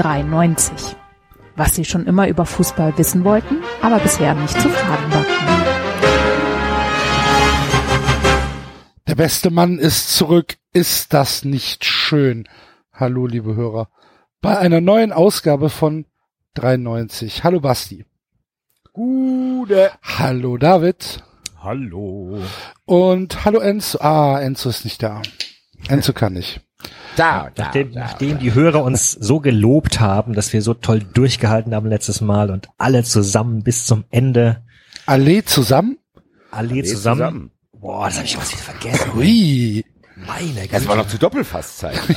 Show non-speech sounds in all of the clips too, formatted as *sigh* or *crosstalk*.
Sie hören 93. Was Sie schon immer über Fußball wissen wollten, aber bisher nicht zu fragen wagten. Der beste Mann ist zurück. Ist das nicht schön? Hallo, liebe Hörer. Bei einer neuen Ausgabe von 93. Hallo, Basti. Gute. Hallo, David. Hallo. Und hallo, Enzo. Ah, Enzo ist nicht da. Enzo kann nicht. Da, da, Nachdem, da. nachdem die Hörer uns so gelobt haben, dass wir so toll durchgehalten haben letztes Mal und alle zusammen bis zum Ende, Alle zusammen? alle Nee, zusammen. Boah, das habe ich was wieder vergessen. Ui. Meine Das war Güte. noch zu Doppelfasszeit. *laughs*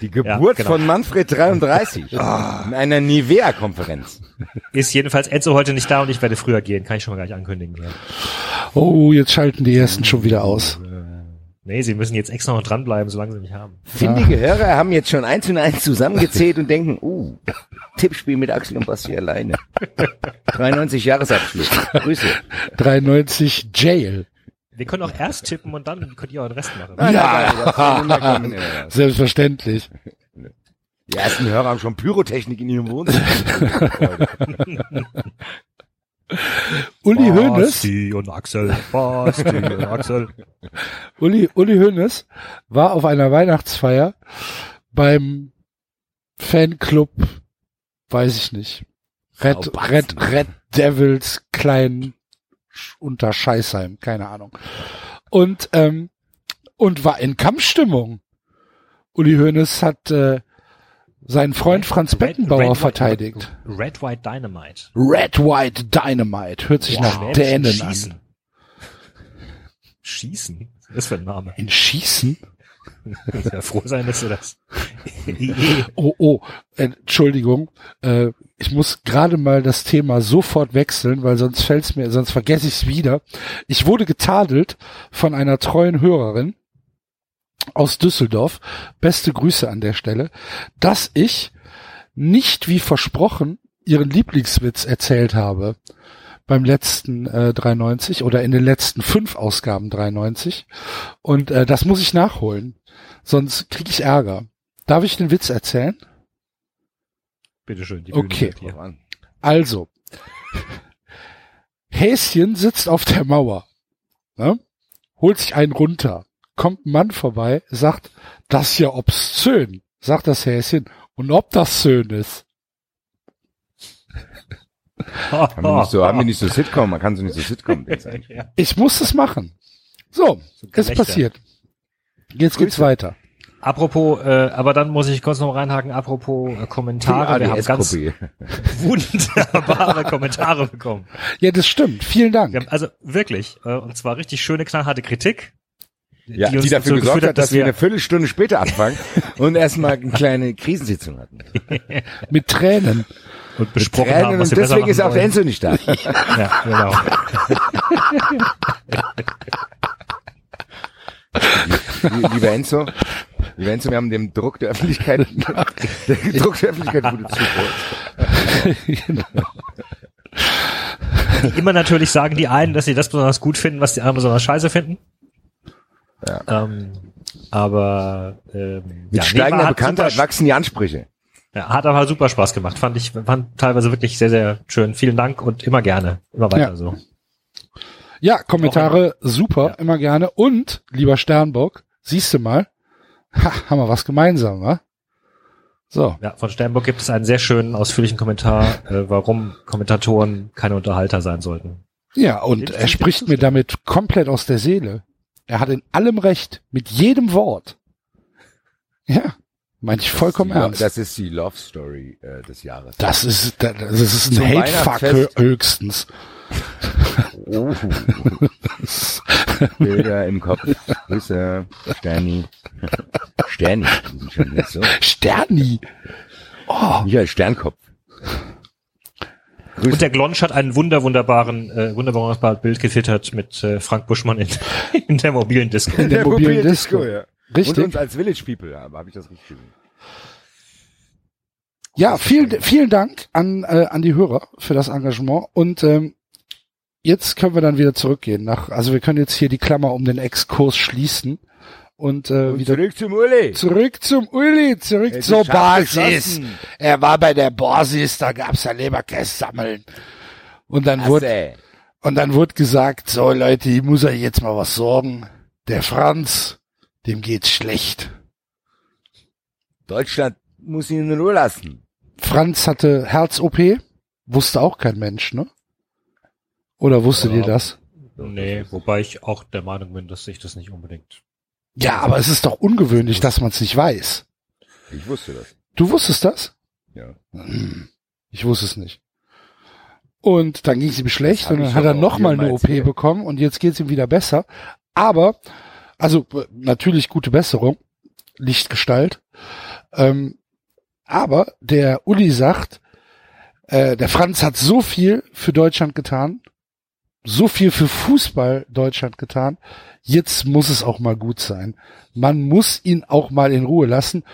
Die Geburt Ja, genau. von Manfred 33 *laughs* in einer Nivea-Konferenz. Ist jedenfalls Enzo heute nicht da und ich werde früher gehen. Kann ich schon mal gleich ankündigen. Ja. Oh, jetzt schalten die ersten schon wieder aus. Nee, sie müssen jetzt extra noch dranbleiben, solange sie mich haben. Findige Hörer haben jetzt schon eins und eins zusammengezählt und denken, uh, Tippspiel mit Axel und Basti alleine. 93 Jahresabschluss. Grüße. 93 Jail. Wir können auch erst tippen und dann könnt ihr euren Rest machen. Ja. Selbstverständlich. Die ersten Hörer haben schon Pyrotechnik in ihrem Wohnzimmer. *laughs* *laughs* Uli Hoeneß, Basti und Axel. Basti und Axel. *laughs* Uli, Uli Hoeneß war auf einer Weihnachtsfeier beim Fanclub, weiß ich nicht, Red, Frau Red. Red Devils klein unter Scheißheim, keine Ahnung. Und, ähm, und war in Kampfstimmung. Uli Hoeneß hat äh, seinen Freund Franz Beckenbauer Red, Red, verteidigt. Red, White Dynamite. Red White Dynamite. Hört sich nach Schwäbischen Dänen Schießen. an. Schießen? Was für ein Name? In Schießen? Ich *laughs* ja froh sein, dass du das. *laughs* *laughs* Oh, oh, Entschuldigung. Äh, ich muss gerade mal das Thema sofort wechseln, weil sonst fällt's mir, sonst vergesse ich's wieder. Ich wurde getadelt von einer treuen Hörerin aus Düsseldorf. Beste Grüße an der Stelle, dass ich nicht wie versprochen ihren Lieblingswitz erzählt habe beim letzten äh, 93 oder in den letzten fünf Ausgaben 93. Und äh, das muss ich nachholen. Sonst kriege ich Ärger. Darf ich den Witz erzählen? Bitteschön, die Okay. Bühne bleibt hier. Also, Häschen sitzt auf der Mauer, ne? holt sich einen runter, kommt ein Mann vorbei, sagt, das ist ja obszön, sagt das Häschen, und ob das schön ist. Haben wir nicht so, haben wir nicht so Sitcom, man kann so nicht so Sitcom *laughs* sein. Ich muss es machen. So, ist Gelächter. passiert. Jetzt geht's Grüße. weiter. Apropos, äh, aber dann muss ich kurz noch reinhaken, apropos äh, Kommentare. Wir haben ganz *laughs* wunderbare Kommentare bekommen. Ja, das stimmt. Vielen Dank. Also wirklich, äh, und zwar richtig schöne, knallharte Kritik. Ja, die, uns dafür dazu gesorgt hat, dass wir eine Viertelstunde später anfangen *laughs* und erstmal eine kleine Krisensitzung hatten. *laughs* Mit Tränen. und besprochen Tränen haben, was und deswegen ist auch der. Enzo nicht da. *laughs* Ja, genau. Lieber Enzo, lieber Enzo, wir haben dem Druck der Öffentlichkeit, der Druck der Öffentlichkeit wurde zugeholt. genau. Immer natürlich sagen die einen, dass sie das besonders gut finden, was die anderen besonders scheiße finden. Ja. Ähm, aber ähm, Mit ja, steigender Bekanntheit super, wachsen die Ansprüche. ja, hat aber super Spaß gemacht. Fand ich, fand teilweise wirklich sehr, sehr schön. Vielen Dank und immer gerne. Immer weiter Ja. so. Ja, Kommentare super, Ja. immer gerne. Und, lieber Sternbock, siehst du mal, ha, haben wir was gemeinsam, wa? So, Ja, von Sternburg gibt es einen sehr schönen, ausführlichen Kommentar, äh, warum Kommentatoren keine Unterhalter sein sollten. ja, und er spricht mir damit komplett aus der Seele. Er hat in allem recht, mit jedem Wort. Ja, meine ich vollkommen die, ernst. Das ist die Love Story äh, des Jahres. Das ist, das ist ein Hatefuck höchstens. Oh. Bilder im Kopf. Grüße, Sterni. Sterni, so. Sterni. Oh, Michael Sternkopf. Grüße. Und der Glonsch hat einen wunder, wunderbaren, äh, wunderbares Bild gefiltert mit äh, Frank Buschmann in, *laughs* in der mobilen Disco. in der mobilen mobile Disco. ja. Und Richtig. uns als Village People, ja, habe ich das richtig gesehen. Ja, vielen, vielen Dank an, äh, an die Hörer für das Engagement. Und ähm, jetzt können wir dann wieder zurückgehen. Nach, also wir können jetzt hier die Klammer um den Exkurs schließen und, äh, Und wieder zurück zum Uli. zurück zum Uli, zurück Es zur Basis. geschossen. Er war bei der Basis, da gab's ja Leberkäse sammeln. Und dann wurde, und dann wurde gesagt, so Leute, ich muss euch jetzt mal was sorgen. Der Franz, dem geht's schlecht. Deutschland muss ihn in Ruhe lassen. Franz hatte Herz-OP, wusste auch kein Mensch, ne? Oder wusstet Ja. ihr das? Nee, wobei ich auch der Meinung bin, dass ich das nicht unbedingt. Ja, aber es ist doch ungewöhnlich, dass man es nicht weiß. Ich wusste das. Du wusstest das? Ja. Hm, Ich wusste es nicht. Und dann ging es ihm schlecht und dann hat er auch noch mal hier mal eine OP erzählt. bekommen und jetzt geht es ihm wieder besser. Aber, also äh, natürlich gute Besserung, Lichtgestalt. Ähm, aber der Uli sagt, äh, der Franz hat so viel für Deutschland getan, so viel für Fußball Deutschland getan, jetzt muss es auch mal gut sein. Man muss ihn auch mal in Ruhe lassen.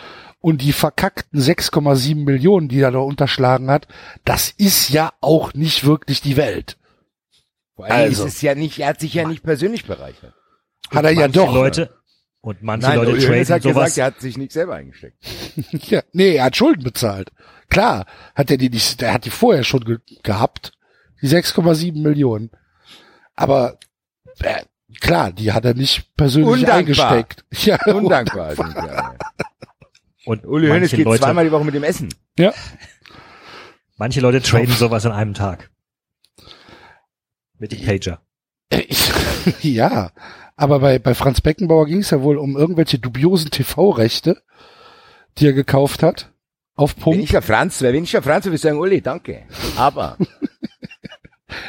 Und die verkackten 6,7 Millionen, die er da unterschlagen hat, das ist ja auch nicht wirklich die Welt. Vor allem Also. ist es ja nicht, er hat sich ja nicht persönlich bereichert. Hat er ja doch. Leute, und manche Nein, Leute traden hat sowas. gesagt, er hat sich nicht selber eingesteckt. *laughs* Ja, nee, er hat Schulden bezahlt. Klar, hat er die nicht, der hat die vorher schon ge gehabt. Die 6,7 Millionen. Aber äh, klar, die hat er nicht persönlich Undankbar. eingesteckt. *laughs* Ja, Undankbar sind die alle. und Uli Hoeneß manche geht Leute, zweimal die Woche mit dem Essen. Ja. manche Leute traden sowas an einem Tag. Mit dem Pager. Ich, *laughs* ja, aber bei, bei Franz Beckenbauer ging es ja wohl um irgendwelche dubiosen TV-Rechte, die er gekauft hat. Auf Wenn Punkt. ich der Franz wäre, wenn ich der Franz wäre, würde ich sagen, Uli, danke. Aber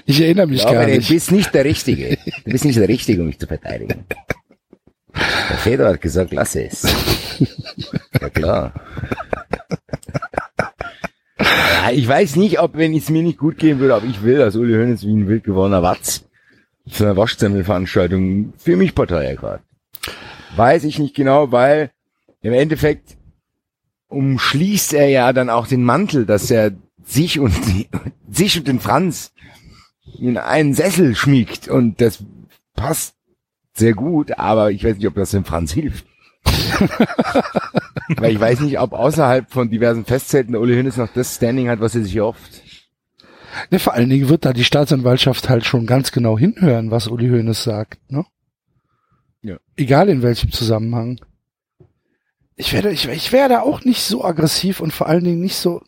Ich erinnere mich ich gar glaube, du nicht. bist nicht der Richtige. Du bist nicht der Richtige, um mich zu verteidigen. Der Fedor hat gesagt, lass es. Ja klar. Ja, ich weiß nicht, ob, wenn es mir nicht gut gehen würde, aber ich will, dass Uli Hoeneß wie ein wild gewonnener Watz zu einer Waschsemmelveranstaltung für mich Partei ergreift. Weiß ich nicht genau, weil im Endeffekt umschließt er ja dann auch den Mantel, dass er sich und sich und den Franz in einen Sessel schmiegt und das passt sehr gut, aber ich weiß nicht, ob das dem Franz hilft. *laughs* Weil ich weiß nicht, ob außerhalb von diversen Festzelten der Uli Hoeneß noch das Standing hat, was er sich erhofft. Ne, vor allen Dingen wird da die Staatsanwaltschaft halt schon ganz genau hinhören, was Uli Hoeneß sagt, ne? Ja. Egal in welchem Zusammenhang. Ich werde, ich, ich werde auch nicht so aggressiv und vor allen Dingen nicht so,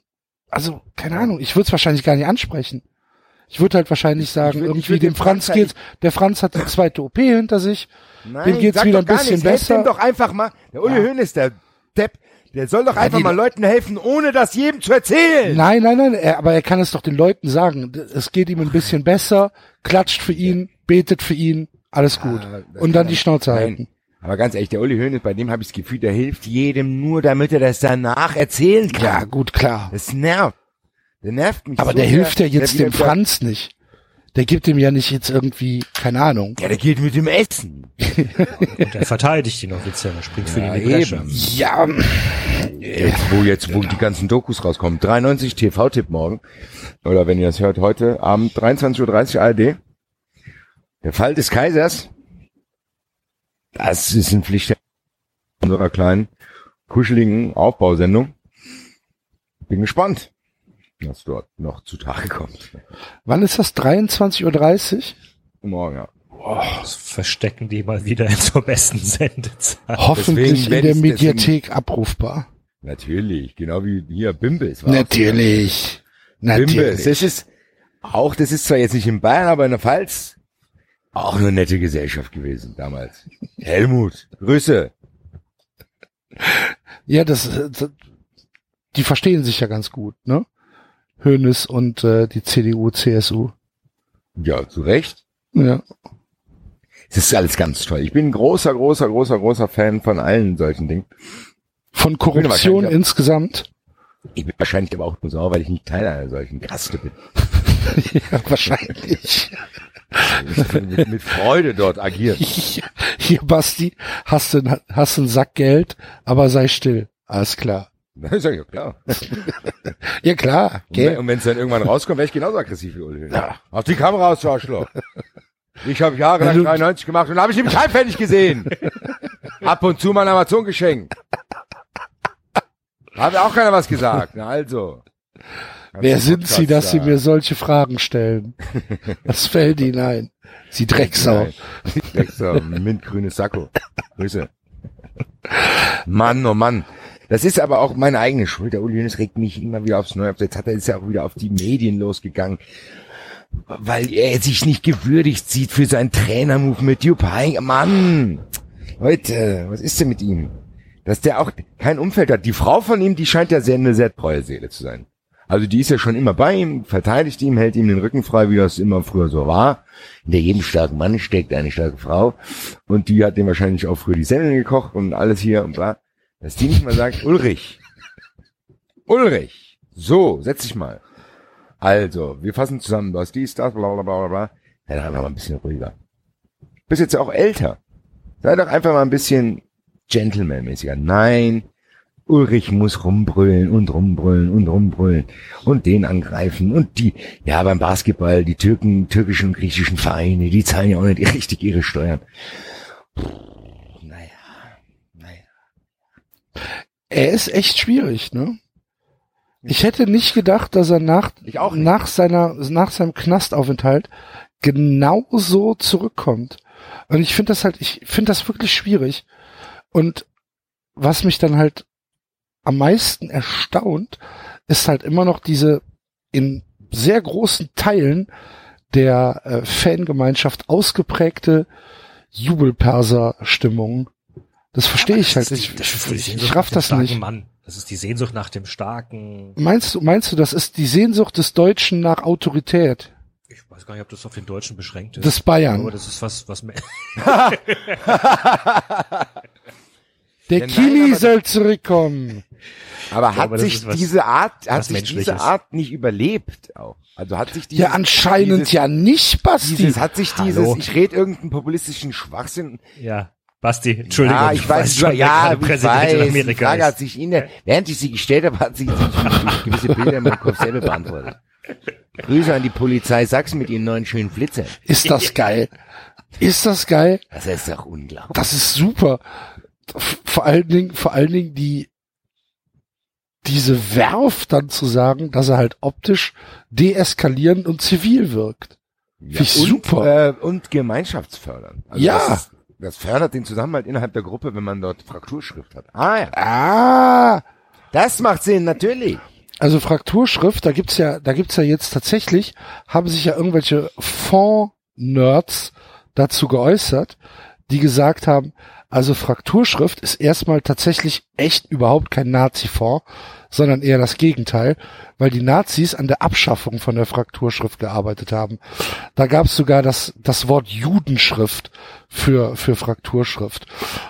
also, keine Ahnung, ich würde es wahrscheinlich gar nicht ansprechen. Ich würde halt wahrscheinlich sagen, würd- ich irgendwie dem Franz Franz halt geht's, der Franz hat die zweite OP hinter sich, Nein, Dem geht's sag wieder ein bisschen nichts. Helft besser. dem doch einfach mal. Der Uli Ja. Hoeneß, der Depp, der soll doch einfach die- mal Leuten helfen, ohne das jedem zu erzählen. Nein, nein, nein, er, aber er kann es doch den Leuten sagen. Es geht ihm ein bisschen besser, klatscht für ihn, betet für ihn, alles gut. Ah, Und dann die Schnauze Nein. halten. Aber ganz ehrlich, der Uli Hoeneß, bei dem habe ich das Gefühl, der hilft jedem nur, damit er das danach erzählen kann. Ja, gut, klar. Das nervt. Der nervt mich Aber so der sehr. hilft ja jetzt Der dem Franz nicht. Der gibt ihm ja nicht jetzt irgendwie, keine Ahnung. Ja, der geht mit dem Essen. *laughs* Und er verteidigt ihn offiziell, er springt für Ja, die Bresche. Ja, Jetzt, wo jetzt, wo die ganzen Dokus rauskommen. 93 TV-Tipp morgen. Oder wenn ihr das hört, heute Abend 23.30 Uhr ARD. Der Fall des Kaisers. Das ist ein Pflicht unserer kleinen, kuscheligen Aufbausendung. Bin gespannt, was dort noch zutage kommt. wann ist das? 23.30 Uhr? Morgen, ja. Das verstecken die mal wieder in zur besten Sendezeit. Hoffentlich Deswegen in der ich's- deswegen- Mediathek abrufbar. Natürlich. Genau wie hier Bimbis. war. Natürlich. Bimbis. Natürlich. Das ist auch, das ist zwar jetzt nicht in Bayern, aber in der Pfalz auch eine nette Gesellschaft gewesen damals. Helmut, Grüße. Ja, das, das, die verstehen sich ja ganz gut, ne? Hönes und äh, die CDU, CSU. Ja, zu Recht. Ja. Es ist alles ganz toll. Ich bin ein großer, großer, großer, großer Fan von allen solchen Dingen. Von Korruption wahrscheinlich- insgesamt. Ich bin wahrscheinlich aber auch nur sauer, weil ich nicht Teil einer solchen Kaste bin. *laughs* ja, wahrscheinlich. Ich mit, mit Freude dort agiert. *laughs* Hier, Basti, hast du, hast du einen Sack Geld, aber sei still. Alles klar. *laughs* Ist ja klar. Ja, *laughs* klar. Und, wenn- Gell? und wenn es dann irgendwann rauskommt, wäre ich genauso aggressiv wie Uli. Ja. Auf die Kamera aus, du Arschloch. *laughs* Ich habe jahrelang Ja, du- 93 gemacht und habe ich kein Pfennig gesehen. Ab und zu mal ein Amazon-Geschenk. Hat auch keiner was gesagt. Na also. Wer sind Sie, dass Sie da. mir solche Fragen stellen? Was fällt Ihnen ein? Sie Drecksau. Drecksau, mintgrünes Sakko. Grüße. Mann, oh Mann. Das ist aber auch meine eigene Schuld. Der Uli Hoeneß regt mich immer wieder aufs Neue. Jetzt hat er ist ja auch wieder auf die Medien losgegangen, weil er sich nicht gewürdigt sieht für seinen Trainermove mit Heynckes. Mann, Leute, was ist denn mit ihm? Dass der auch kein Umfeld hat. Die Frau von ihm, die scheint ja sehr eine sehr treue Seele zu sein. Also die ist ja schon immer bei ihm, verteidigt ihm, hält ihm den Rücken frei, wie das immer früher so war. Hinter jedem starken Mann steckt eine starke Frau. Und die hat dem wahrscheinlich auch früher die Sendung gekocht und alles hier und bla. Dass die nicht mal sagt, Ulrich. Ulrich. So, setz dich mal. Also, wir fassen zusammen, hast dies, das, bla bla bla bla. Sei doch einfach mal ein bisschen ruhiger. Bist jetzt auch älter. Sei doch einfach mal ein bisschen Gentleman-mäßiger. Nein, Ulrich muss rumbrüllen und rumbrüllen und rumbrüllen und den angreifen und die, ja, beim Basketball, die Türken, türkischen und griechischen Vereine, die zahlen ja auch nicht richtig ihre Steuern. Naja, naja. Er ist echt schwierig, ne? Ich hätte nicht gedacht, dass er nach, nach seiner, nach seinem Knastaufenthalt genauso zurückkommt. Und ich finde das halt, ich finde das wirklich schwierig. Und was mich dann halt am meisten erstaunt, ist halt immer noch diese in sehr großen Teilen der äh, Fangemeinschaft ausgeprägte Jubelperser-Stimmung. Das verstehe ich halt. Ich, ich, ich raff das nicht. Mann. Das ist die Sehnsucht nach dem starken. Meinst du, meinst du, das ist die Sehnsucht des Deutschen nach Autorität? Ich weiß gar nicht, ob das auf den Deutschen beschränkt ist. Des aber Bayern. das ist was, was mir- *laughs* Der Ja, nein, Kili aber- soll zurückkommen. Aber hat glaube, das sich was- diese Art, hat sich diese. Art nicht überlebt auch? Also hat sich dieses, Ja, anscheinend dieses, ja nicht, Basti. Dieses, hat sich Hallo. dieses, ich rede irgendeinen populistischen Schwachsinn. ja. Basti, Entschuldigung. ja, ich weiß, schon, ja, ich Präsident in weiß. Die Amerika Frage ist. hat sich Ihnen, während ich sie gestellt habe, hat sich gewisse Bilder in meinem Kopf selber beantwortet. Grüße an die Polizei Sachsen mit ihren neuen schönen Flitzern. Ist das geil? Ist das geil? Das ist doch unglaublich. Das ist super. Vor allen Dingen, vor allen Dingen die, diese Werf dann zu sagen, dass er halt optisch deeskalierend und zivil wirkt. Ja, Find ich und, super. Äh, und gemeinschaftsfördernd. Also Ja. Das, ist- das fördert den Zusammenhalt innerhalb der Gruppe, wenn man dort Frakturschrift hat. Ah ja. Ah, Das macht Sinn, natürlich. also Frakturschrift, da gibt's ja, da gibt's ja jetzt tatsächlich, haben sich ja irgendwelche Fond-Nerds dazu geäußert, die gesagt haben, also Frakturschrift ist erstmal tatsächlich echt überhaupt kein Nazi-Fonds, sondern eher das Gegenteil, weil die Nazis an der Abschaffung von der Frakturschrift gearbeitet haben. Da gab's sogar das, das Wort Judenschrift für, für Frakturschrift.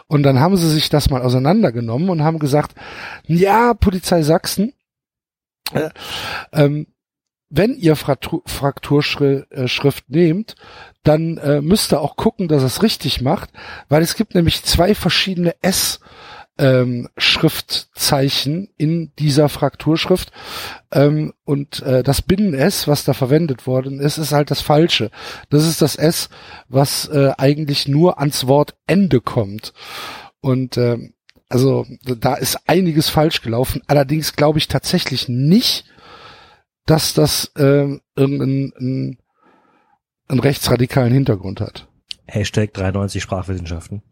Und dann haben sie sich das mal auseinandergenommen und haben gesagt, ja, Polizei Sachsen, äh, ähm, wenn ihr Fraktur, Frakturschrift nehmt, dann äh, müsst ihr auch gucken, dass es richtig macht, weil es gibt nämlich zwei verschiedene S ähm, Schriftzeichen in dieser Frakturschrift ähm, und äh, das Binnen-S, was da verwendet worden ist, ist halt das Falsche. Das ist das S, was äh, eigentlich nur ans Wort Ende kommt. Und ähm, also da ist einiges falsch gelaufen. Allerdings glaube ich tatsächlich nicht, dass das äh, irgendeinen einen, rechtsradikalen Hintergrund hat. Hashtag 93 Sprachwissenschaften.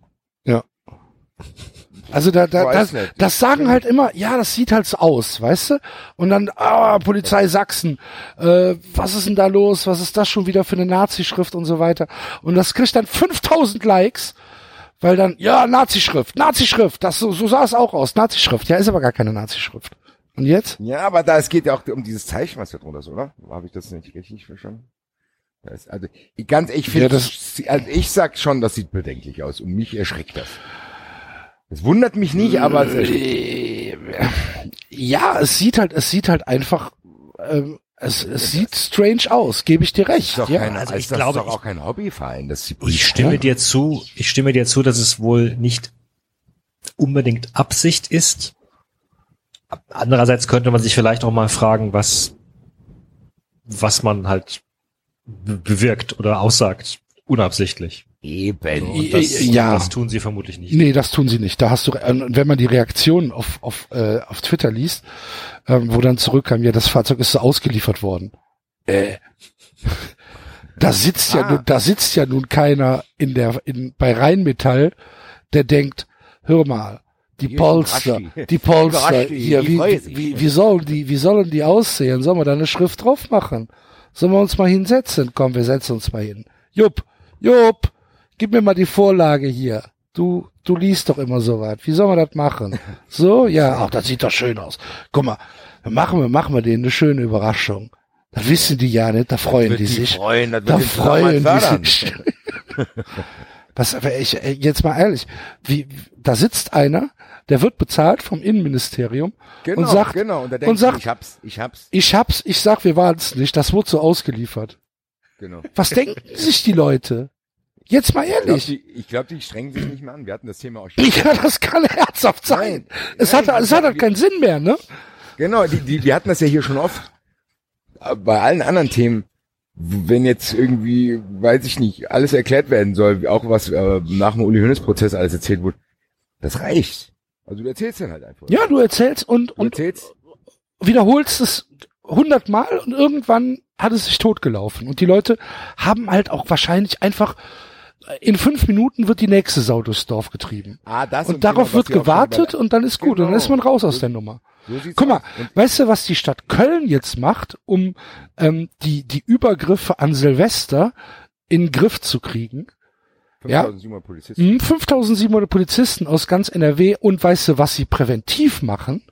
Also da, da das, das sagen halt immer, ja, das sieht halt so aus, weißt du? Und dann, ah, Polizei Sachsen, äh, was ist denn da los? Was ist das schon wieder für eine Nazi-Schrift und so weiter? Und das kriegt dann 5000 Likes, weil dann, ja, Nazi-Schrift, Nazi-Schrift, das so, so sah es auch aus, Nazi-Schrift. Ja, ist aber gar keine Nazi-Schrift. Und jetzt? Ja, aber da, es geht ja auch um dieses Zeichen, was da drunter ist, oder? Habe ich das nicht richtig verstanden? Das, also, ich- ganz, ich finde, Ja, das- also ich sag schon, das sieht bedenklich aus und mich erschreckt das. Das wundert mich nicht, aber es. Äh, Ja, es sieht halt, es sieht halt einfach, ähm, es, es sieht strange aus, gebe ich dir Das recht. ist doch, Ja. kein, also also ich das glaube, ist doch auch kein Hobbyverein. Das die Ich stimme dir zu, ich stimme dir zu, dass es wohl nicht unbedingt Absicht ist. Andererseits könnte man sich vielleicht auch mal fragen, was, was man halt be- bewirkt oder aussagt. Unabsichtlich. Eben. Und das, Ja. das tun sie vermutlich nicht. Nee, das tun sie nicht. Da hast du, und wenn man die Reaktion auf, auf, äh, auf Twitter liest, ähm, wo dann zurückkam, ja, das Fahrzeug ist so ausgeliefert worden. Äh, *laughs* da sitzt ja, Ah. nun, da sitzt ja nun keiner in der, in, bei Rheinmetall, der denkt, hör mal, die Polster, die. Polster, hier, wie, wie, wie sollen die, wie sollen die aussehen? Sollen wir da eine Schrift drauf machen? Sollen wir uns mal hinsetzen? Komm, wir setzen uns mal hin. Jupp, Jupp, gib mir mal die Vorlage hier. Du, du liest doch immer so was. Wie sollen wir das machen? *laughs* So, ja, ach, das sieht doch schön aus. Guck mal, dann machen wir, machen wir denen eine schöne Überraschung. Da wissen die ja nicht, da freuen die die sich. freuen, da freuen die sich. Was, *laughs* aber ich, äh, jetzt mal ehrlich, wie, da sitzt einer, der wird bezahlt vom Innenministerium Genau, und sagt, genau. Und, da und sagt- ich hab's, ich hab's. ich hab's, ich sag, wir waren's nicht, das wurde so ausgeliefert. Genau. Was denken sich die Leute? Jetzt mal Ich glaube, ehrlich. die, ich glaub, die strengen sich nicht mehr an. Wir hatten das Thema auch schon. Ja, das kann herzhaft sein. Nein, es nein, hat, es hat halt keinen Sinn mehr, ne? Genau, die, die, wir hatten das ja hier schon oft. Bei allen anderen Themen, wenn jetzt irgendwie, weiß ich nicht, alles erklärt werden soll, auch was äh, nach dem Uli Hoeneß Prozess alles erzählt wurde, das reicht. Also du erzählst dann halt einfach. Ja, du erzählst und, du und erzählst. wiederholst es hundertmal und irgendwann hat es sich totgelaufen. Und die Leute haben halt auch wahrscheinlich einfach, in fünf Minuten wird die nächste Sau durchs Dorf getrieben. Ah, das Und Thema, darauf was wird gewartet und dann ist gut. Und dann Genau. ist man raus aus der Nummer. So Guck mal, aus. Weißt du, was die Stadt Köln jetzt macht, um ähm, die, die Übergriffe an Silvester in den Griff zu kriegen? Ja. 5700 Polizisten. Hm, 5700 Polizisten aus ganz NRW und weißt du, was sie präventiv machen?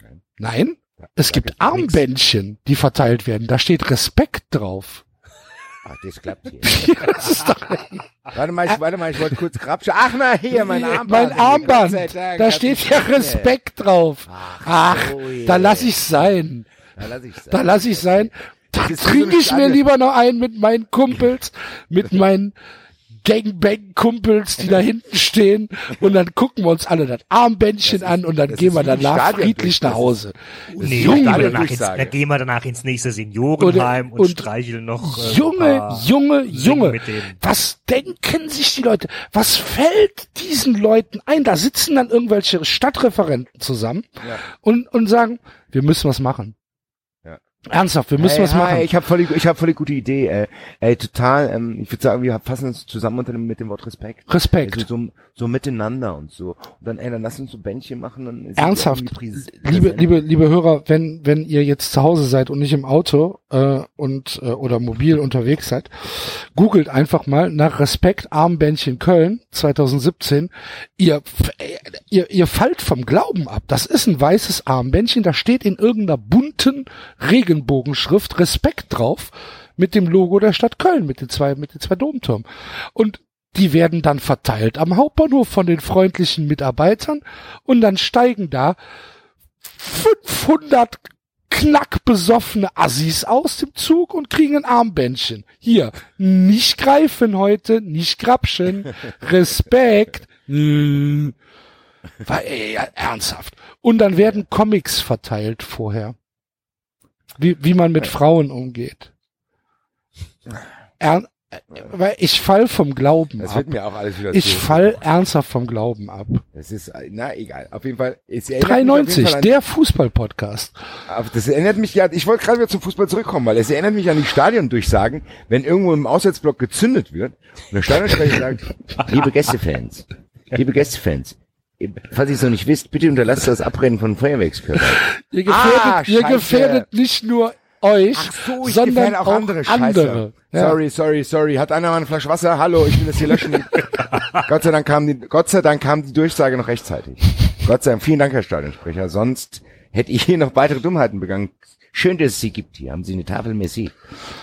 Nein. Nein? Ja, Es gibt jetzt nix. Armbändchen, die verteilt werden. Da steht Respekt drauf. Ah, das klappt hier. *laughs* Das warte mal, ich, warte mal, ich wollte kurz grapschen. Ach na, hier, mein Armband. mein Armband. Dank, Da steht ja nicht. Respekt drauf. Ach, so, da lass ich sein. Da lass ich sein. Da lass ich sein. Da trinke ich mir lieber noch einen mit meinen Kumpels, mit meinen Gangbang-Kumpels, die da hinten stehen. Und dann gucken wir uns alle das Armbändchen Das ist- an und dann gehen wir danach Stadion friedlich nach Hause. Nee, Junge, dann, gehen wir Stadion danach ins, Durchsage. dann gehen wir danach ins nächste Seniorenheim und, und- streicheln noch. Äh, ein Junge, paar Junge, Singen Junge. Was denken sich die Leute? Was fällt diesen Leuten ein? Da sitzen dann irgendwelche Stadtreferenten zusammen Ja. und, und sagen, wir müssen was machen. Ernsthaft, wir müssen hey, was machen. Ich habe voll, die- ich hab voll die gute Idee. Ey, ey total. Ähm, ich würde sagen, wir fassen uns zusammen unter dem, mit dem Wort Respekt. Respekt. Also so, so miteinander und so. Und dann, ey, dann lass uns so Bändchen machen. Dann wir Ernsthaft, liebe, liebe, liebe Hörer, wenn, wenn ihr jetzt zu Hause seid und nicht im Auto äh, und äh, oder mobil unterwegs seid, googelt einfach mal nach Respekt Armbändchen Köln 2017. Ihr, äh, ihr, ihr fallt vom Glauben ab. Das ist ein weißes Armbändchen, da steht in irgendeiner bunten Regenbogenschrift Respekt drauf mit dem Logo der Stadt Köln, mit den zwei, mit den zwei Domtürmen. Und die werden dann verteilt am Hauptbahnhof von den freundlichen Mitarbeitern und dann steigen da 500 knackbesoffene Assis aus dem Zug und kriegen ein Armbändchen. Hier, nicht greifen heute, nicht grapschen, *laughs* Respekt. War, ey, ernsthaft. Und dann werden Comics verteilt vorher. Wie, wie man mit Frauen umgeht. Er, weil ich fall vom Glauben Das ab. wird mir auch alles wieder Ich fall ernsthaft vom Glauben ab. Das ist, äh, na egal. Auf jeden Fall. Es erinnert mich auf jeden 93, Fall an- der Fußball-Podcast. Das erinnert mich ja, ich wollte gerade wieder zum Fußball zurückkommen, weil es erinnert mich an die Stadiondurchsagen, wenn irgendwo im Auswärtsblock gezündet wird und der Stadionsprecher *laughs* sagt, liebe Gästefans, liebe Gästefans, falls ihr es noch nicht wisst, bitte unterlasst das Abrennen von Feuerwerkskörpern. *laughs* Ihr gefährdet, Ah, ihr gefährdet nicht nur euch, sondern gefährde auch andere. andere. Ja. Sorry, sorry, sorry. Hat einer mal eine Flasche Wasser? Hallo, ich will das hier löschen. *laughs* Gott sei Dank kam die, Gott sei Dank kam die Durchsage noch rechtzeitig. Gott sei Dank. Vielen Dank, Herr Stadionsprecher. Sonst hätte ich hier noch weitere Dummheiten begangen. Schön, dass es sie gibt hier. Haben Sie eine Tafel Messi?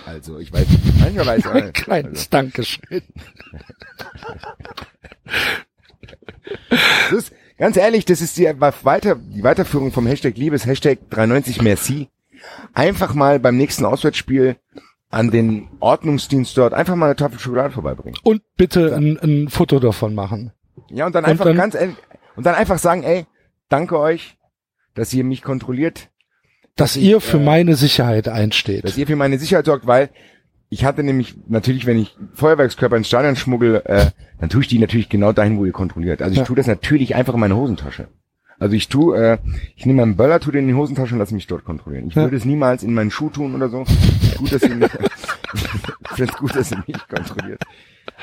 Also, ich weiß nicht. Manchmal weiß ich, Ein kleines Dankeschön. *laughs* Ist, ganz ehrlich, das ist die weiter, die Weiterführung vom Hashtag Liebes, Hashtag 390 Merci. Einfach mal beim nächsten Auswärtsspiel an den Ordnungsdienst dort einfach mal eine Tafel Schokolade vorbeibringen. Und bitte ein, ein Foto davon machen. Ja, und dann Und einfach dann- ganz ehrlich, und dann einfach sagen, ey, danke euch, dass ihr mich kontrolliert, Dass ich, ihr für äh, meine Sicherheit einsteht. dass ihr für meine Sicherheit sorgt, weil ich hatte nämlich natürlich, wenn ich Feuerwerkskörper ins Stadion schmuggel, äh, dann tue ich die natürlich genau dahin, wo ihr kontrolliert. Also ich Ja. tue das natürlich einfach in meine Hosentasche. Also ich tue, äh, ich nehme meinen Böller, tue den in die Hosentasche und lasse mich dort kontrollieren. Ich Ja. würde es niemals in meinen Schuh tun oder so. Gut, dass ihr mich, *laughs* ich gut, dass ihr mich kontrolliert.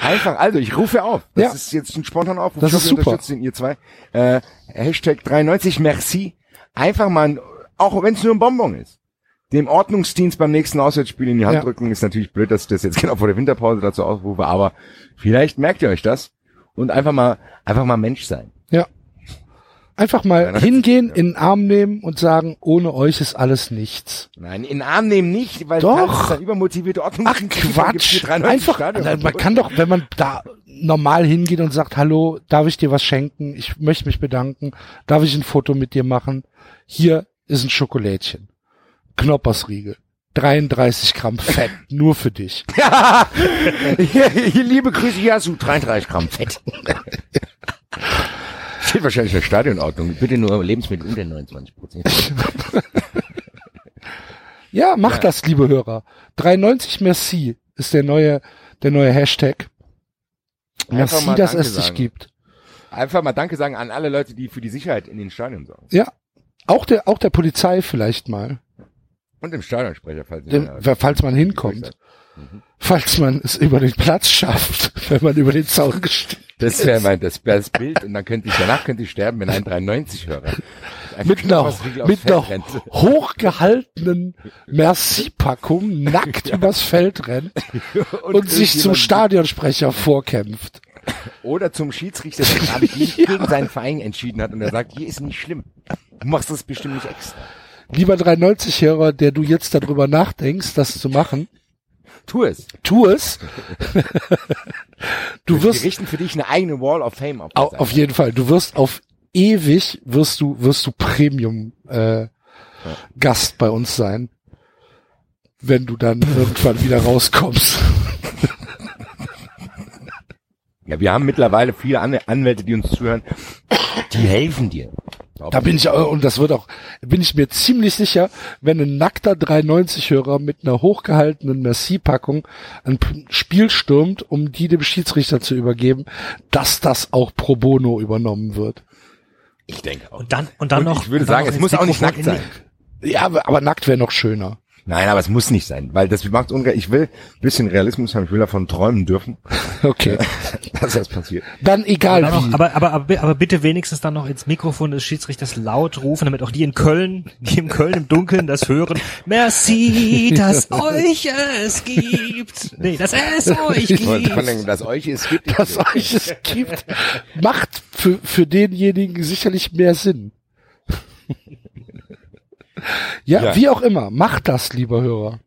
Einfach, also ich rufe auf. Das Ja. ist jetzt ein spontaner Aufruf. Das Ich ist hoffe, ihr super. unterstützt ihn, ihr zwei. Äh, Hashtag 93 merci. Einfach mal, auch wenn es nur ein Bonbon ist. Dem Ordnungsdienst beim nächsten Auswärtsspiel in die Hand Ja. drücken ist natürlich blöd, dass ich das jetzt *laughs* genau vor der Winterpause dazu aufrufe, aber vielleicht merkt ihr euch das und einfach mal, einfach mal Mensch sein. Ja. Einfach mal Ja, hingehen, ja. in den Arm nehmen und sagen, ohne euch ist alles nichts. Nein, in den Arm nehmen nicht, weil Doch. ein übermotivierte Ach dann gibt's Quatsch. hier 93 Einfach, Stadionverbote. man kann doch, wenn man da normal hingeht und sagt, hallo, darf ich dir was schenken? Ich möchte mich bedanken. Darf ich ein Foto mit dir machen? Hier ist ein Schokolädchen. Knoppersriegel. 33 Gramm Fett. Nur für dich. *laughs* hier, liebe Grüße, du 33 Gramm Fett. Steht wahrscheinlich in der Stadionordnung. Bitte nur Lebensmittel unter 29 Prozent. *laughs* Ja, macht das, liebe Hörer. 390 Merci ist der neue, der neue Hashtag. Einfach Merci, dass es dich gibt. Einfach mal Danke sagen an alle Leute, die für die Sicherheit in den Stadien sorgen. Ja. Auch der, auch der Polizei vielleicht mal. Und dem Stadionsprecher, falls wer- falls man hinkommt. Falls man es über den Platz schafft, *laughs* wenn man über den Zaun gestiegen Das wäre mein, das, wär das Bild und dann könnte ich, danach könnte ich sterben, wenn ein 93 höre. *laughs* mit einer, mit einer *laughs* hochgehaltenen Merci-Packung nackt übers Feld rennt und, sich zum Stadionsprecher vorkämpft. Oder zum Schiedsrichter, der gerade gegen seinen Verein entschieden hat und er sagt, hier ist nicht schlimm. Du machst das bestimmt nicht extra. Lieber 390-Hörer, der du jetzt darüber nachdenkst, das zu machen, Tu es. tu es. *laughs* du Wir wirst richten für dich eine eigene Wall of Fame auf. au- auf jeden Fall, du wirst auf ewig wirst du wirst du Premium äh, Gast bei uns sein, wenn du dann irgendwann wieder rauskommst. Ja, wir haben mittlerweile viele An Anwälte, die uns zuhören. Die helfen dir. Da bin ich, und das wird auch, bin ich mir ziemlich sicher, wenn ein nackter 390-Hörer mit einer hochgehaltenen Merci-Packung ein P- Spiel stürmt, um die dem Schiedsrichter zu übergeben, dass das auch pro bono übernommen wird. Ich denke auch. Und dann, und dann Und noch. ich würde sagen, es muss auch nicht nackt in sein. Ja, aber, aber nackt wäre noch schöner. Nein, aber es muss nicht sein, weil das macht ungerecht. Ich will ein bisschen Realismus haben, ich will davon träumen dürfen, *laughs* Okay. *laughs* dass das passiert. Dann egal Dann noch, wie. aber, aber, aber, aber bitte wenigstens dann noch ins Mikrofon des Schiedsrichters laut rufen, damit auch die in Köln, die in Köln im Dunkeln das hören. Merci, dass *laughs* euch es gibt. Nee, dass es euch gibt. dem, dass euch es gibt. dass euch es gibt, macht für, für denjenigen sicherlich mehr Sinn. Ja, Ja. wie auch immer, macht das, lieber Hörer.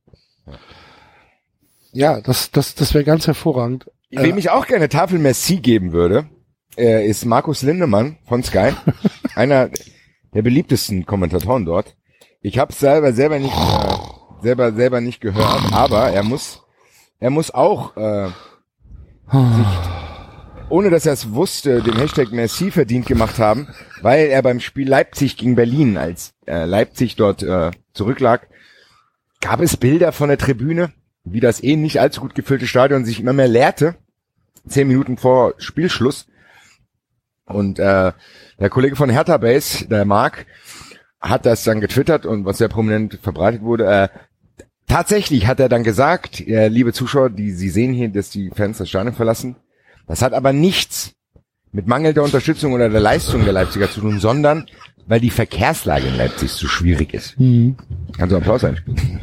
Ja, das, das, das wäre ganz hervorragend. Wem ich auch gerne Tafel Merci geben würde, äh, ist Markus Lindemann von Sky. *laughs* einer der beliebtesten Kommentatoren dort. Ich habe selber selber nicht äh, selber selber nicht gehört, aber er muss er muss auch äh, sich, ohne dass er es wusste, den Hashtag Merci verdient gemacht haben, weil er beim Spiel Leipzig gegen Berlin, als äh, Leipzig dort äh, zurücklag, gab es Bilder von der Tribüne, wie das eh nicht allzu gut gefüllte Stadion sich immer mehr leerte, zehn Minuten vor Spielschluss. Und äh, der Kollege von Hertha Base, der Marc, hat das dann getwittert und was sehr prominent verbreitet wurde. Äh, tatsächlich hat er dann gesagt, äh, liebe Zuschauer, die Sie sehen hier, dass die Fans das Stadion verlassen. Das hat aber nichts mit mangelnder Unterstützung oder der Leistung der Leipziger zu tun, sondern weil die Verkehrslage in Leipzig so schwierig ist. Kannst du Applaus einspielen?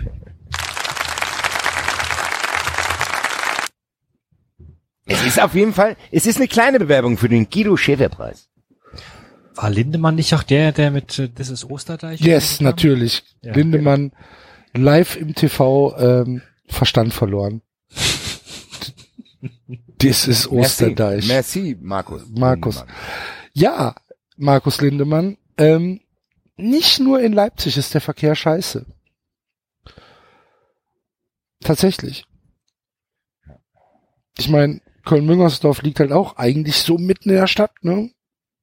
Es ist auf jeden Fall, es ist eine kleine Bewerbung für den Guido Schäfer Preis. War Lindemann nicht auch der, der mit äh, Das ist Osterdeich? Yes, natürlich. Ja, Lindemann live im TV ähm, Verstand verloren. *laughs* Das ist Osterdeich. Merci, Markus. Markus. Ja, Markus Lindemann. Ähm, nicht nur in Leipzig ist der Verkehr scheiße. Tatsächlich. Ich meine, Köln-Müngersdorf liegt halt auch eigentlich so mitten in der Stadt, ne?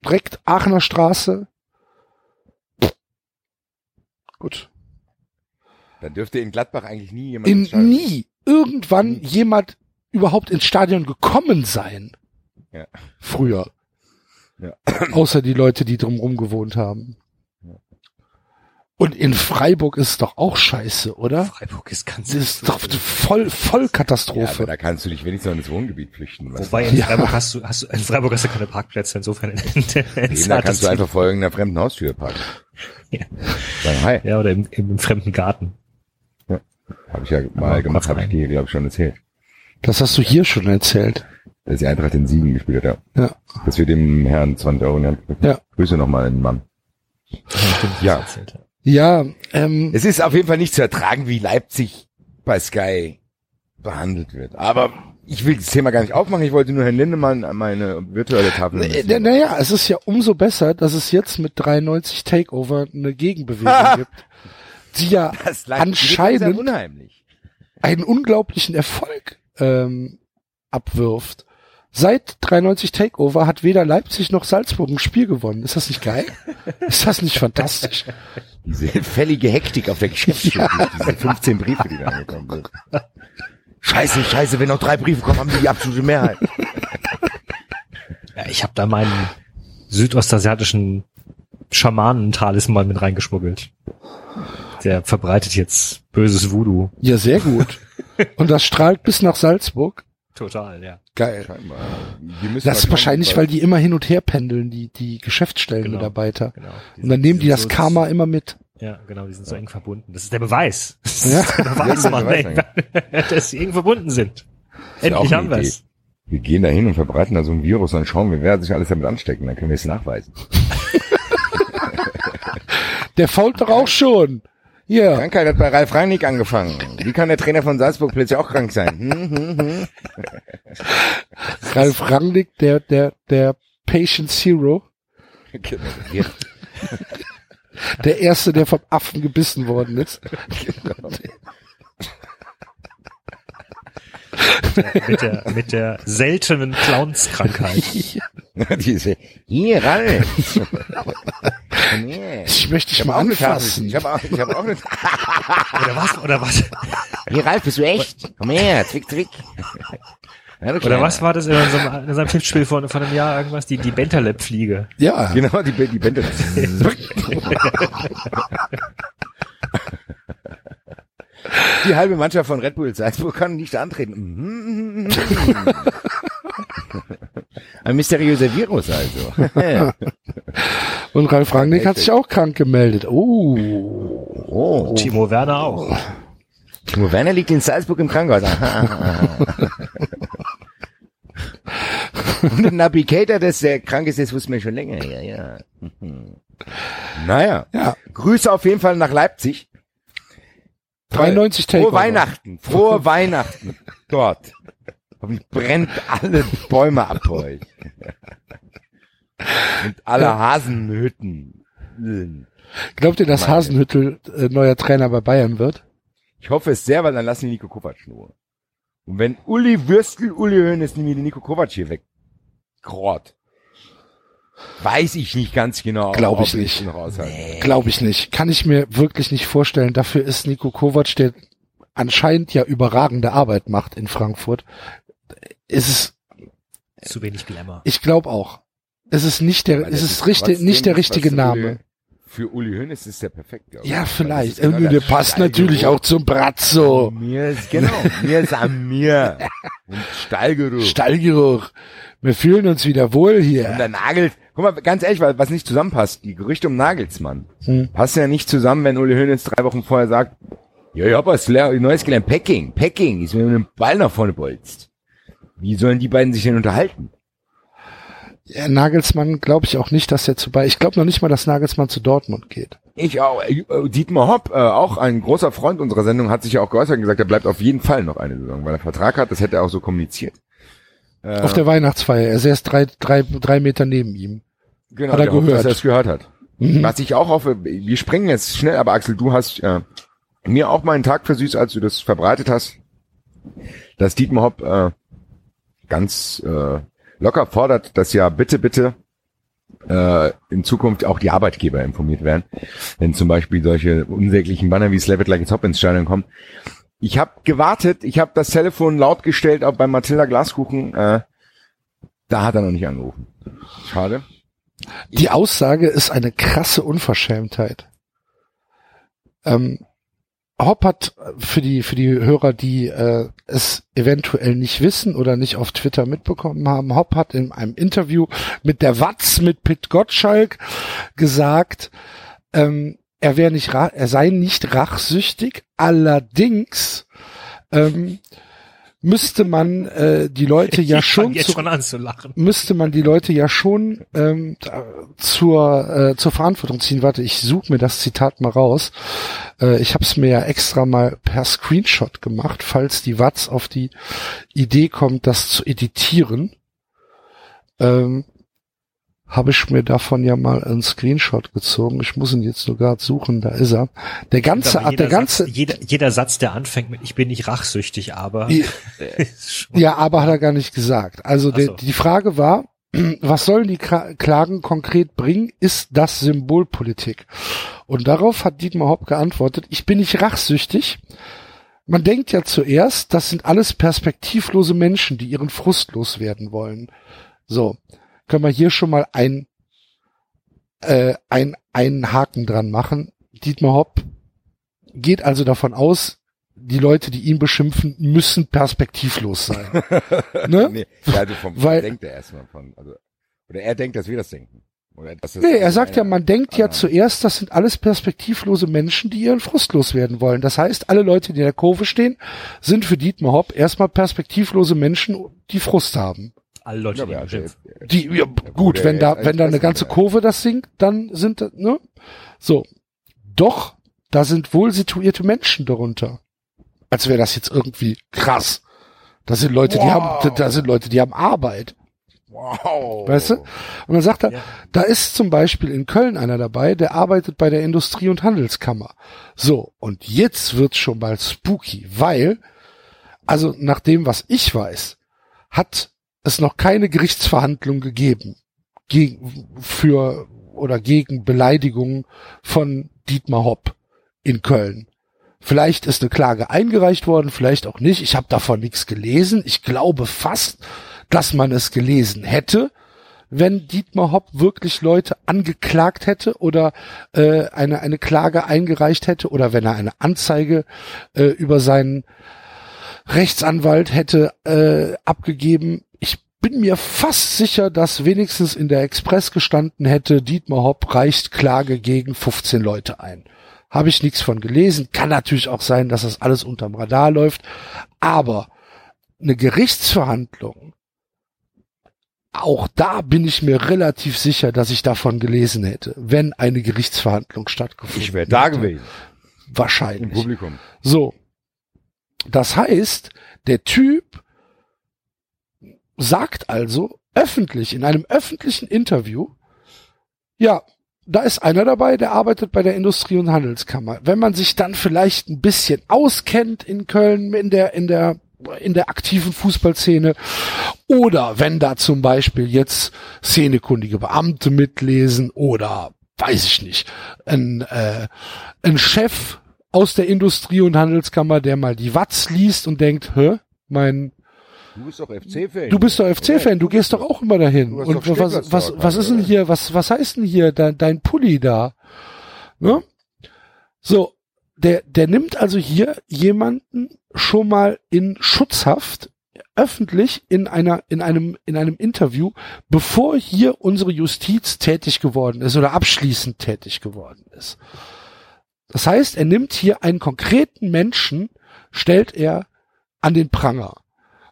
Direkt Aachener Straße. Gut. Dann dürfte in Gladbach eigentlich nie jemand In, nie. irgendwann jemand überhaupt ins Stadion gekommen sein. Ja. Früher. Ja. Außer die Leute, die drumherum gewohnt haben. Und in Freiburg ist es doch auch scheiße, oder? Freiburg ist ganz Das ist doch voll, voll Ja, aber Katastrophe. da kannst du dich wenigstens noch ins Wohngebiet flüchten. Was Wobei in Ja. Freiburg hast du, hast du, in Freiburg hast du keine Parkplätze, insofern in, in, in, da kannst du einfach vor irgendeiner fremden Haustür parken. Ja. Sagen, hi, Ja, oder im, im, im fremden Garten. habe ich ja mal Aber gemacht, habe ich dir, glaube ich, schon erzählt. Das hast du hier schon erzählt. Dass die Eintracht in Siegen gespielt hat, ja. Ja. Dass wir dem Herrn 20 Euro in die Hand drücken. Ja. Grüße nochmal den Mann. Ja. Ja, ähm, Es ist auf jeden Fall nicht zu ertragen, wie Leipzig bei Sky behandelt wird. Aber ich will das Thema gar nicht aufmachen. Ich wollte nur Herrn Lindemann an meine virtuelle Tafel. Äh, na- Naja, es ist ja umso besser, dass es jetzt mit 93 Takeover eine Gegenbewegung *laughs* gibt, die ja anscheinend- ist ja unheimlich. einen unglaublichen Erfolg ähm, abwirft. Seit 93 Takeover hat weder Leipzig noch Salzburg ein Spiel gewonnen. Ist das nicht geil? *laughs* Ist das nicht fantastisch? Diese fällige Hektik auf der Geschäftsstelle, *laughs* diese 15 Briefe, die da angekommen sind. Scheiße, scheiße, wenn noch drei Briefe kommen, haben die die absolute Mehrheit. Ja, ich habe da meinen südostasiatischen Schamanen-Talisman mit reingeschmuggelt. Der verbreitet jetzt böses Voodoo. Ja, sehr gut. *laughs* Und das strahlt bis nach Salzburg. Total, ja. Geil. Das ist wahrscheinlich, weil die immer hin und her pendeln, die, die Genau. Geschäftsstellenmitarbeiter. Genau. Und dann nehmen die das so- Karma immer mit. Ja, genau, die sind so eng verbunden. Das ist der Beweis. *laughs* Das Ja. ist der Beweis, Ja, Mann, ey, *laughs* dass sie eng verbunden sind. Endlich haben wir es. Wir gehen da hin und verbreiten da so ein Virus, dann schauen wir, wer sich alles damit anstecken, dann können wir es nachweisen. Der fault doch auch schon. Ja. Krankheit hat bei Ralf Rangnick angefangen. Wie kann der Trainer von Salzburg plötzlich auch krank sein? Hm, hm, hm. *laughs* Ralf Rangnick, der, der, der Patient Zero. Ja, *laughs* Der erste, der vom Affen gebissen worden ist. *laughs* Mit der, mit der seltenen Clownskrankheit. *laughs* Diese, hier, Ralf. Komm her. Ich möchte dich Ich mal anfassen. Ich habe auch, ich hab auch eine *laughs* Oder was? Oder was? Hier, Ralf, bist du echt? Komm her, zwick, zwick. Ja, Oder was war das in unserem, in unserem Tippspiel von, von einem Jahr irgendwas? Die, die Bentaleb-Fliege. Ja. Genau, die, die Bände. Die halbe Mannschaft von Red Bull Salzburg kann nicht antreten. Mhm. Ein mysteriöser Virus also. *laughs* Und Ralf Rangnick hat sich auch krank gemeldet. Oh. Oh. Timo Werner auch. Timo Werner liegt in Salzburg im Krankenhaus. *laughs* Und ein Navigator, dass der krank ist, das wussten wir schon länger. Ja, ja. Mhm. Naja. Ja. Grüße auf jeden Fall nach Leipzig. 93 Frohe Takeover. Weihnachten. Frohe Weihnachten. *laughs* Dort. Hoffentlich brennt alle Bäume ab euch. Und alle Hasenhütten. Glaubt ihr, dass Meine. Hasenhüttel äh, neuer Trainer bei Bayern wird? Ich hoffe es sehr, weil dann lassen die Nico Kovac nur. Und wenn Uli Würstel, Uli Hoeneß nämlich den Nico Kovac hier weggrort, weiß ich nicht ganz genau. Glaub ob ich nicht. raushalte. Glaube ich nicht. Kann ich mir wirklich nicht vorstellen. Dafür ist Nico Kovac, der anscheinend ja überragende Arbeit macht in Frankfurt. Ist es, Zu wenig Glamour. ich glaube auch. Es ist nicht der, es ist richtig, nicht der richtige Name. Für Uli Hoeneß ist der perfekt. glaub ich. Ja, vielleicht. genau Irgendwie, der das passt natürlich auch zum Brazzo. Mir ist, genau, mir ist an mir. *laughs* Und Stallgeruch. Stallgeruch. Wir fühlen uns wieder wohl Und hier. der Nagels, guck mal, ganz ehrlich, was nicht zusammenpasst, die Gerüchte um Nagelsmann, Hm. passen ja nicht zusammen, wenn Uli Hoeneß drei Wochen vorher sagt, ja, ich hab was Neues gelernt, Packing, Packing, ist mir mit dem Ball nach vorne bolzt. Wie sollen die beiden sich denn unterhalten? Ja, Nagelsmann glaube ich auch nicht, dass er zu bei. Ich glaube noch nicht mal, dass Nagelsmann zu Dortmund geht. Ich auch, äh, Dietmar Hopp, äh, auch ein großer Freund unserer Sendung, hat sich ja auch geäußert und gesagt, er bleibt auf jeden Fall noch eine Saison, weil er Vertrag hat, das hätte er auch so kommuniziert. Äh, Auf der Weihnachtsfeier. Er ist drei, drei, drei Meter neben ihm. Genau, Hat er gehört. dass er es gehört hat. Mhm. Was ich auch hoffe, wir springen jetzt schnell, aber Axel, du hast äh, mir auch meinen Tag versüßt, als du das verbreitet hast, dass Dietmar Hopp äh, ganz äh, locker fordert, dass ja bitte, bitte äh, in Zukunft auch die Arbeitgeber informiert werden, wenn zum Beispiel solche unsäglichen Banner wie Slav It Like It's Hop ins Stadion kommen. Ich habe gewartet, ich habe das Telefon laut gestellt, auch bei Matilda Glaskuchen. Äh, da hat er noch nicht angerufen. Schade. Die Aussage ist eine krasse Unverschämtheit. Ähm, Hopp hat für die für die Hörer, die äh, es eventuell nicht wissen oder nicht auf Twitter mitbekommen haben, Hopp hat in einem Interview mit der Watz mit Pit Gottschalk gesagt, ähm, er wäre nicht er sei nicht rachsüchtig, allerdings ähm, müsste man äh, die Leute ja ich schon, zu, schon müsste man die Leute ja schon ähm, zur äh, zur Verantwortung ziehen. Warte, ich suche mir das Zitat mal raus. Äh, ich habe es mir ja extra mal per Screenshot gemacht, falls die Watz auf die Idee kommt, das zu editieren. Ähm, habe ich mir davon ja mal einen Screenshot gezogen. Ich muss ihn jetzt nur gerade suchen, da ist er. Der ganze, der jeder ganze, Satz, jeder, jeder Satz, der anfängt mit Ich bin nicht rachsüchtig, aber *laughs* schon- Ja, aber hat er gar nicht gesagt. Also Ach die, so. die Frage war, *clears throat* was sollen die Klagen konkret bringen? Ist das Symbolpolitik? Und darauf hat Dietmar Hopp geantwortet, ich bin nicht rachsüchtig. Man denkt ja zuerst, das sind alles perspektivlose Menschen, die ihren Frust loswerden wollen. So, können wir hier schon mal ein, äh, ein, einen Haken dran machen. Dietmar Hopp geht also davon aus, die Leute, die ihn beschimpfen, müssen perspektivlos sein. *laughs* ne? Nee, ja, also vom, Weil- denkt er erstmal von, also, oder er denkt, dass wir das denken. Oder das Nee, er sagt ja, man denkt ja zuerst, das sind alles perspektivlose Menschen, die ihren Frust loswerden wollen. Das heißt, alle Leute, die in der Kurve stehen, sind für Dietmar Hopp erstmal perspektivlose Menschen, die Frust haben. Alle Leute, Ja, die also. Die, ja, gut, wenn da, wenn da eine ganze Kurve das singt, dann sind, da- ne? So. Doch, da sind wohl situierte Menschen darunter. Als wäre das jetzt irgendwie krass. Das sind Leute, die Wow. haben, da sind Leute, die haben Arbeit. Wow. Weißt du? Und dann sagt er, Ja. da ist zum Beispiel in Köln einer dabei, der arbeitet bei der Industrie- und Handelskammer. So, und jetzt wird's schon mal spooky, weil, also nach dem, was ich weiß, hat es noch keine Gerichtsverhandlung gegeben gegen, für oder gegen Beleidigungen von Dietmar Hopp in Köln. Vielleicht ist eine Klage eingereicht worden, vielleicht auch nicht. Ich habe davon nichts gelesen. Ich glaube fast, dass man es gelesen hätte, wenn Dietmar Hopp wirklich Leute angeklagt hätte oder äh, eine, eine Klage eingereicht hätte oder wenn er eine Anzeige äh, über seinen Rechtsanwalt hätte äh, abgegeben. Ich bin mir fast sicher, dass wenigstens in der Express gestanden hätte, Dietmar Hopp reicht Klage gegen 15 Leute ein. Habe ich nichts von gelesen. Kann natürlich auch sein, dass das alles unterm Radar läuft. Aber eine Gerichtsverhandlung, auch da bin ich mir relativ sicher, dass ich davon gelesen hätte, wenn eine Gerichtsverhandlung stattgefunden Ich wäre da hätte. gewesen. Im Wahrscheinlich. Publikum. So. Das heißt, der Typ sagt also öffentlich, in einem öffentlichen Interview, ja, da ist einer dabei, der arbeitet bei der Industrie- und Handelskammer. Wenn man sich dann vielleicht ein bisschen auskennt in Köln, in der, in der, in der aktiven Fußballszene, oder wenn da zum Beispiel jetzt szenekundige Beamte mitlesen oder weiß ich nicht, ein, äh, ein Chef aus der Industrie- und Handelskammer, der mal die Watz liest und denkt, hä, mein, Du bist doch FC-Fan. du bist doch FC-Fan, du gehst doch auch immer dahin. Und was, was, was ist denn hier, was, was heißt denn hier dein, dein Pulli da? Ne? So, der, der nimmt also hier jemanden schon mal in Schutzhaft, öffentlich in einer, in einem, in einem Interview, bevor hier unsere Justiz tätig geworden ist oder abschließend tätig geworden ist. Das heißt, er nimmt hier einen konkreten Menschen, stellt er an den Pranger.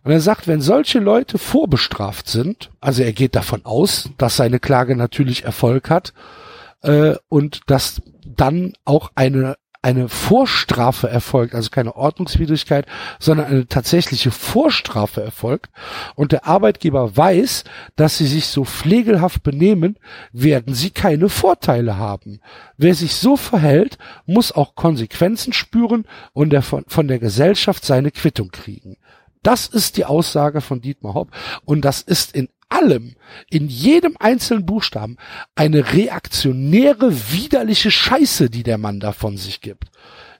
Und er sagt, wenn solche Leute vorbestraft sind, also er geht davon aus, dass seine Klage natürlich Erfolg hat äh, und dass dann auch eine eine Vorstrafe erfolgt, also keine Ordnungswidrigkeit, sondern eine tatsächliche Vorstrafe erfolgt und der Arbeitgeber weiß, dass sie sich so pflegelhaft benehmen, werden sie keine Vorteile haben. Wer sich so verhält, muss auch Konsequenzen spüren und der von, von der Gesellschaft seine Quittung kriegen. Das ist die Aussage von Dietmar Hopp und das ist in allem, in jedem einzelnen Buchstaben eine reaktionäre, widerliche Scheiße, die der Mann da von sich gibt.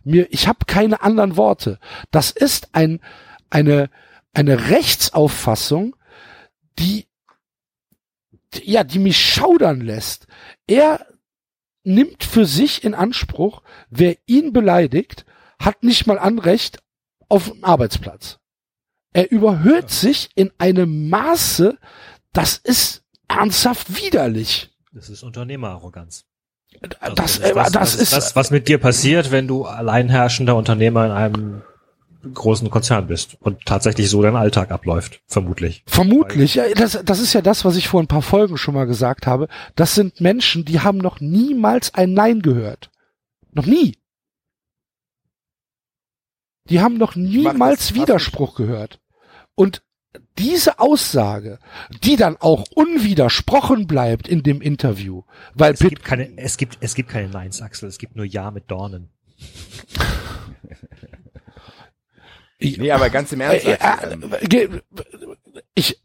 mir, ich habe keine anderen Worte. Das ist ein, eine, eine Rechtsauffassung, die, ja, die mich schaudern lässt. Er nimmt für sich in Anspruch, wer ihn beleidigt, hat nicht mal Anrecht auf dem Arbeitsplatz. Er überhöht sich in einem Maße, das ist ernsthaft widerlich. Das ist Unternehmerarroganz. Also das, das, ist das, das, ist das, was mit dir passiert, wenn du alleinherrschender Unternehmer in einem großen Konzern bist und tatsächlich so dein Alltag abläuft, vermutlich. Vermutlich, ja, das, das ist ja das, was ich vor ein paar Folgen schon mal gesagt habe. Das sind Menschen, die haben noch niemals ein Nein gehört. Noch nie. Die haben noch niemals Widerspruch gehört. Und diese Aussage, die dann auch unwidersprochen bleibt in dem Interview, weil es gibt keine, es gibt, es gibt keine Neins, Axel, es gibt nur Ja mit Dornen. *laughs* nee, aber ganz im Ernst. Äh, äh, ich,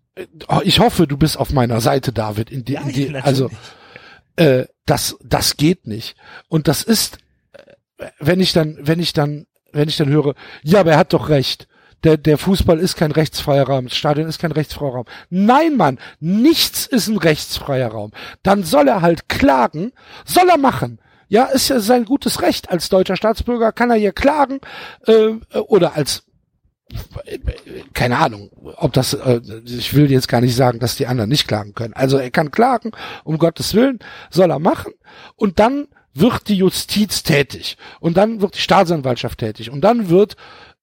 ich hoffe, du bist auf meiner Seite, David. In die, in die, also, äh, das, das geht nicht. Und das ist, wenn ich dann, wenn ich dann, wenn ich dann höre, ja, aber er hat doch recht der, der Fußball ist kein rechtsfreier Raum, das Stadion ist kein rechtsfreier Raum. Nein, Mann, nichts ist ein rechtsfreier Raum. Dann soll er halt klagen, soll er machen. Ja, ist ja sein gutes Recht. Als deutscher Staatsbürger kann er hier klagen äh, oder als keine Ahnung, ob das, äh, ich will jetzt gar nicht sagen, dass die anderen nicht klagen können. Also er kann klagen, um Gottes Willen, soll er machen. Und dann wird die Justiz tätig. Und dann wird die Staatsanwaltschaft tätig. Und dann wird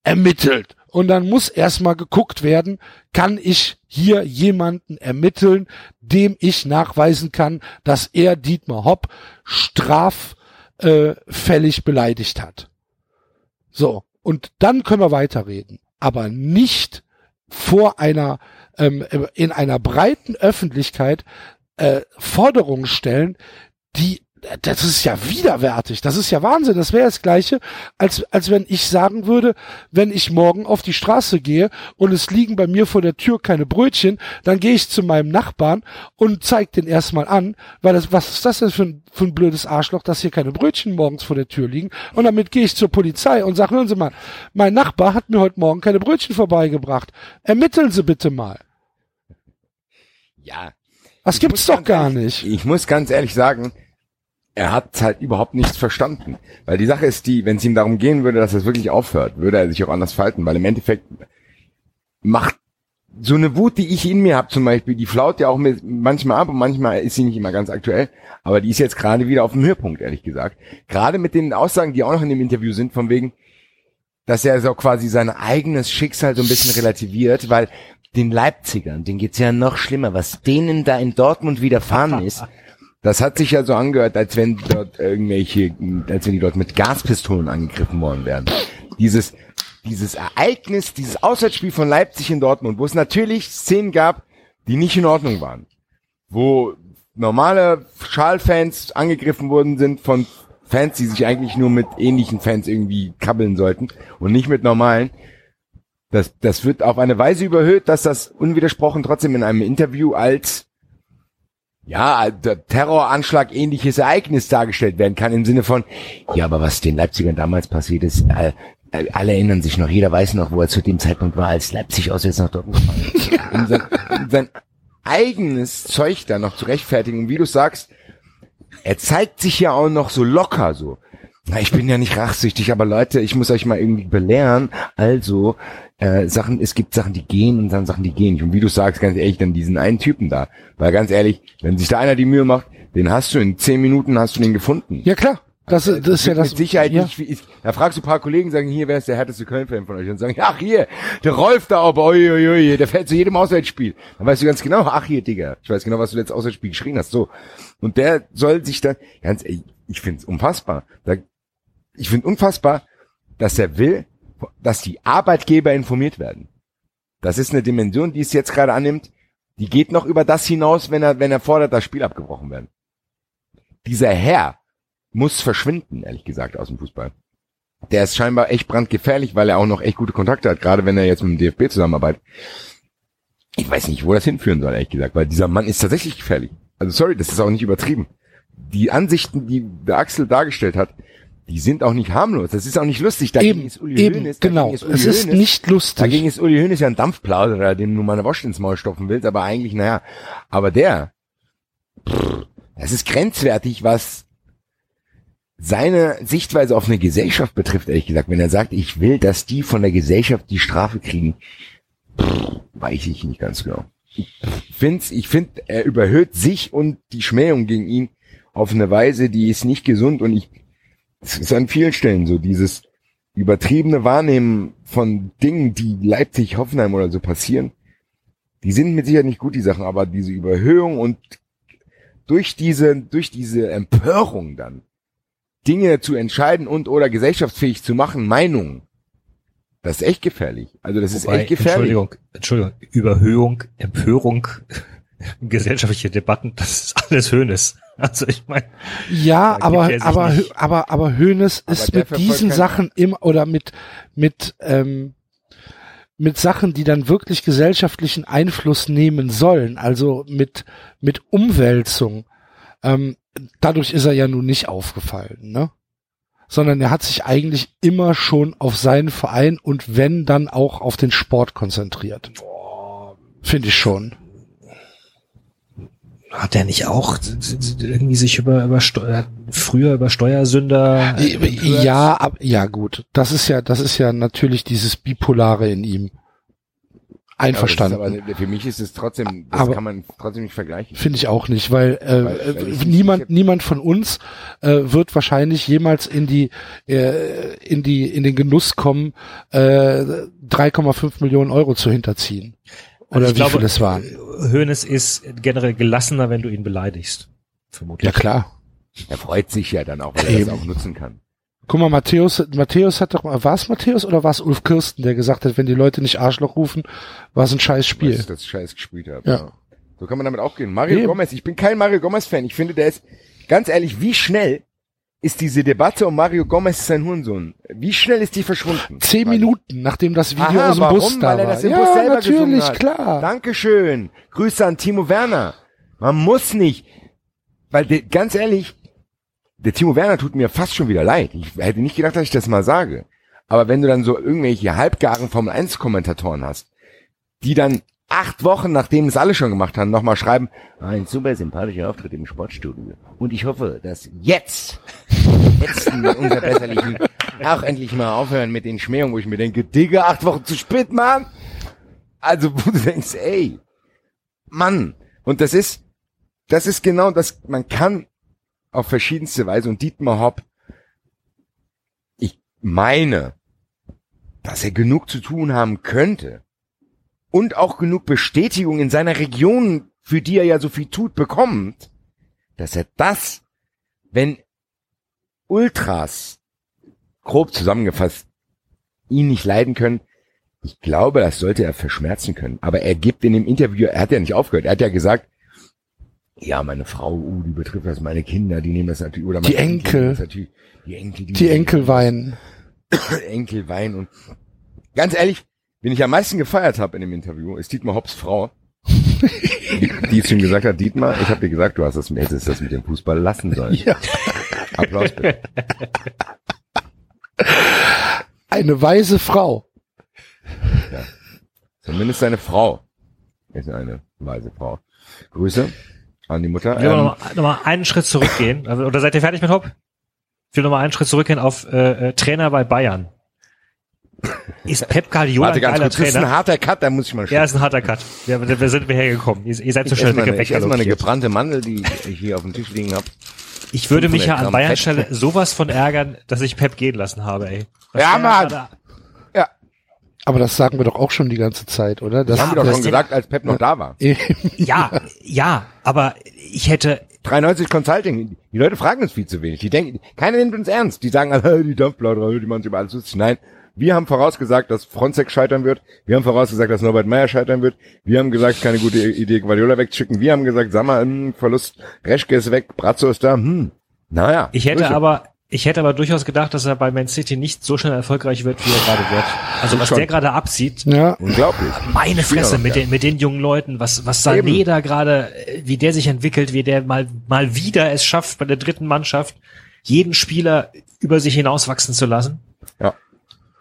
ermittelt. Und dann muss erstmal geguckt werden, kann ich hier jemanden ermitteln, dem ich nachweisen kann, dass er Dietmar Hopp straffällig äh, beleidigt hat. So, und dann können wir weiterreden. Aber nicht vor einer, ähm, in einer breiten Öffentlichkeit äh, Forderungen stellen, die das ist ja widerwärtig. Das ist ja Wahnsinn. Das wäre das Gleiche, als, als wenn ich sagen würde, wenn ich morgen auf die Straße gehe und es liegen bei mir vor der Tür keine Brötchen, dann gehe ich zu meinem Nachbarn und zeig den erstmal an, weil das, was ist das denn für ein, für ein blödes Arschloch, dass hier keine Brötchen morgens vor der Tür liegen? Und damit gehe ich zur Polizei und sage, hören Sie mal, mein Nachbar hat mir heute Morgen keine Brötchen vorbeigebracht. Ermitteln Sie bitte mal. Ja. Das gibt's doch gar ehrlich, nicht. Ich muss ganz ehrlich sagen, er hat halt überhaupt nichts verstanden. Weil die Sache ist die, wenn es ihm darum gehen würde, dass es wirklich aufhört, würde er sich auch anders falten, weil im Endeffekt macht so eine Wut, die ich in mir habe zum Beispiel, die flaut ja auch manchmal ab und manchmal ist sie nicht immer ganz aktuell, aber die ist jetzt gerade wieder auf dem Höhepunkt, ehrlich gesagt. Gerade mit den Aussagen, die auch noch in dem Interview sind, von wegen, dass er so quasi sein eigenes Schicksal so ein bisschen relativiert, weil den Leipzigern, denen geht's ja noch schlimmer, was denen da in Dortmund widerfahren ist. Das hat sich ja so angehört, als wenn dort irgendwelche, als wenn die dort mit Gaspistolen angegriffen worden wären. Dieses, dieses Ereignis, dieses Auswärtsspiel von Leipzig in Dortmund, wo es natürlich Szenen gab, die nicht in Ordnung waren. Wo normale Schalfans angegriffen worden sind von Fans, die sich eigentlich nur mit ähnlichen Fans irgendwie kabbeln sollten und nicht mit normalen. Das, das wird auf eine Weise überhöht, dass das unwidersprochen trotzdem in einem Interview als ja, der Terroranschlag ähnliches Ereignis dargestellt werden kann im Sinne von, ja, aber was den Leipzigern damals passiert ist, äh, alle erinnern sich noch, jeder weiß noch, wo er zu dem Zeitpunkt war, als Leipzig aus jetzt nach Dortmund gefahren *laughs* ist. um, sein, um sein eigenes Zeug da noch zu rechtfertigen. Und wie du sagst, er zeigt sich ja auch noch so locker so. Na, ich bin ja nicht rachsüchtig, aber Leute, ich muss euch mal irgendwie belehren. Also, äh, Sachen, es gibt Sachen, die gehen und dann Sachen, die gehen nicht. Und wie du sagst, ganz ehrlich, dann diesen einen Typen da. Weil ganz ehrlich, wenn sich da einer die Mühe macht, den hast du in zehn Minuten hast du den gefunden. Ja klar. Das, das, das ist ja das. Mit Sicherheit ja. nicht. Wie, da fragst du ein paar Kollegen, sagen, hier, wer ist der härteste Köln-Fan von euch? Und sagen, ach hier, der Rolf da oben, oi, oi, oi, der fällt zu jedem Auswärtsspiel. Dann weißt du ganz genau, ach hier, Digga, ich weiß genau, was du letztes Auswärtsspiel geschrien hast. So. Und der soll sich dann, ganz ehrlich, ich find's unfassbar. Da, ich find unfassbar, dass er will, dass die Arbeitgeber informiert werden. Das ist eine Dimension, die es jetzt gerade annimmt. Die geht noch über das hinaus, wenn er, wenn er fordert, das Spiel abgebrochen werden. Dieser Herr muss verschwinden, ehrlich gesagt, aus dem Fußball. Der ist scheinbar echt brandgefährlich, weil er auch noch echt gute Kontakte hat, gerade wenn er jetzt mit dem DFB zusammenarbeitet. Ich weiß nicht, wo das hinführen soll, ehrlich gesagt, weil dieser Mann ist tatsächlich gefährlich. Also sorry, das ist auch nicht übertrieben. Die Ansichten, die der Axel dargestellt hat, die sind auch nicht harmlos. Das ist auch nicht lustig. Eben, Dagegen ist Uli eben, Hoeneß, genau. dagegen ist Uli Es ist Hoeneß- nicht lustig. Dagegen ist Uli Hoeneß ja ein Dampfplauderer, dem du mal eine Wurst ins Maul stopfen willst, aber eigentlich, naja, aber der, pff, das ist grenzwertig, was seine Sichtweise auf eine Gesellschaft betrifft, ehrlich gesagt. Wenn er sagt, ich will, dass die von der Gesellschaft die Strafe kriegen, pff, weiß ich nicht ganz genau. Ich find's, ich find, er überhöht sich und die Schmähung gegen ihn auf eine Weise, die ist nicht gesund und ich, es ist an vielen Stellen so, dieses übertriebene Wahrnehmen von Dingen, die Leipzig, Hoffenheim oder so passieren, die sind mit Sicherheit nicht gut, die Sachen, aber diese Überhöhung und durch diese, durch diese Empörung dann Dinge zu entscheiden und oder gesellschaftsfähig zu machen, Meinungen, das ist echt gefährlich. Also das ist Wobei, echt gefährlich. Entschuldigung, Entschuldigung, Überhöhung, Empörung, *laughs* gesellschaftliche Debatten, das ist alles Höhnes. *laughs* Also ich meine, Ja, aber, er aber, nicht. aber, aber Aber ist der mit diesen Sachen immer, oder mit, mit, ähm, mit Sachen, die dann wirklich gesellschaftlichen Einfluss nehmen sollen, also mit, mit Umwälzung, ähm, dadurch ist er ja nun nicht aufgefallen, ne? Sondern er hat sich eigentlich immer schon auf seinen Verein und wenn dann auch auf den Sport konzentriert. Finde ich schon. Hat er nicht auch irgendwie sich über, über Steu früher über Steuersünder äh, empört? Ja, ab, ja gut. Das ist ja, das ist ja natürlich dieses Bipolare in ihm. Einverstanden. Aber, aber für mich ist es trotzdem, das Aber- kann man trotzdem nicht vergleichen. Finde ich auch nicht, weil, äh, Weil- weil äh, niemand, niemand von uns äh, wird wahrscheinlich jemals in die, äh, in die, in den Genuss kommen, äh, 3,5 Millionen Euro zu hinterziehen. Oder Also wie ich glaube, viel es waren. Hoeneß ist generell gelassener, wenn du ihn beleidigst. Vermutlich. Ja klar. Er freut sich ja dann auch, weil er das auch nutzen kann. Guck mal, Matthäus, Matthäus hat doch, war es Matthäus oder war es Ulf Kirsten, der gesagt hat, wenn die Leute nicht Arschloch rufen, war es ein scheiß Spiel. ich das Scheiß gespielt habe. Ja. So kann man damit auch gehen. Mario Eben. Gomez, ich bin kein Mario Gomez-Fan. Ich finde, der ist, ganz ehrlich, wie schnell ist diese Debatte um Mario Gomez sein Hurensohn? Wie schnell ist die verschwunden? Zehn Minuten, nachdem das Video Aha, aus dem warum? Bus da Weil er war. das im ja, Bus selber gesungen natürlich, hat. klar. Dankeschön. Grüße an Timo Werner. Man muss nicht. Weil, de, ganz ehrlich, der Timo Werner tut mir fast schon wieder leid. Ich hätte nicht gedacht, dass ich das mal sage. Aber wenn du dann so irgendwelche halbgaren Formel 1 Kommentatoren hast, die dann acht Wochen, nachdem es alle schon gemacht haben, nochmal schreiben, ein super sympathischer Auftritt im Sportstudio. Und ich hoffe, dass jetzt, jetzt unser Besserlichen auch endlich mal aufhören mit den Schmähungen, wo ich mir denke, Digga, acht Wochen zu spät, Mann. Also, wo du denkst, ey, Mann. Und das ist, das ist genau das, man kann auf verschiedenste Weise und Dietmar Hopp, ich meine, dass er genug zu tun haben könnte und auch genug Bestätigung in seiner Region, für die er ja so viel tut, bekommt, dass er das, wenn Ultras, grob zusammengefasst, ihn nicht leiden können, ich glaube, das sollte er verschmerzen können. Aber er gibt in dem Interview, er hat ja nicht aufgehört, er hat ja gesagt, ja, meine Frau, uh, die betrifft das, meine Kinder, die nehmen das natürlich, oder Die meine Enkel. die Enkel, Die Enkel weinen. *coughs* Enkel weinen und ganz ehrlich, wen ich am meisten gefeiert habe in dem Interview, ist Dietmar Hopps Frau, *laughs* die, die zu ihm gesagt hat, Dietmar, ich habe dir gesagt, du hast das, hättest das mit dem Fußball lassen sollen. Ja. Applaus bitte. Eine weise Frau. Zumindest seine Frau ist eine weise Frau. Grüße an die Mutter. Ich will Ähm, noch, mal, noch mal einen Schritt zurückgehen. Also, Oder seid ihr fertig mit Hopp? Ich will noch mal einen Schritt zurückgehen auf äh, äh, Trainer bei Bayern. Ist Pep Guardiola warte ein ganz geiler kurz, das ist ein Trainer? harter Cut, da muss ich mal Ja, ist ein harter Cut. Ja, wir, wir sind wir hergekommen. Ihr, ihr seid so schnell esse, meine, weg, ich esse mal eine gebrannte Mandel, die ich hier auf dem Tisch liegen habe. Ich würde mich ja 500 an Bayern. Stelle sowas von ärgern, dass ich Pep gehen lassen habe, ey. Was Ja, Mann! Ja, Aber das sagen wir doch auch schon die ganze Zeit, oder? Das, das haben wir doch schon gesagt, als Pep noch da war. *laughs* Ja, ja, aber ich hätte, 93 Consulting. Die Leute fragen uns viel zu wenig. Die denken, keiner nimmt uns ernst. Die sagen, alle, *laughs* die Dampfplauderer, die machen sich über alles lustig. Nein, wir haben vorausgesagt, dass Frontex scheitern wird. Wir haben vorausgesagt, dass Norbert Meyer scheitern wird. Wir haben gesagt, keine gute Idee, Guardiola wegzuschicken. Wir haben gesagt, sag mal, hm, Verlust, Reschke ist weg, Brazzo ist da. Hm, naja. ich hätte Grüße. aber, ich hätte aber durchaus gedacht, dass er bei Man City nicht so schnell erfolgreich wird, wie er gerade wird. Also was Schon. der gerade absieht, ja, Unglaublich. meine Fresse mit den, mit den jungen Leuten, was, was Sané Eben. da gerade, äh, wie der sich entwickelt, wie der mal, mal wieder es schafft, bei der dritten Mannschaft, jeden Spieler über sich hinauswachsen zu lassen. Ja.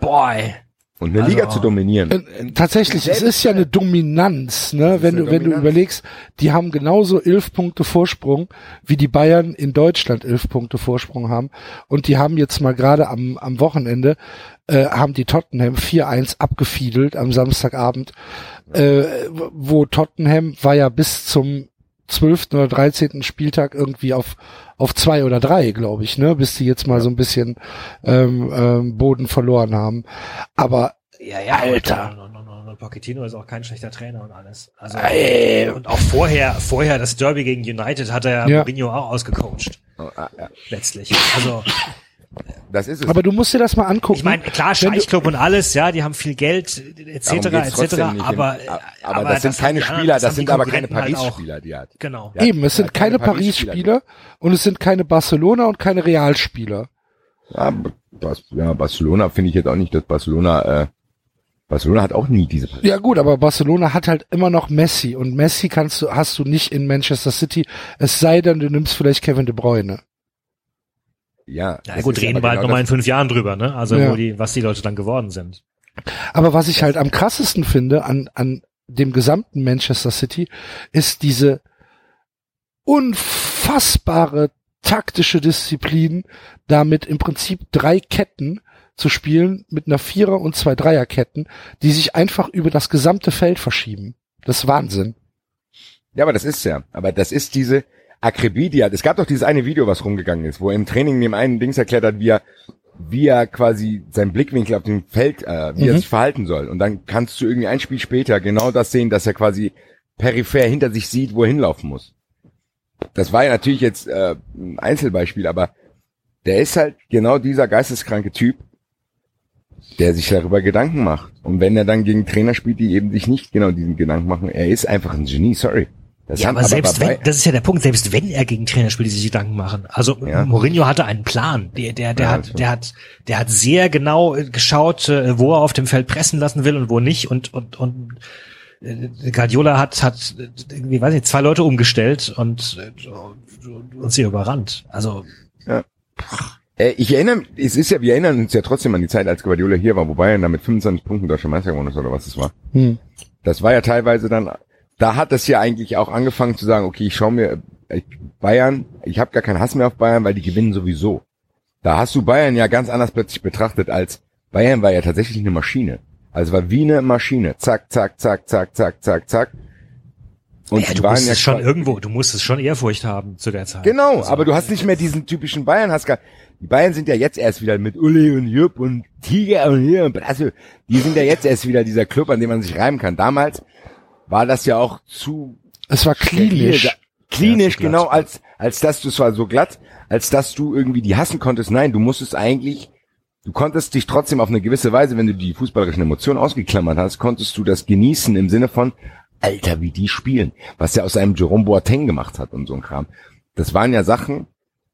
Boy. Und eine Also- Liga zu dominieren. Äh, äh, Tatsächlich, es ist ja eine Dominanz, ne? Wenn du, wenn du überlegst, die haben genauso elf Punkte Vorsprung, wie die Bayern in Deutschland elf Punkte Vorsprung haben. Und die haben jetzt mal gerade am, am Wochenende, äh, haben die Tottenham 4-1 abgefiedelt am Samstagabend, äh, wo Tottenham war ja bis zum 12. oder 13. Spieltag irgendwie auf auf zwei oder drei, glaube ich, ne, bis die jetzt mal so ein bisschen ähm, ähm, Boden verloren haben. Aber Ja, ja, Alter. Und, und, und, und Pochettino ist auch kein schlechter Trainer und alles. Also, Ey. und auch vorher, vorher das Derby gegen United hat er Ja. Mourinho auch ausgecoacht. Oh, ah, ja. Letztlich. Also, Das ist es. Aber du musst dir das mal angucken. ich meine, klar, Scheichclub und alles, ja, die haben viel Geld, etc., etc., nicht. aber, aber, das sind haben keine die anderen- Spieler, das die sind aber keine halt. Paris-Spieler, die hat. Genau. Ja. Eben, es sind keine keine Paris-Spieler und es sind keine Barcelona und keine Realspieler. Ja, Bas ja Barcelona finde ich jetzt auch nicht, dass Barcelona, äh, Barcelona hat auch nie diese Ja gut, aber Barcelona hat halt immer noch Messi und Messi kannst du, hast du nicht in Manchester City, es sei denn, du nimmst vielleicht Kevin De Bruyne. Ja, Ja, das gut, reden wir halt genau nochmal in fünf Jahren drüber, ne? Also, Ja. wo die, was die Leute dann geworden sind. Aber was ich halt am krassesten finde an, an dem gesamten Manchester City, ist diese unfassbare taktische Disziplin, damit im Prinzip drei Ketten zu spielen mit einer Vierer- und zwei Dreierketten, die sich einfach über das gesamte Feld verschieben. Das ist Wahnsinn. Ja, aber das ist ja. Aber das ist diese Akribie, die hat. Es gab doch dieses eine Video, was rumgegangen ist, wo er im Training dem einen Dings erklärt hat, wie er, wie er quasi seinen Blickwinkel auf dem Feld, äh, wie er Mhm. sich verhalten soll. Und dann kannst du irgendwie ein Spiel später genau das sehen, dass er quasi peripher hinter sich sieht, wo er hinlaufen muss. Das war ja natürlich jetzt äh, ein Einzelbeispiel, aber der ist halt genau dieser geisteskranke Typ, der sich darüber Gedanken macht. Und wenn er dann gegen Trainer spielt, die eben sich nicht genau diesen Gedanken machen, er ist einfach ein Genie, sorry. Das Ja, aber selbst wenn, das ist ja der Punkt, selbst wenn er gegen Trainer spielt, die sich Gedanken machen. Also Ja. Mourinho hatte einen Plan. Der, der, der Ja, hat, so. der hat, der hat sehr genau äh, geschaut, äh, wo er auf dem Feld pressen lassen will und wo nicht. Und und und äh, Guardiola hat hat irgendwie, weiß nicht, zwei Leute umgestellt und uns hier überrannt. Also Äh, ich erinnere, es ist ja, wir erinnern uns ja trotzdem an die Zeit, als Guardiola hier war, wobei er dann mit 25 Punkten deutscher Meister geworden ist oder was es war. Hm. Das war ja teilweise dann, da hat es ja eigentlich auch angefangen zu sagen, okay, ich schaue mir äh, Bayern, ich habe gar keinen Hass mehr auf Bayern, weil die gewinnen sowieso. Da hast du Bayern ja ganz anders plötzlich betrachtet als Bayern war ja tatsächlich eine Maschine. Also war wie eine Maschine. Zack, zack, zack, zack, zack, zack, zack. Und ja, du musst ja es schon irgendwo, du musst es schon Ehrfurcht haben zu der Zeit. Genau, Also, aber du hast nicht mehr diesen typischen Bayern, hast gar, die Bayern sind ja jetzt erst wieder mit Uli und Jupp und Tiger und hier und Brasse, die sind ja jetzt erst wieder dieser Club, an dem man sich reiben kann. Damals war das ja auch zu Es war klinisch. Da- klinisch, Ja, genau, als, als dass du, es war so glatt, als dass du irgendwie die hassen konntest. Nein, du musstest eigentlich, du konntest dich trotzdem auf eine gewisse Weise, wenn du die fußballerischen Emotionen ausgeklammert hast, konntest du das genießen im Sinne von, Alter, wie die spielen, was er aus einem Jerome Boateng gemacht hat und so ein Kram. Das waren ja Sachen,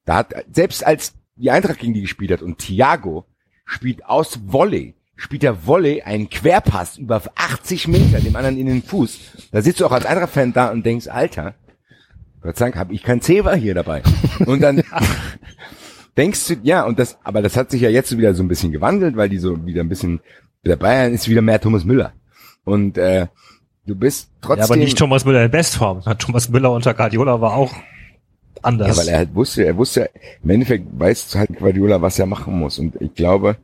da hat, selbst als die Eintracht gegen die gespielt hat und Thiago spielt aus Volley, spielt der Volley einen Querpass über 80 Meter dem anderen in den Fuß. Da sitzt du auch als Eintracht-Fan da und denkst, Alter, Gott sei Dank habe ich kein Zewa hier dabei. Und dann *laughs* denkst du, ja, und das, aber das hat sich ja jetzt wieder so ein bisschen gewandelt, weil die so wieder ein bisschen, der Bayern ist wieder mehr Thomas Müller. Und äh, du bist trotzdem. Ja, aber nicht Thomas Müller in Bestform. *laughs* Thomas Müller unter Guardiola war auch anders. Ja, weil er halt wusste, er wusste, im Endeffekt weiß halt Guardiola, was er machen muss. Und ich glaube,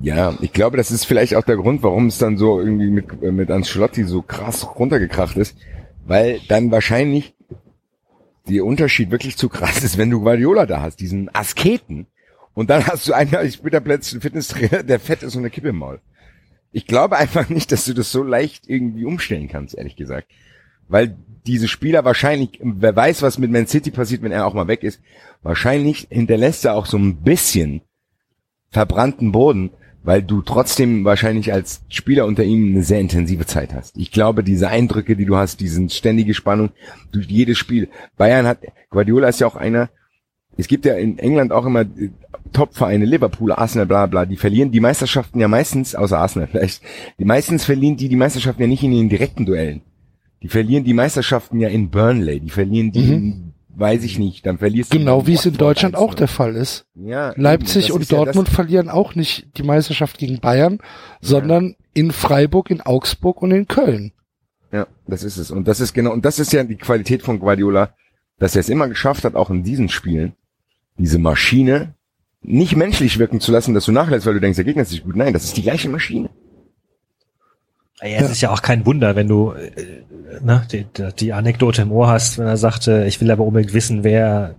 ja, ich glaube, das ist vielleicht auch der Grund, warum es dann so irgendwie mit, mit Ancelotti so krass runtergekracht ist, weil dann wahrscheinlich der Unterschied wirklich zu krass ist, wenn du Guardiola da hast, diesen Asketen, und dann hast du einen, ich bin da plötzlich ein Fitnesstrainer, der fett ist und eine Kippe im Maul. Ich glaube einfach nicht, dass du das so leicht irgendwie umstellen kannst, ehrlich gesagt. Weil diese Spieler wahrscheinlich, wer weiß, was mit Man City passiert, wenn er auch mal weg ist, wahrscheinlich hinterlässt er auch so ein bisschen verbrannten Boden, weil du trotzdem wahrscheinlich als Spieler unter ihm eine sehr intensive Zeit hast. Ich glaube, diese Eindrücke, die du hast, diese ständige Spannung durch jedes Spiel. Bayern hat, Guardiola ist ja auch einer, es gibt ja in England auch immer äh, Top-Vereine, Liverpool, Arsenal, bla bla, die verlieren die Meisterschaften ja meistens, außer Arsenal vielleicht, die meistens verlieren die die Meisterschaften ja nicht in den direkten Duellen. Die verlieren die Meisterschaften ja in Burnley, die verlieren die in weiß ich nicht, dann verlierst du. Genau wie es in Deutschland auch 1-0. der Fall ist. Ja, Leipzig eben, und ist ja Dortmund verlieren auch nicht die Meisterschaft gegen Bayern, sondern in Freiburg, in Augsburg und in Köln. Ja, das ist es. Und das ist genau, und das ist ja die Qualität von Guardiola, dass er es immer geschafft hat, auch in diesen Spielen, diese Maschine nicht menschlich wirken zu lassen, dass du nachlässt, weil du denkst, der Gegner ist nicht gut. Nein, das ist die gleiche Maschine. Ja, es ist ja auch kein Wunder, wenn du äh, ne, die, die Anekdote im Ohr hast, wenn er sagte, ich will aber unbedingt wissen, wer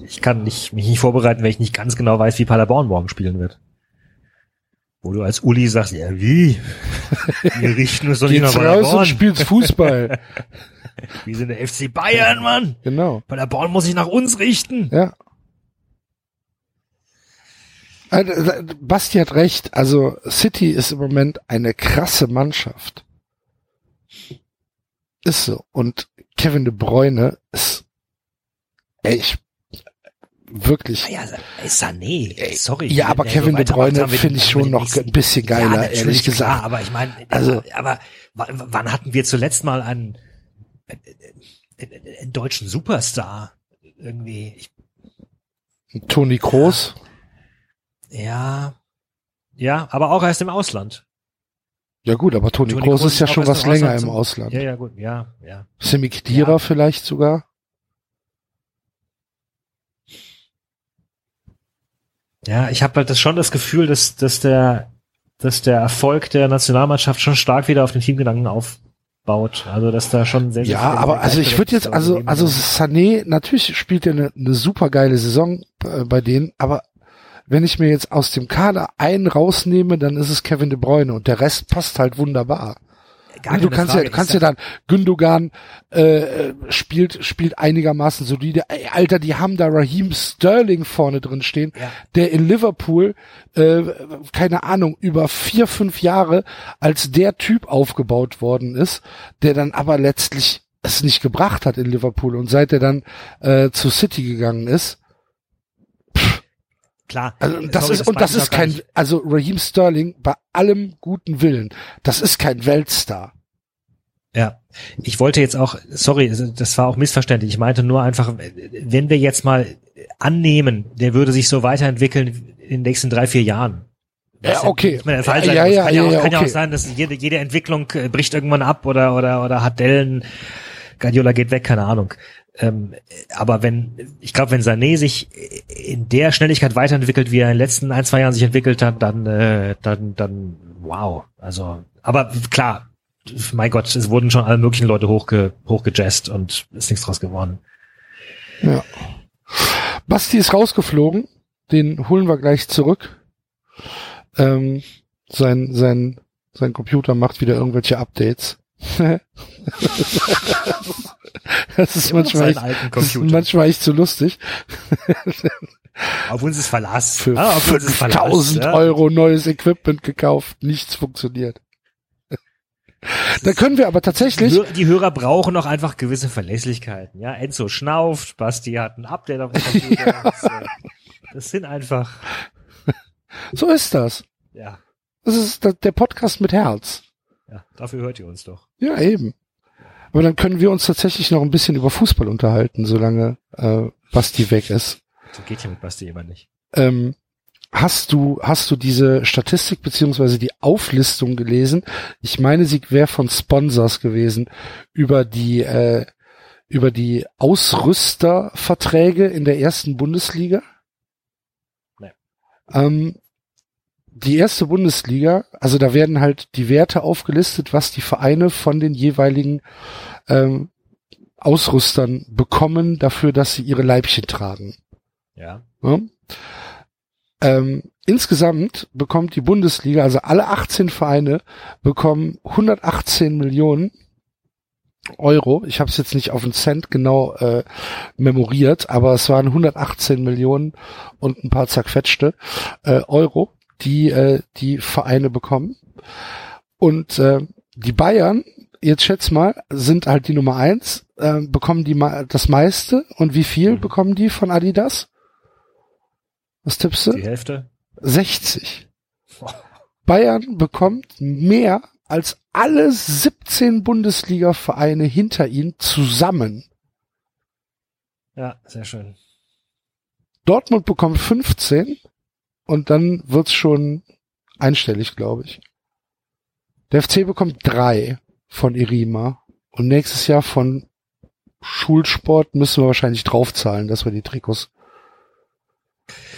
ich kann nicht, mich nicht vorbereiten, wenn ich nicht ganz genau weiß, wie Paderborn morgen spielen wird. Wo du als Uli sagst, ja wie? *laughs* Wir richten uns doch nicht nach Geht's raus und Paderborn. spielst Fußball. *laughs* Wir sind der FC Bayern, Mann. genau. Paderborn muss sich nach uns richten. Ja. Also, Basti hat recht. Also City ist im Moment eine krasse Mannschaft. Ist so. Und Kevin de Bruyne ist, ey, ich, wirklich. Ja, ey, Sané, sorry. Ja, aber Kevin wir de Bruyne finde ich schon noch ein bisschen ja, geiler, natürlich, ehrlich klar, gesagt. aber ich meine, Also- aber, wann hatten wir zuletzt mal einen, einen, deutschen Superstar? Irgendwie, Toni Kroos. ja, ja, aber auch erst im Ausland. Ja gut, aber Toni, Toni Kroos Kroos ist ja schon was im länger Ausland im Ausland. Ja, ja, gut, ja, ja. Semi Khedira Ja. vielleicht sogar. Ja, ich habe halt das schon das Gefühl, dass, dass der, dass der Erfolg der Nationalmannschaft schon stark wieder auf den Teamgedanken aufbaut. Also, dass da schon sehr, sehr Ja, aber also ich würde jetzt, also, also. Sané, natürlich spielt er eine, eine super geile Saison äh, bei denen, aber wenn ich mir jetzt aus dem Kader einen rausnehme, dann ist es Kevin de Bruyne und der Rest passt halt wunderbar. Gar du kannst Frage, ja, du kannst ja dann Gündogan äh, äh, spielt spielt einigermaßen solide. Ey, Alter, die haben da Raheem Sterling vorne drin stehen, Ja. der in Liverpool äh, keine Ahnung über vier fünf Jahre als der Typ aufgebaut worden ist, der dann aber letztlich es nicht gebracht hat in Liverpool und seit er dann äh, zu City gegangen ist. Klar. Also das sorry, ist und das meinte ich ist kein also Raheem Sterling bei allem guten Willen, das ist kein Weltstar. Ja, ich wollte jetzt auch, sorry, das war auch missverständlich. Ich meinte nur einfach, wenn wir jetzt mal annehmen, der würde sich so weiterentwickeln in den nächsten drei, vier Jahren. Ja, okay. sein. Ja, muss. ja, kann ja, ja, auch, ja, kann ja auch okay. sein, dass jede, jede Entwicklung äh, bricht irgendwann ab oder, oder, oder hat Dellen, Guardiola geht weg, keine Ahnung. Ähm, aber wenn, ich glaube, wenn Sané sich in der Schnelligkeit weiterentwickelt, wie er in den letzten ein, zwei Jahren sich entwickelt hat, dann, äh, dann, dann, wow. Also, aber klar, mein Gott, es wurden schon alle möglichen Leute hochge, hochgejazzt und ist nichts draus geworden. Ja. Basti ist rausgeflogen, den holen wir gleich zurück. Ähm, sein, sein, sein Computer macht wieder irgendwelche Updates. Das ist Immer manchmal, echt, das ist manchmal echt zu lustig. Auf uns ist Verlass. Für Ah, auf uns ist Verlass, 5000 ja. Euro neues Equipment gekauft, nichts funktioniert. Da können wir aber tatsächlich, die Hörer brauchen noch einfach gewisse Verlässlichkeiten. Ja, Enzo schnauft, Basti hat ein Update auf dem Computer. *laughs* das, äh, das sind einfach, so ist das. ja, Das ist der Podcast mit Herz. Ja, dafür hört ihr uns doch. Ja, eben. Aber dann können wir uns tatsächlich noch ein bisschen über Fußball unterhalten, solange äh, Basti weg ist. Das geht ja mit Basti immer nicht. Ähm, hast du hast du diese Statistik beziehungsweise die Auflistung gelesen? Ich meine, sie wäre von Sponsors gewesen über die äh, über die Ausrüsterverträge in der ersten Bundesliga. Nee. Ähm, die erste Bundesliga, also da werden halt die Werte aufgelistet, was die Vereine von den jeweiligen ähm, Ausrüstern bekommen dafür, dass sie ihre Leibchen tragen. Ja. Ja. Ähm, insgesamt bekommt die Bundesliga, also alle 18 Vereine bekommen 118 Millionen Euro. Ich habe es jetzt nicht auf den Cent genau äh, memoriert, aber es waren 118 Millionen und ein paar zerquetschte äh, Euro, die äh, die Vereine bekommen. Und äh, die Bayern, jetzt schätz mal, sind halt die Nummer eins, äh, bekommen die das meiste. Und wie viel Mhm. bekommen die von Adidas? Was tippst du? Die Hälfte. 60. Bayern bekommt mehr als alle 17 Bundesliga-Vereine hinter ihnen zusammen. Ja, sehr schön. Dortmund bekommt 15 und dann wird's schon einstellig, glaube ich. Der FC bekommt drei von Irima und nächstes Jahr von Schulsport müssen wir wahrscheinlich draufzahlen, dass wir die Trikots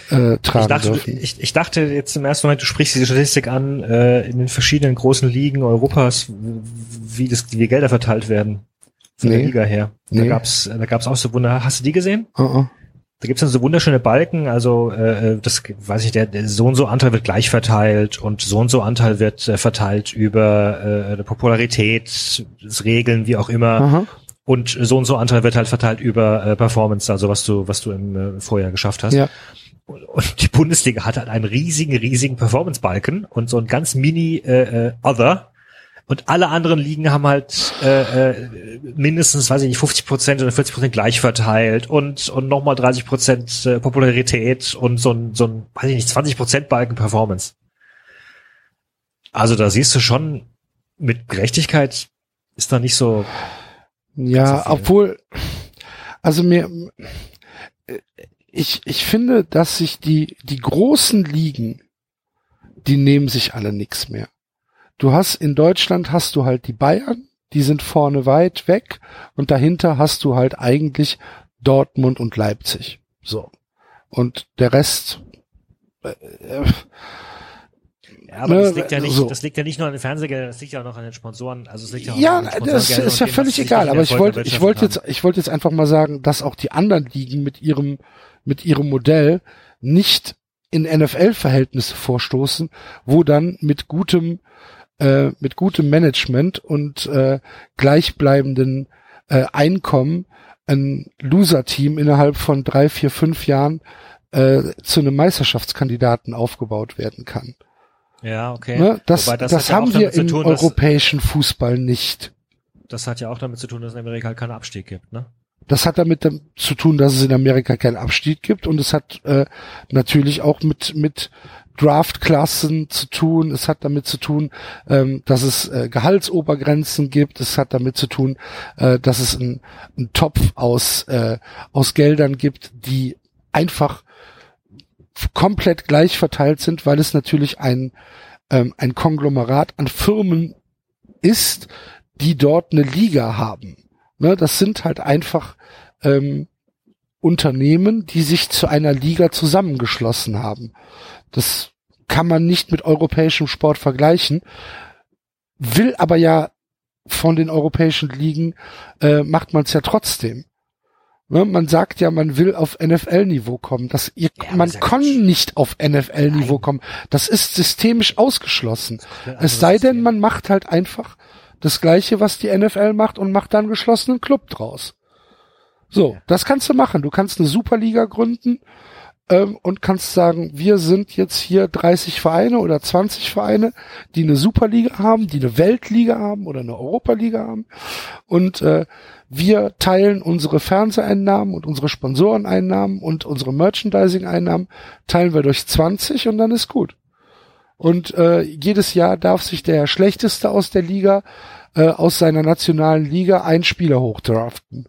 äh, tragen Ich dachte, dürfen. ich, ich dachte jetzt im ersten Moment, du sprichst diese Statistik an, äh, in den verschiedenen großen Ligen Europas, wie das, wie Gelder verteilt werden. Von der Nee. Liga her. Da Nee. gab's, da gab's auch so Wunder. Hast du die gesehen? Uh -uh. Da gibt's dann so wunderschöne Balken, also äh, das weiß ich, der, der so und so Anteil wird gleich verteilt und so und so Anteil wird äh, verteilt über äh, Popularität, das Regeln, wie auch immer. Aha. Und so und so Anteil wird halt verteilt über äh, Performance, also was du, was du im äh, Vorjahr geschafft hast. Ja. Und, und die Bundesliga hat halt einen riesigen, riesigen Performance-Balken und so ein ganz mini äh, äh, Other. Und alle anderen Ligen haben halt äh, äh, mindestens, weiß ich nicht, 50 Prozent oder 40 Prozent gleich verteilt und und nochmal 30 Prozent äh, Popularität und so ein, so ein, weiß ich nicht, 20 Prozent Balken Performance. Also da siehst du schon, mit Gerechtigkeit ist da nicht so, Ja, So obwohl, also mir, ich, ich finde, dass sich die, die großen Ligen, die nehmen sich alle nix mehr. Du hast, in Deutschland hast du halt die Bayern, die sind vorne weit weg und dahinter hast du halt eigentlich Dortmund und Leipzig. So. Und der Rest, äh, äh, ja, aber Ne, das liegt ja nicht, so. das liegt ja nicht nur an den Fernsehgeldern, das liegt ja auch noch an den Sponsoren, also es liegt ja auch Ja, an den das ist ja dem, völlig egal. Aber ich wollte, ich wollte jetzt, ich wollte jetzt einfach mal sagen, dass auch die anderen Ligen mit ihrem, mit ihrem Modell nicht in NFL-Verhältnisse vorstoßen, wo dann mit gutem, äh, mit gutem Management und äh, gleichbleibenden äh, Einkommen ein Loser-Team innerhalb von drei, vier, fünf Jahren äh, zu einem Meisterschaftskandidaten aufgebaut werden kann. Ja, okay. Ne? Das, Wobei das, hat ja haben wir im tun, europäischen Fußball nicht. Das hat ja auch damit zu tun, dass es in Amerika halt keinen Abstieg gibt, ne? Das hat damit dam- zu tun, dass es in Amerika keinen Abstieg gibt und es hat äh, natürlich auch mit mit Draftklassen zu tun. Es hat damit zu tun, ähm, dass es äh, Gehaltsobergrenzen gibt. Es hat damit zu tun, äh, dass es einen Topf aus äh, aus Geldern gibt, die einfach komplett gleich verteilt sind, weil es natürlich ein ähm, ein Konglomerat an Firmen ist, die dort eine Liga haben. Ne, das sind halt einfach ähm, Unternehmen, die sich zu einer Liga zusammengeschlossen haben. Das kann man nicht mit europäischem Sport vergleichen, will aber ja von den europäischen Ligen, äh, macht man es ja trotzdem. Ne, man sagt ja, man will auf NFL-Niveau kommen. Das, ihr, Ja, man ist ja kann Quatsch. nicht auf NFL-Niveau kommen. Das ist systemisch ausgeschlossen. Ein Es sei denn, man macht halt einfach das Gleiche, was die NFL macht und macht dann einen geschlossenen Club draus. So, das kannst du machen. Du kannst eine Superliga gründen ähm, und kannst sagen, wir sind jetzt hier 30 Vereine oder 20 Vereine, die eine Superliga haben, die eine Weltliga haben oder eine Europaliga haben und äh, wir teilen unsere Fernseheinnahmen und unsere Sponsoreneinnahmen und unsere Merchandising-Einnahmen teilen wir durch 20 und dann ist gut. Und äh, jedes Jahr darf sich der Schlechteste aus der Liga, äh, aus seiner nationalen Liga, einen Spieler hochdraften.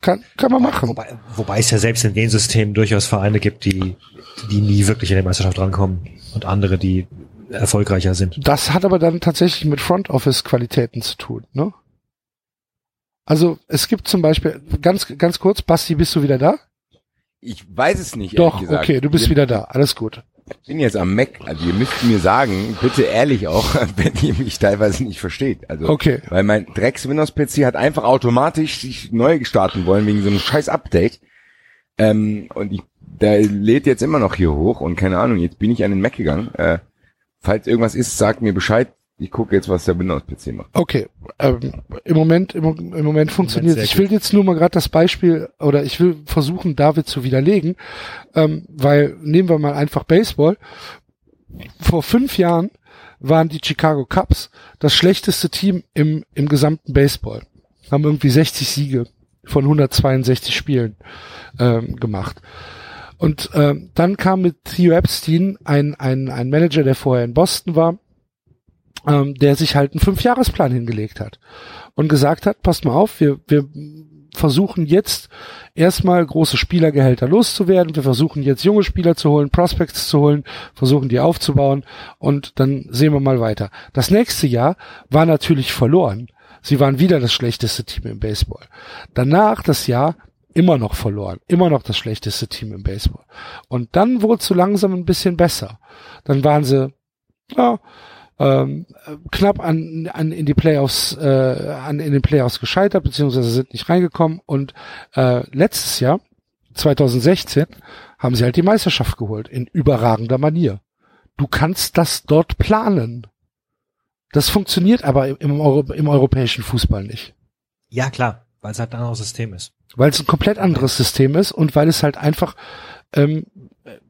Kann, kann man machen. Wobei, wobei es ja selbst in den Systemen durchaus Vereine gibt, die, die nie wirklich in die Meisterschaft rankommen und andere, die erfolgreicher sind. Das hat aber dann tatsächlich mit Front Office Qualitäten zu tun, ne? Also es gibt zum Beispiel ganz ganz kurz, Basti, bist du wieder da? Ich weiß es nicht. Doch, ehrlich gesagt. okay, du bist wieder da, alles gut. Bin jetzt am Mac. Also ihr müsst mir sagen, bitte ehrlich auch, *laughs* wenn ihr mich teilweise nicht versteht. Also, Okay. weil mein Drecks Windows PC hat einfach automatisch sich neu starten wollen wegen so einem scheiß Update. Ähm, und ich, der lädt jetzt immer noch hier hoch und keine Ahnung, jetzt bin ich an den Mac gegangen. Äh, falls irgendwas ist, sagt mir Bescheid. Ich gucke jetzt, was der Windows PC macht. Okay, ähm, im Moment im, im Moment funktioniert. sehr Ich will jetzt nur mal gerade das Beispiel oder ich will versuchen, David zu widerlegen, ähm, weil nehmen wir mal einfach Baseball. Vor fünf Jahren waren die Chicago Cubs das schlechteste Team im im gesamten Baseball. Haben irgendwie 60 Siege von 162 Spielen ähm, gemacht. Und ähm, dann kam mit Theo Epstein ein, ein, ein Manager, der vorher in Boston war, ähm, der sich halt einen Fünfjahresplan hingelegt hat und gesagt hat, passt mal auf, wir, wir versuchen jetzt erstmal große Spielergehälter loszuwerden. Wir versuchen jetzt junge Spieler zu holen, Prospects zu holen, versuchen die aufzubauen und dann sehen wir mal weiter. Das nächste Jahr war natürlich verloren. Sie waren wieder das schlechteste Team im Baseball. Danach das Jahr immer noch verloren, immer noch das schlechteste Team im Baseball. Und dann wurde es so langsam ein bisschen besser. Dann waren sie ja, ähm, knapp an, an in die Playoffs, äh, an in den Playoffs gescheitert, beziehungsweise sind nicht reingekommen. Und äh, letztes Jahr, 2016, haben sie halt die Meisterschaft geholt in überragender Manier. Du kannst das dort planen. Das funktioniert aber im, Euro, im europäischen Fußball nicht. Ja, klar, weil es halt ein anderes System ist. Weil es ein komplett anderes System ist und weil es halt einfach, ähm,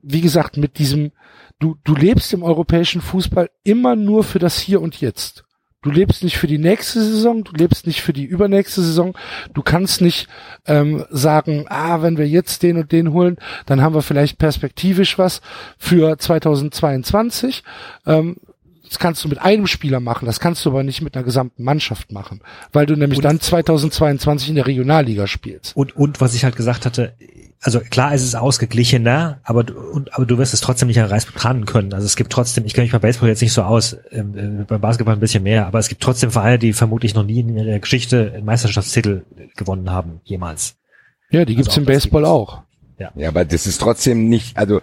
wie gesagt, mit diesem, du, du lebst im europäischen Fußball immer nur für das Hier und Jetzt. Du lebst nicht für die nächste Saison, du lebst nicht für die übernächste Saison. Du kannst nicht ähm, sagen, ah, wenn wir jetzt den und den holen, dann haben wir vielleicht perspektivisch was für 2022. Ähm, das kannst du mit einem Spieler machen, das kannst du aber nicht mit einer gesamten Mannschaft machen, weil du nämlich und, dann 2022 in der Regionalliga spielst. Und, und was ich halt gesagt hatte, also klar ist es ausgeglichener, aber du, und, aber du wirst es trotzdem nicht an Reiß betrachten können. Also es gibt trotzdem, ich kenne mich bei Baseball jetzt nicht so aus, ähm, äh, beim Basketball ein bisschen mehr, aber es gibt trotzdem Vereine, die vermutlich noch nie in ihrer Geschichte einen Meisterschaftstitel gewonnen haben, jemals. Ja, die gibt's also im Baseball gibt's. auch. Ja. ja, aber das ist trotzdem nicht, also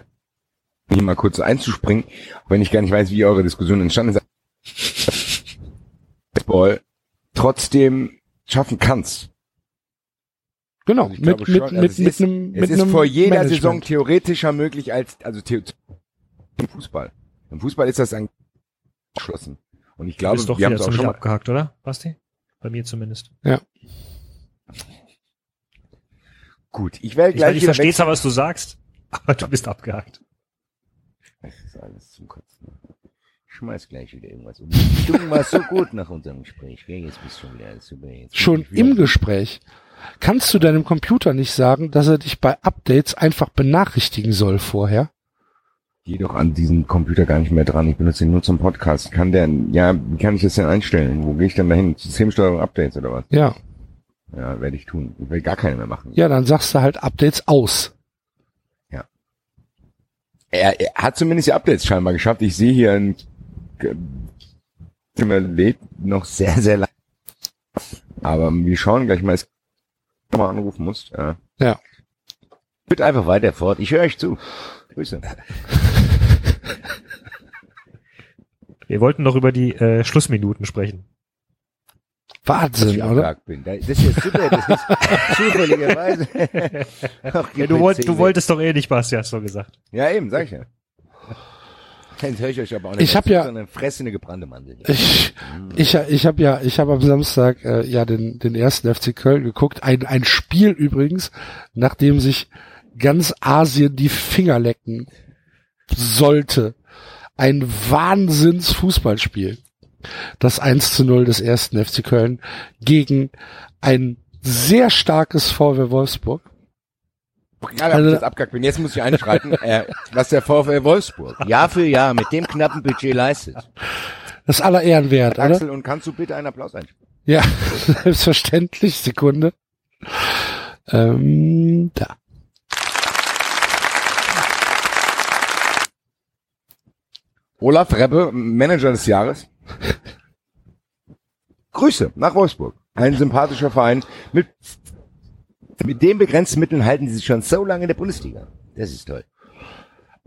hier mal kurz einzuspringen, wenn ich gar nicht weiß, wie eure Diskussion entstanden ist. Baseball trotzdem schaffen kannst. Genau, also mit, mit, schon, also mit, mit, ist, einem, mit ist einem vor jeder Management. Saison theoretischer möglich als, also im Fußball. Im Fußball ist das ein geschlossen. Und ich glaube, wir haben es auch schon mal abgehakt, oder, Basti? Bei mir zumindest. Ja. Gut, ich werde gleich. Ich, ich verstehe zwar, was du sagst, *laughs* aber du bist abgehakt. Das ist alles zum Kotzen. Ich schmeiß gleich wieder irgendwas um. Du warst so gut nach unserem Gespräch. Jetzt bist du schon wieder super. Jetzt schon im Gespräch kannst du deinem Computer nicht sagen, dass er dich bei Updates einfach benachrichtigen soll vorher? Geh doch an diesen Computer gar nicht mehr dran. Ich benutze ihn nur zum Podcast. Kann der, ja, wie kann ich das denn einstellen? Wo gehe ich denn dahin? Systemsteuerung Updates oder was? Ja. Ja, werde ich tun. Ich will gar keine mehr machen. Ja, dann sagst du halt Updates aus. Ja. Er, er hat zumindest die Updates scheinbar geschafft. Ich sehe hier ein lädt noch sehr, sehr lang. Aber wir schauen gleich mal. Es mal anrufen musst. Ja. ja. Bitte einfach weiter fort. Ich höre euch zu. Grüße. *laughs* Wir wollten noch über die äh, Schlussminuten sprechen. Wahnsinn, oder? Bin. Das ist super, das ist *laughs* zufälligerweise. ja, du, wollt, du wolltest doch eh nicht, Basti, hast du gesagt. Ja, eben, sag ich ja. *laughs* Jetzt höre ich euch aber auch nicht. Ich habe ja eine fressende gebrannte Mandel. Ich, ich, ich habe ja, ich habe am Samstag äh, ja den den ersten FC Köln geguckt. Ein ein Spiel übrigens, nachdem sich ganz Asien die Finger lecken sollte. Ein Wahnsinns-Fußballspiel. Das 1 zu 0 des ersten FC Köln gegen ein sehr starkes VW Wolfsburg. Ja, also, jetzt abgehakt bin. Jetzt muss ich einschreiten, *laughs* äh, was der VfL Wolfsburg Jahr für Jahr mit dem knappen Budget leistet. Das aller Ehren wert, Axel, oder? und kannst du bitte einen Applaus einspielen? Ja, *laughs* selbstverständlich. Sekunde. Ähm, da. Olaf Rebbe, Manager des Jahres. *laughs* Grüße nach Wolfsburg. Ein sympathischer Verein mit mit den begrenzten Mitteln halten sie sich schon so lange in der Bundesliga. Das ist toll.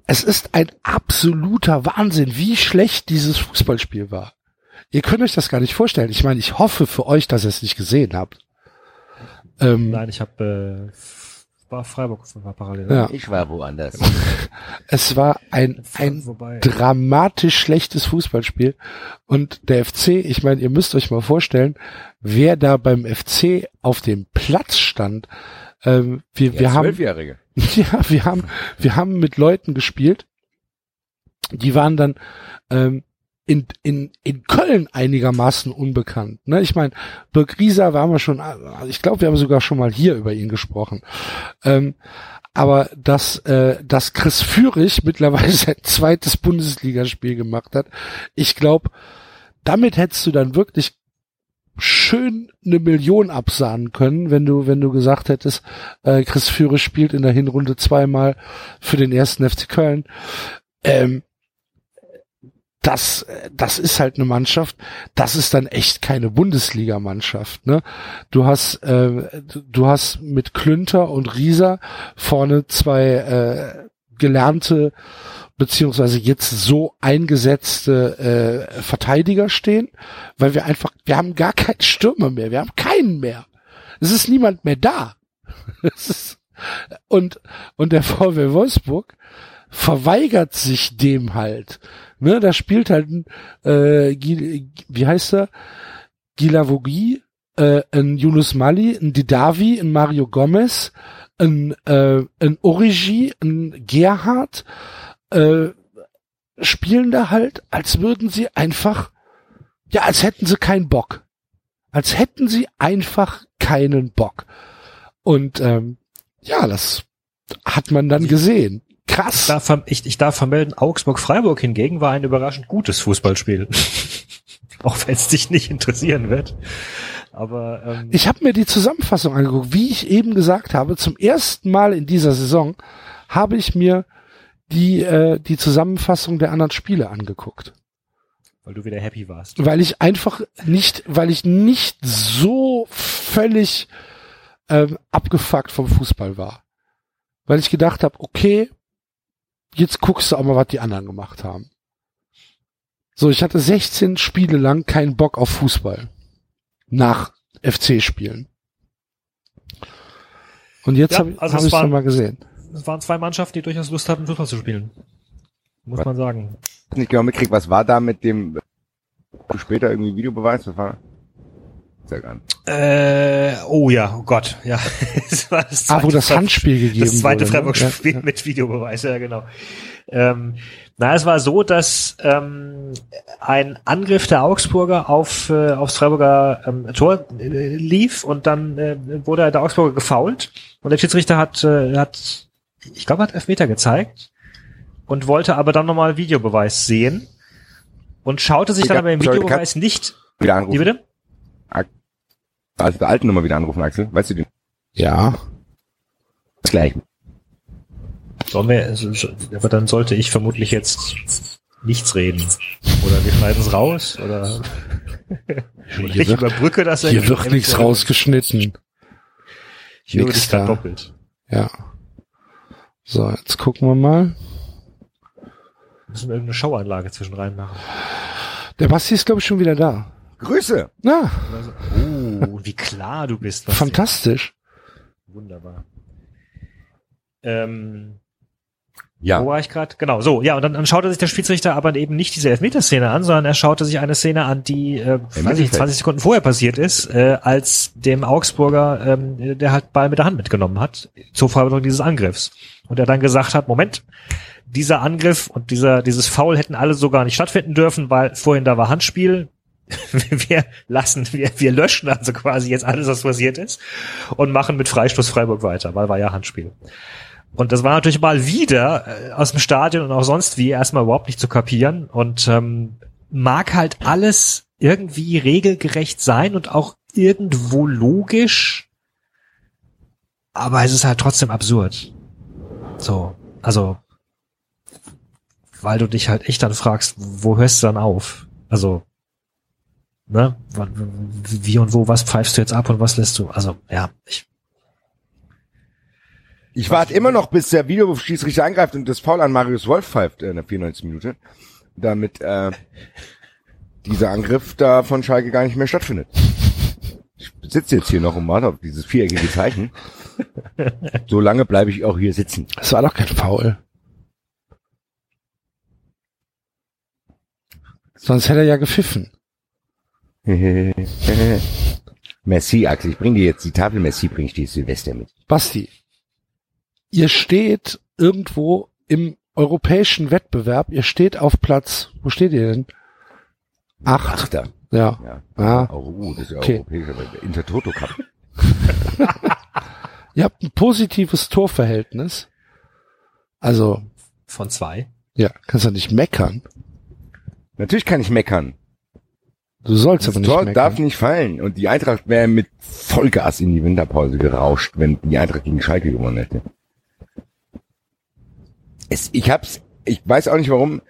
Es ist ein absoluter Wahnsinn, wie schlecht dieses Fußballspiel war. Ihr könnt euch das gar nicht vorstellen. Ich meine, ich hoffe für euch, dass ihr es nicht gesehen habt. Ähm, Nein, ich habe äh, war Freiburg war parallel. Ja. Ich war woanders. es war ein ein dramatisch schlechtes Fußballspiel und der FC, ich meine, ihr müsst euch mal vorstellen, wer da beim FC auf dem Platz stand. Ähm, wir, ja, wir haben, *laughs* ja, wir haben, wir haben mit Leuten gespielt, die waren dann ähm, in, in, in Köln einigermaßen unbekannt. Ne? Ich meine, Birk Rieser wir schon, ich glaube, wir haben sogar schon mal hier über ihn gesprochen. Ähm, aber dass, äh, dass Chris Führig mittlerweile *laughs* sein zweites Bundesligaspiel gemacht hat, ich glaube, damit hättest du dann wirklich schön eine Million absahnen können, wenn du, wenn du gesagt hättest, äh, Chris Führe spielt in der Hinrunde zweimal für den ersten FC Köln. Ähm, das, das ist halt eine Mannschaft, das ist dann echt keine Bundesligamannschaft. Ne? Du hast, äh, du hast mit Klünter und Rieser vorne zwei äh, gelernte beziehungsweise jetzt so eingesetzte äh, Verteidiger stehen, weil wir einfach, wir haben gar keinen Stürmer mehr, wir haben keinen mehr. Es ist niemand mehr da. *laughs* und, und der *laughs* VW Wolfsburg verweigert sich dem halt. Ne, da spielt halt ein, äh, wie heißt er? Gilavogi, äh, ein Yunus Mali, ein Didavi, ein Mario Gomez, ein, äh, ein Origi, ein Gerhard, äh, spielen da halt, als würden sie einfach, ja, als hätten sie keinen Bock. Als hätten sie einfach keinen Bock. Und ähm, ja, das hat man dann gesehen. Krass. Ich darf, ich, ich darf vermelden, Augsburg-Freiburg hingegen war ein überraschend gutes Fußballspiel. *laughs* Auch wenn es dich nicht interessieren wird. Aber ähm, ich habe mir die Zusammenfassung angeguckt. Wie ich eben gesagt habe, zum ersten Mal in dieser Saison habe ich mir die, äh, die Zusammenfassung der anderen Spiele angeguckt. Weil du wieder happy warst. Weil ich einfach nicht, weil ich nicht so völlig ähm, abgefuckt vom Fußball war. Weil ich gedacht habe, okay, jetzt guckst du auch mal, was die anderen gemacht haben. So, ich hatte 16 Spiele lang keinen Bock auf Fußball. Nach FC-Spielen. Und jetzt ja, habe also hab ich es nochmal gesehen es waren zwei Mannschaften, die durchaus Lust hatten, Fußball zu spielen. Muss was, man sagen. Nicht genau mitkriegt, was war da mit dem später irgendwie Videobeweis? Was war? Sehr gern. Äh, oh ja, oh Gott, ja. *laughs* das war das zweite ah, wo das Handspiel gegeben Das zweite ne? Freiburg-Spiel ja, mit Videobeweis, ja genau. Ähm, na, es war so, dass ähm, ein Angriff der Augsburger auf äh, aufs Freiburger ähm, Tor äh, lief und dann äh, wurde der Augsburger gefault und der Schiedsrichter hat äh, hat ich glaube, hat Elfmeter gezeigt und wollte aber dann nochmal Videobeweis sehen und schaute sich dann aber im Videobeweis nicht. Wieder anrufen. Wie bitte? Also der alten Nummer wieder anrufen, Axel. Weißt du den? Ja. Das gleich. Sollen wir, also, aber dann sollte ich vermutlich jetzt nichts reden. Oder wir schneiden es raus, oder, *laughs* oder ich überbrücke das. Hier wird nichts rausgeschnitten. Hier nix da. doppelt. Ja. So, jetzt gucken wir mal. Müssen wir irgendeine Schauanlage zwischen rein machen. Der Basti ist, glaube ich, schon wieder da. Grüße! Ja. Oh, wie klar du bist. Fantastisch. Wunderbar. Ähm, ja. Wo war ich gerade? Genau, so, ja, und dann, dann schaute sich der Schiedsrichter aber eben nicht diese Elfmeterszene an, sondern er schaute sich eine Szene an, die, äh, weiß ich, 20 Sekunden vorher passiert ist, äh, als dem Augsburger, ähm, der halt Ball mit der Hand mitgenommen hat, zur Vorbereitung dieses Angriffs und er dann gesagt hat, Moment, dieser Angriff und dieser, dieses Foul hätten alle so gar nicht stattfinden dürfen, weil vorhin da war Handspiel. *laughs* wir lassen, wir, wir löschen also quasi jetzt alles, was passiert ist und machen mit Freistoß Freiburg weiter, weil war ja Handspiel. Und das war natürlich mal wieder äh, aus dem Stadion und auch sonst wie erstmal überhaupt nicht zu kapieren und ähm, mag halt alles irgendwie regelgerecht sein und auch irgendwo logisch, aber es ist halt trotzdem absurd. So, also, weil du dich halt echt dann fragst, wo hörst du dann auf? Also, ne, wie und wo, was pfeifst du jetzt ab und was lässt du? Also, ja, ich. Ich warte immer noch, bis der Videoschiedsrichter eingreift und das Foul an Marius Wolf pfeift in der 94. Minute, damit äh, dieser Angriff da von Schalke gar nicht mehr stattfindet. Ich sitze jetzt hier noch und warte auf dieses viereckige Zeichen. so lange bleibe ich auch hier sitzen. Das war doch kein Foul. Sonst hätte er ja gepfiffen. *laughs* Merci, Axel. Ich bring dir jetzt die Tafel Merci, bring ich dir Silvester mit. Basti, ihr steht irgendwo im europäischen Wettbewerb. Ihr steht auf Platz, wo steht ihr denn? Acht. Achter. Ja. ja. Ah. Oh, das ist ja okay. europäischer Intertoto Cup. *laughs* Ihr habt ein positives Torverhältnis. Also. Von zwei? Ja, kannst du nicht meckern. Natürlich kann ich meckern. Du sollst Das aber nicht Tor meckern. darf nicht fallen. Und die Eintracht wäre mit Vollgas in die Winterpause gerauscht, wenn die Eintracht gegen Schalke gewonnen hätte. Es, ich hab's, ich weiß auch nicht warum.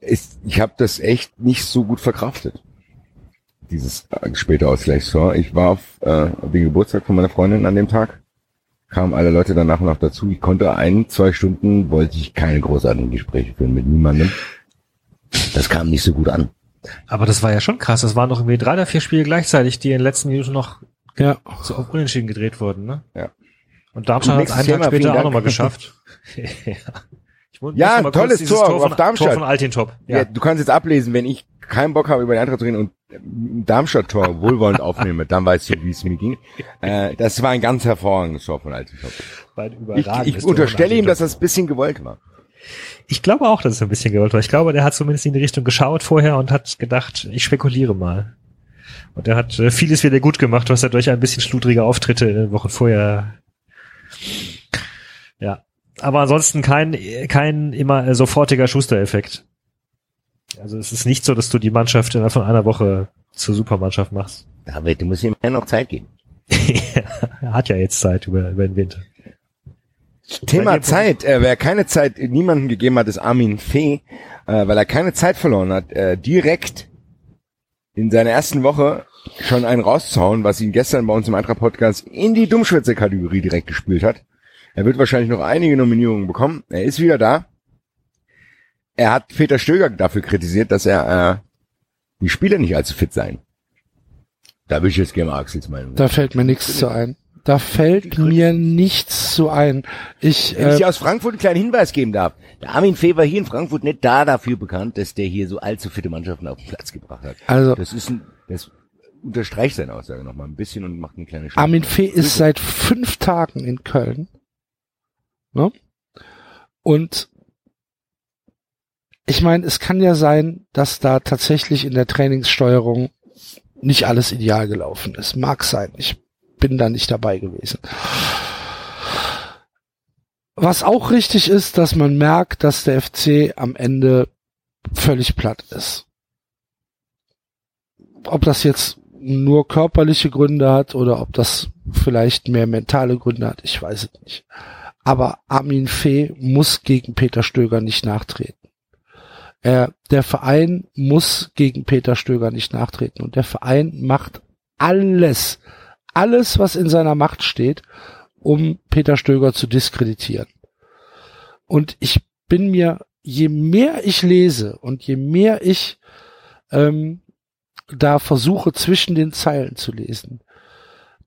Es, ich habe das echt nicht so gut verkraftet. Dieses späte Ausgleichstor. Ich war auf äh, auf den Geburtstag von meiner Freundin an dem Tag. Kamen alle Leute danach noch dazu. Ich konnte ein, zwei Stunden, wollte ich keine großartigen Gespräche führen mit niemandem. Das kam nicht so gut an. Aber das war ja schon krass. Das waren doch irgendwie drei oder vier Spiele gleichzeitig, die in den letzten Minuten noch Ja. so auf Unentschieden gedreht wurden, ne? Ja. Und Darmstadt hat es Nächstes einen Tag Thema, später vielen auch nochmal geschafft. *laughs* *laughs* ja. Ja, ein tolles dieses Tor von, auf Darmstadt. Tor von Altintop. Ja. Ja. du kannst jetzt ablesen, wenn ich keinen Bock habe, über die Eintracht zu reden und ein Darmstadt-Tor wohlwollend aufnehme, dann weißt du, wie es mir ging. *laughs* Äh, das war ein ganz hervorragendes Tor von Altintop. Ich, ich Tor unterstelle ihm, dass das ein bisschen gewollt war. Ich glaube auch, dass es ein bisschen gewollt war. Ich glaube, der hat zumindest in die Richtung geschaut vorher und hat gedacht, ich spekuliere mal. Und er hat äh, vieles wieder gut gemacht, was er durch ein bisschen schludrige Auftritte in den Wochen vorher. Ja. Aber ansonsten kein, kein immer äh, sofortiger Schuster-Effekt. Also es ist nicht so, dass du die Mannschaft innerhalb von einer Woche zur Supermannschaft machst. David, du musst ihm ja noch Zeit geben. *laughs* er hat ja jetzt Zeit über, über den Winter. Thema Zeit. Äh, wer keine Zeit niemandem gegeben hat, ist Armin Fee, äh, weil er keine Zeit verloren hat, äh, direkt in seiner ersten Woche schon einen rauszuhauen, was ihn gestern bei uns im Eintracht-Podcast in die Dummschwätze-Kategorie direkt gespielt hat. Er wird wahrscheinlich noch einige Nominierungen bekommen. Er ist wieder da. Er hat Peter Stöger dafür kritisiert, dass er äh, die Spieler nicht allzu fit seien. Da will ich jetzt gerne mal Axels Meinung. Da fällt mir nichts zu ein. Da fällt mir nichts zu ein. Ich, Wenn ich äh, dir aus Frankfurt einen kleinen Hinweis geben darf. Der Armin Fee war hier in Frankfurt nicht da dafür bekannt, dass der hier so allzu fitte Mannschaften auf den Platz gebracht hat. also Das ist ein, das unterstreicht seine Aussage noch mal ein bisschen und macht eine kleine Schrift. Armin Fee ist seit fünf Tagen in Köln. Ne? Und ich meine, es kann ja sein, dass da tatsächlich in der Trainingssteuerung nicht alles ideal gelaufen ist. Mag sein. Ich bin da nicht dabei gewesen. Was auch richtig ist, dass man merkt, dass der FC am Ende völlig platt ist. Ob das jetzt nur körperliche Gründe hat oder ob das vielleicht mehr mentale Gründe hat, ich weiß es nicht. Aber Armin Fee muss gegen Peter Stöger nicht nachtreten. Er, der Verein muss gegen Peter Stöger nicht nachtreten und der Verein macht alles, alles, was in seiner Macht steht, um Peter Stöger zu diskreditieren. Und ich bin mir, je mehr ich lese und je mehr ich ähm, da versuche zwischen den Zeilen zu lesen,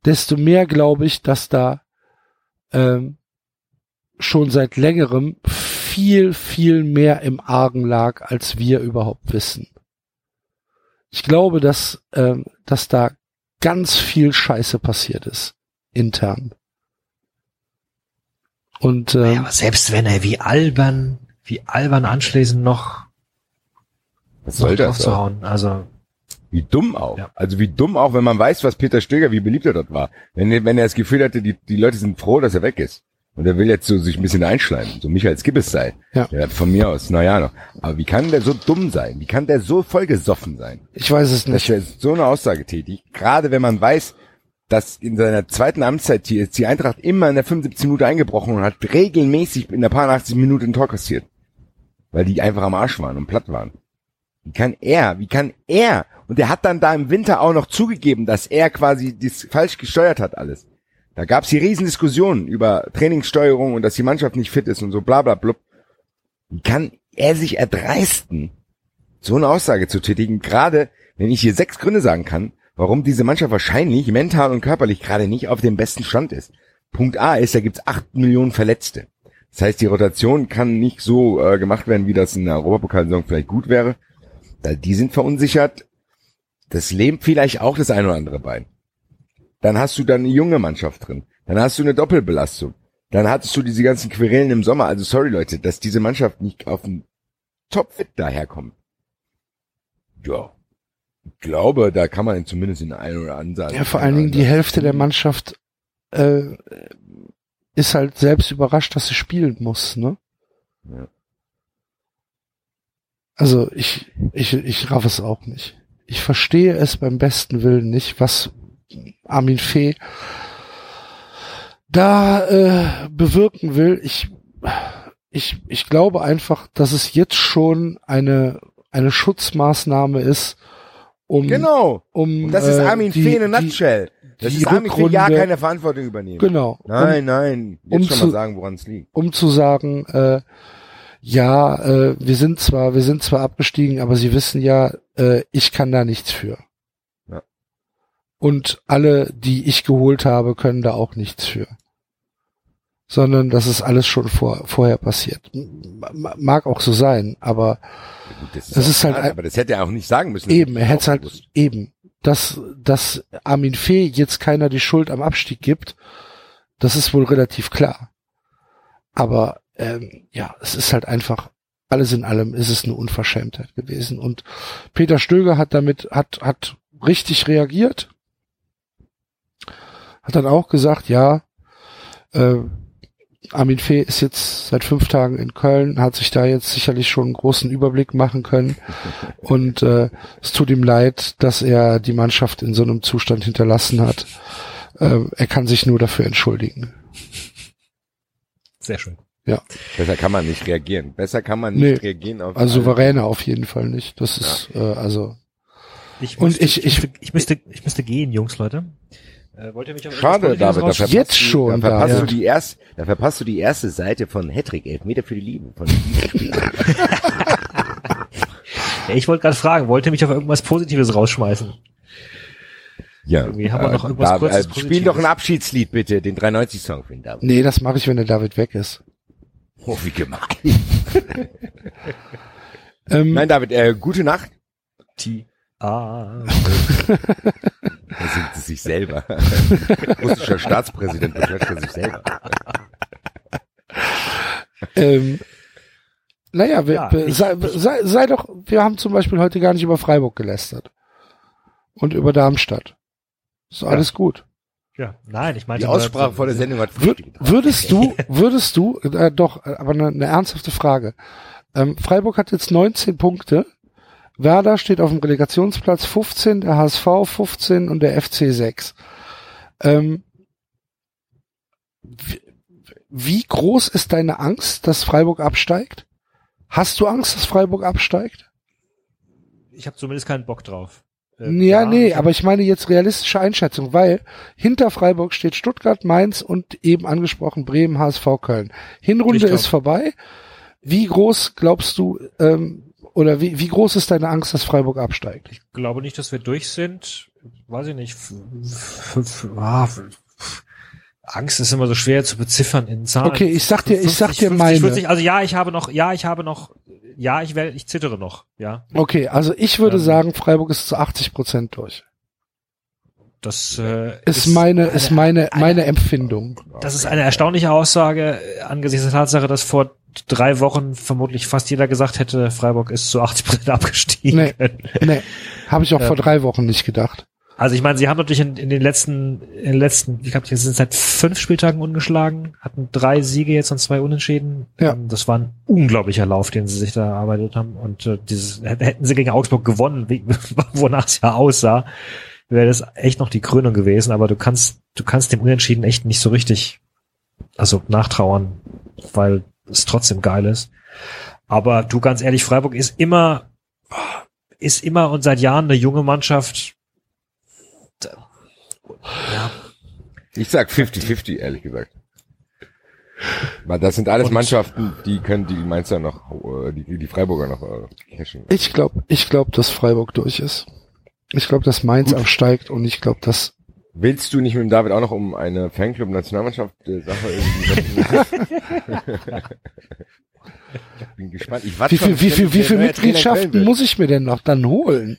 desto mehr glaube ich, dass da ähm, schon seit längerem viel, viel mehr im Argen lag, als wir überhaupt wissen. Ich glaube, dass, ähm, dass da ganz viel Scheiße passiert ist, intern. Und ähm, Ja, aber selbst wenn er wie albern, wie albern anschließend noch, Was soll das? auch? draufzuhauen. Also, Wie dumm auch. Ja. Also wie dumm auch, wenn man weiß, was Peter Stöger, wie beliebt er dort war. Wenn, er- wenn er das Gefühl hatte, die, die Leute sind froh, dass er weg ist. Und er will jetzt so sich ein bisschen einschleimen, so Michael Skippes sein. Ja. von mir aus, naja noch. Aber wie kann der so dumm sein? Wie kann der so vollgesoffen sein? ich weiß es dass nicht. er so eine Aussage tätigt, gerade wenn man weiß, dass in seiner zweiten Amtszeit hier ist die Eintracht immer in der 75 Minute eingebrochen und hat regelmäßig in der paar 80 Minute ein Tor kassiert. Weil die einfach am Arsch waren und platt waren. Wie kann er, wie kann er, und er hat dann da im Winter auch noch zugegeben, dass er quasi das falsch gesteuert hat alles. Da gab's hier riesen Diskussionen über Trainingssteuerung und dass die Mannschaft nicht fit ist und so bla bla blub. Wie kann er sich erdreisten, so eine Aussage zu tätigen, gerade wenn ich hier sechs Gründe sagen kann, warum diese Mannschaft wahrscheinlich mental und körperlich gerade nicht auf dem besten Stand ist. Punkt A ist, da gibt's acht Millionen Verletzte. Das heißt, die Rotation kann nicht so äh, gemacht werden, wie das in der Europapokalsaison vielleicht gut wäre. Da, die sind verunsichert. Das lebt vielleicht auch das eine oder andere Bein. Dann hast du dann eine junge Mannschaft drin. Dann hast du eine Doppelbelastung. Dann hattest du diese ganzen Querelen im Sommer. Also sorry Leute, dass diese Mannschaft nicht auf den Topfit daherkommt. Ja. Ich glaube, da kann man zumindest in ein oder anderen Ja, vor allen Dingen die Hälfte der Mannschaft äh, ist halt selbst überrascht, dass sie spielen muss, ne? Ja. Also ich, ich, ich raff es auch nicht. ich verstehe es beim besten Willen nicht, was Armin Fee da äh, bewirken will. Ich, ich, ich glaube einfach, dass es jetzt schon eine, eine Schutzmaßnahme ist, um, Genau. um das ist äh, Armin die- Fee in a die- nutshell. Das die ist Armin Fee ja Rückrunde- keine Verantwortung übernehmen. Genau. Nein, nein. Jetzt um schon zu- mal sagen, woran es liegt. um zu sagen, äh, ja, äh, wir sind zwar, wir sind zwar abgestiegen, aber Sie wissen ja, äh, ich kann da nichts für. Und alle, die ich geholt habe, können da auch nichts für. Sondern das ist alles schon vor, vorher passiert. Mag auch so sein, aber das Das auch ist halt klar, aber das hätte er auch nicht sagen müssen. eben, er Das hätte ist auch halt bewusst. eben, dass, dass Armin Fee jetzt keiner die Schuld am Abstieg gibt, das ist wohl relativ klar. Aber ähm, ja, es ist halt einfach, alles in allem ist es eine Unverschämtheit gewesen. Und Peter Stöger hat damit, hat, hat richtig reagiert. Hat dann auch gesagt, ja, äh, Armin Fee ist jetzt seit fünf Tagen in Köln, hat sich da jetzt sicherlich schon einen großen Überblick machen können. *laughs* Und äh, es tut ihm leid, dass er die Mannschaft in so einem Zustand hinterlassen hat. Äh, er kann sich nur dafür entschuldigen. Sehr schön. Besser kann man nicht reagieren. Besser kann man Nee. nicht reagieren auf Also souveräner auf jeden Fall nicht. Das ist äh, also Ich Und müsste, ich- ich, ich- müsste, ich müsste, ich müsste gehen, Jungs, Leute. Äh, wollt ihr mich auf Schade, David, da verpasst, Jetzt du, schon, da verpasst, David. du die erst, da verpasst du die erste Seite von Hattrick, Elfmeter für die Liebe. Von *laughs* Ja, ich wollte gerade fragen, wollt ihr mich auf irgendwas Positives rausschmeißen? ja, Irgendwie haben wir noch irgendwas da, Kurzes, äh, Spiel Positives. doch ein Abschiedslied bitte, den 390-Song für den David. nee, das mache ich, wenn der David weg ist. Oh, wie gemein. *laughs* Ähm, Nein, David, äh, gute Nacht. T. Ah. *laughs* Er singt es sich selber. *laughs* Russischer Staatspräsident beklatscht er sich selber. ähm, naja, wir, Ja, wir, ich- sei, sei, sei doch, wir haben zum Beispiel heute gar nicht über Freiburg gelästert. Und über Darmstadt. Ist alles gut. Ja, nein, ich meinte Die Aussprache vor der Sendung hat Wür, getragen. würdest du, *laughs* würdest du, äh, doch, aber eine, eine ernsthafte Frage. Ähm, Freiburg hat jetzt 19 Punkte. Werder steht auf dem Relegationsplatz 15, der HSV 15 und der FC 6. Ähm, wie, groß ist deine Angst, dass Freiburg absteigt? Hast du Angst, dass Freiburg absteigt? Ich habe zumindest keinen Bock drauf. Ähm, Ja, nee, ich hab- aber ich meine jetzt realistische Einschätzung, weil hinter Freiburg steht Stuttgart, Mainz und eben angesprochen Bremen, HSV, Köln. Hinrunde ist vorbei. Wie groß glaubst du, ähm, oder wie, wie groß ist deine Angst, dass Freiburg absteigt? Ich glaube nicht, dass wir durch sind. Weiß ich nicht. Ah, Angst ist immer so schwer zu beziffern in Zahlen. Okay, ich sag dir- ich sag dir 50, meine. 50, also ja, ich habe noch, ja, ich habe noch, ja, ich werde, ich zittere noch, ja. Okay, also ich würde Ähm. sagen, Freiburg ist zu 80 Prozent durch. Das äh, Ist, meine, ist meine, eine- meine Empfindung. Das ist eine erstaunliche Aussage äh, angesichts der Tatsache, dass vor drei Wochen vermutlich fast jeder gesagt hätte, Freiburg ist zu 80 *laughs* Prozent abgestiegen. Nee. Nee, habe ich auch Ja. vor drei Wochen nicht gedacht. Also ich meine, sie haben natürlich in, in den letzten, in den letzten, ich glaube, sie sind seit fünf Spieltagen ungeschlagen, hatten drei Siege jetzt und zwei Unentschieden. Ja. Ähm, Das war ein unglaublicher Lauf, den sie sich da erarbeitet haben. Und äh, dieses hätten sie gegen Augsburg gewonnen, wie, *laughs* wonach es ja aussah, wäre das echt noch die Krönung gewesen. Aber du kannst, du kannst dem Unentschieden echt nicht so richtig, also nachtrauern, weil es trotzdem geil ist. Aber du ganz ehrlich, Freiburg ist immer, ist immer und seit Jahren eine junge Mannschaft. Ja, Ich sag 50-50, ehrlich gesagt. Weil das sind alles Und- Mannschaften, die können die Mainzer noch, äh, die, die Freiburger noch äh, cashen. Ich glaube, ich glaube, dass Freiburg durch ist. Ich glaube, dass Mainz Gut. absteigt und ich glaube, dass Willst du nicht mit dem David auch noch um eine Fanclub-Nationalmannschaft äh, Sache irgendwie *laughs* Ich bin gespannt. Ich warte wie viel, wie viel, wie viel Mitgliedschaften muss ich mir denn noch dann holen?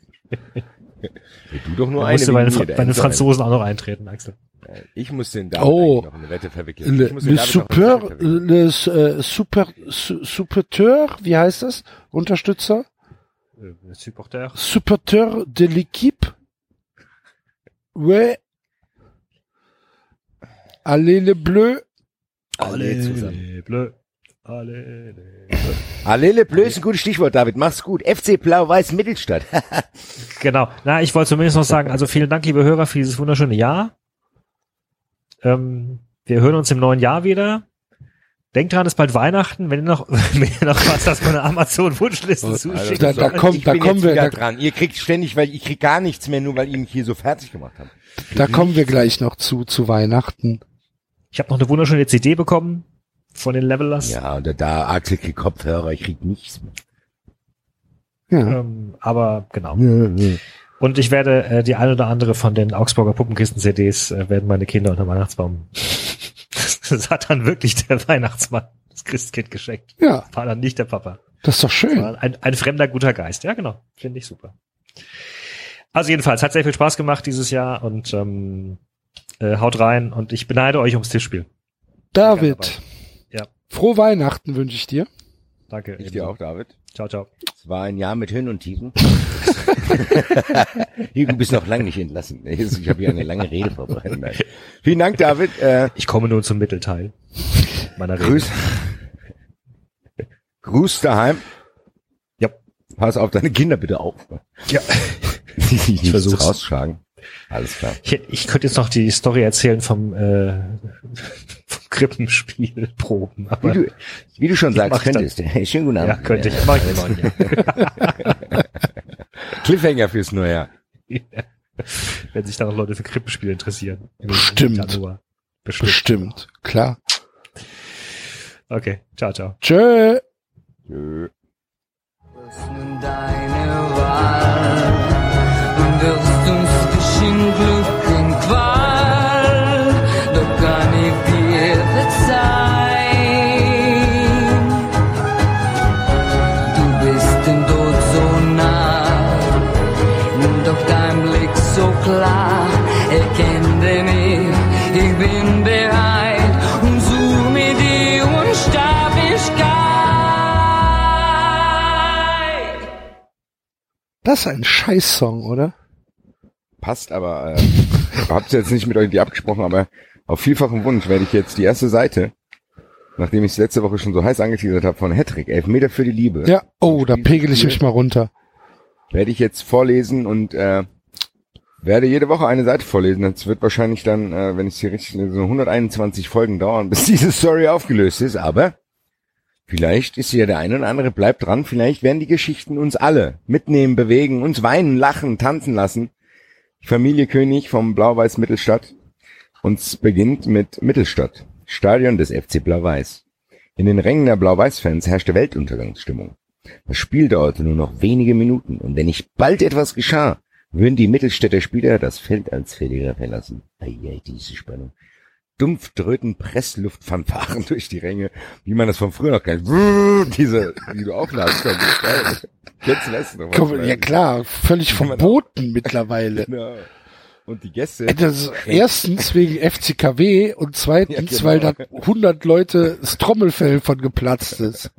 Du doch nur da eine. musst du Enzo Franzosen auch noch eintreten, Axel. eine. Ich muss den David Oh. noch in eine Wette verwickeln. Le, le Super, le äh, Super, su, Supporteur, wie heißt das? Unterstützer? Äh, Supporter. Supporteur de l'équipe? Ouais. Allez les Bleus. Alle zusammen. Bleu. Allele. Allele Bleu ist ein gutes Stichwort, David. Mach's gut. FC Blau-Weiß Mittelstadt. *laughs* Genau. Na, ich wollte zumindest noch sagen, also vielen Dank, liebe Hörer, für dieses wunderschöne Jahr. Ähm, wir hören uns im neuen Jahr wieder. Denkt dran, es ist bald Weihnachten. Wenn ihr noch, *laughs* wenn ihr noch was aus meiner Amazon-Wunschliste zuschickt, da- da kommt- ich bin kommen jetzt wir- da- dran. Ihr kriegt ständig, weil ich krieg gar nichts mehr, nur weil ihr mich hier so fertig gemacht habt. Da kommen wir gleich noch zu, zu Weihnachten. Ich habe noch eine wunderschöne CD bekommen von den Levelers. Ja, und da Axel kriegt Kopfhörer, ich krieg nichts mehr. Ja. Ähm, aber genau. Und ich werde äh, die ein oder andere von den Augsburger Puppenkisten-CDs äh, werden meine Kinder unter Weihnachtsbaum. *laughs* das hat dann wirklich der Weihnachtsmann das Christkind geschenkt. ja, War dann nicht der Papa. das ist doch schön. War ein, ein fremder guter Geist. Ja, genau. Finde ich super. Also jedenfalls, hat sehr viel Spaß gemacht dieses Jahr und ähm, äh, haut rein und ich beneide euch ums Tischspiel. David, Ja. frohe Weihnachten wünsche ich dir. Danke. Ich dir auch, David. Ciao, ciao. Es war ein Jahr mit Höhen und Tiefen. *laughs* Du bist noch lange nicht entlassen. Ich habe hier eine lange Rede vorbereitet. Nein. Vielen Dank, David. Äh, Ich komme nun zum Mittelteil meiner Rede. Grüß. Gruß daheim. Ja. Pass auf deine Kinder bitte auf. Ja. *laughs* ich Ich versuch's. rausschlagen. Alles klar. Ich, ich könnte jetzt noch die Story erzählen vom, äh, *laughs* vom Krippenspielproben. Wie Aber du, wie du schon sagst, könntest. Hey, *laughs* schönen guten Abend. ja, könnte ich. Mach ich neuen *laughs* Jahr. Cliffhanger fürs neue Jahr. Wenn sich da noch Leute für Krippenspiele interessieren. Im Bestimmt. Bestimmt. Bestimmt, klar. Okay, ciao, ciao. Tschö. Tschö. deine Wahl zwischen Glück und Qual, doch kann ich dir verzeihen. Du bist dem Tod so nah, doch dein Blick so klar, erkenne mich, ich bin bereit und such mit dir Unsterblichkeit. Das ist ein Scheißsong, oder? Passt, aber äh, *laughs* hab's jetzt nicht mit irgendwie abgesprochen, aber auf vielfachen Wunsch werde ich jetzt die erste Seite, nachdem ich es letzte Woche schon so heiß angeteasert habe, von Hattrick, Elfmeter für die Liebe, Ja. Oh, da pegel ich mich mal runter. werde ich jetzt vorlesen und äh, werde jede Woche eine Seite vorlesen. Das wird wahrscheinlich dann, äh, wenn ich es hier richtig lese, so 121 Folgen dauern, bis *laughs* diese Story aufgelöst ist, aber vielleicht ist ja der eine oder andere, bleibt dran, vielleicht werden die Geschichten uns alle mitnehmen, bewegen, uns weinen, lachen, tanzen lassen. Familie König vom Blau-Weiß Mittelstadt. Uns beginnt mit Mittelstadt, Stadion des FC Blau-Weiß. In den Rängen der Blau-Weiß-Fans herrschte Weltuntergangsstimmung. Das Spiel dauerte nur noch wenige Minuten und wenn nicht bald etwas geschah, würden die Mittelstädter Spieler das Feld als Verlierer verlassen. Eieiei, diese Spannung. Dumpf dröhten Pressluftfanfaren *laughs* durch die Ränge, wie man das von früher noch kennt. Diese, die du aufladest. Kennst du das noch? was Komm, ja klar, völlig verboten mittlerweile. *laughs* Genau. Und die Gäste. Das ist erstens wegen FCKW und zweitens, Ja, genau. weil da 100 Leute das Trommelfell von geplatzt ist.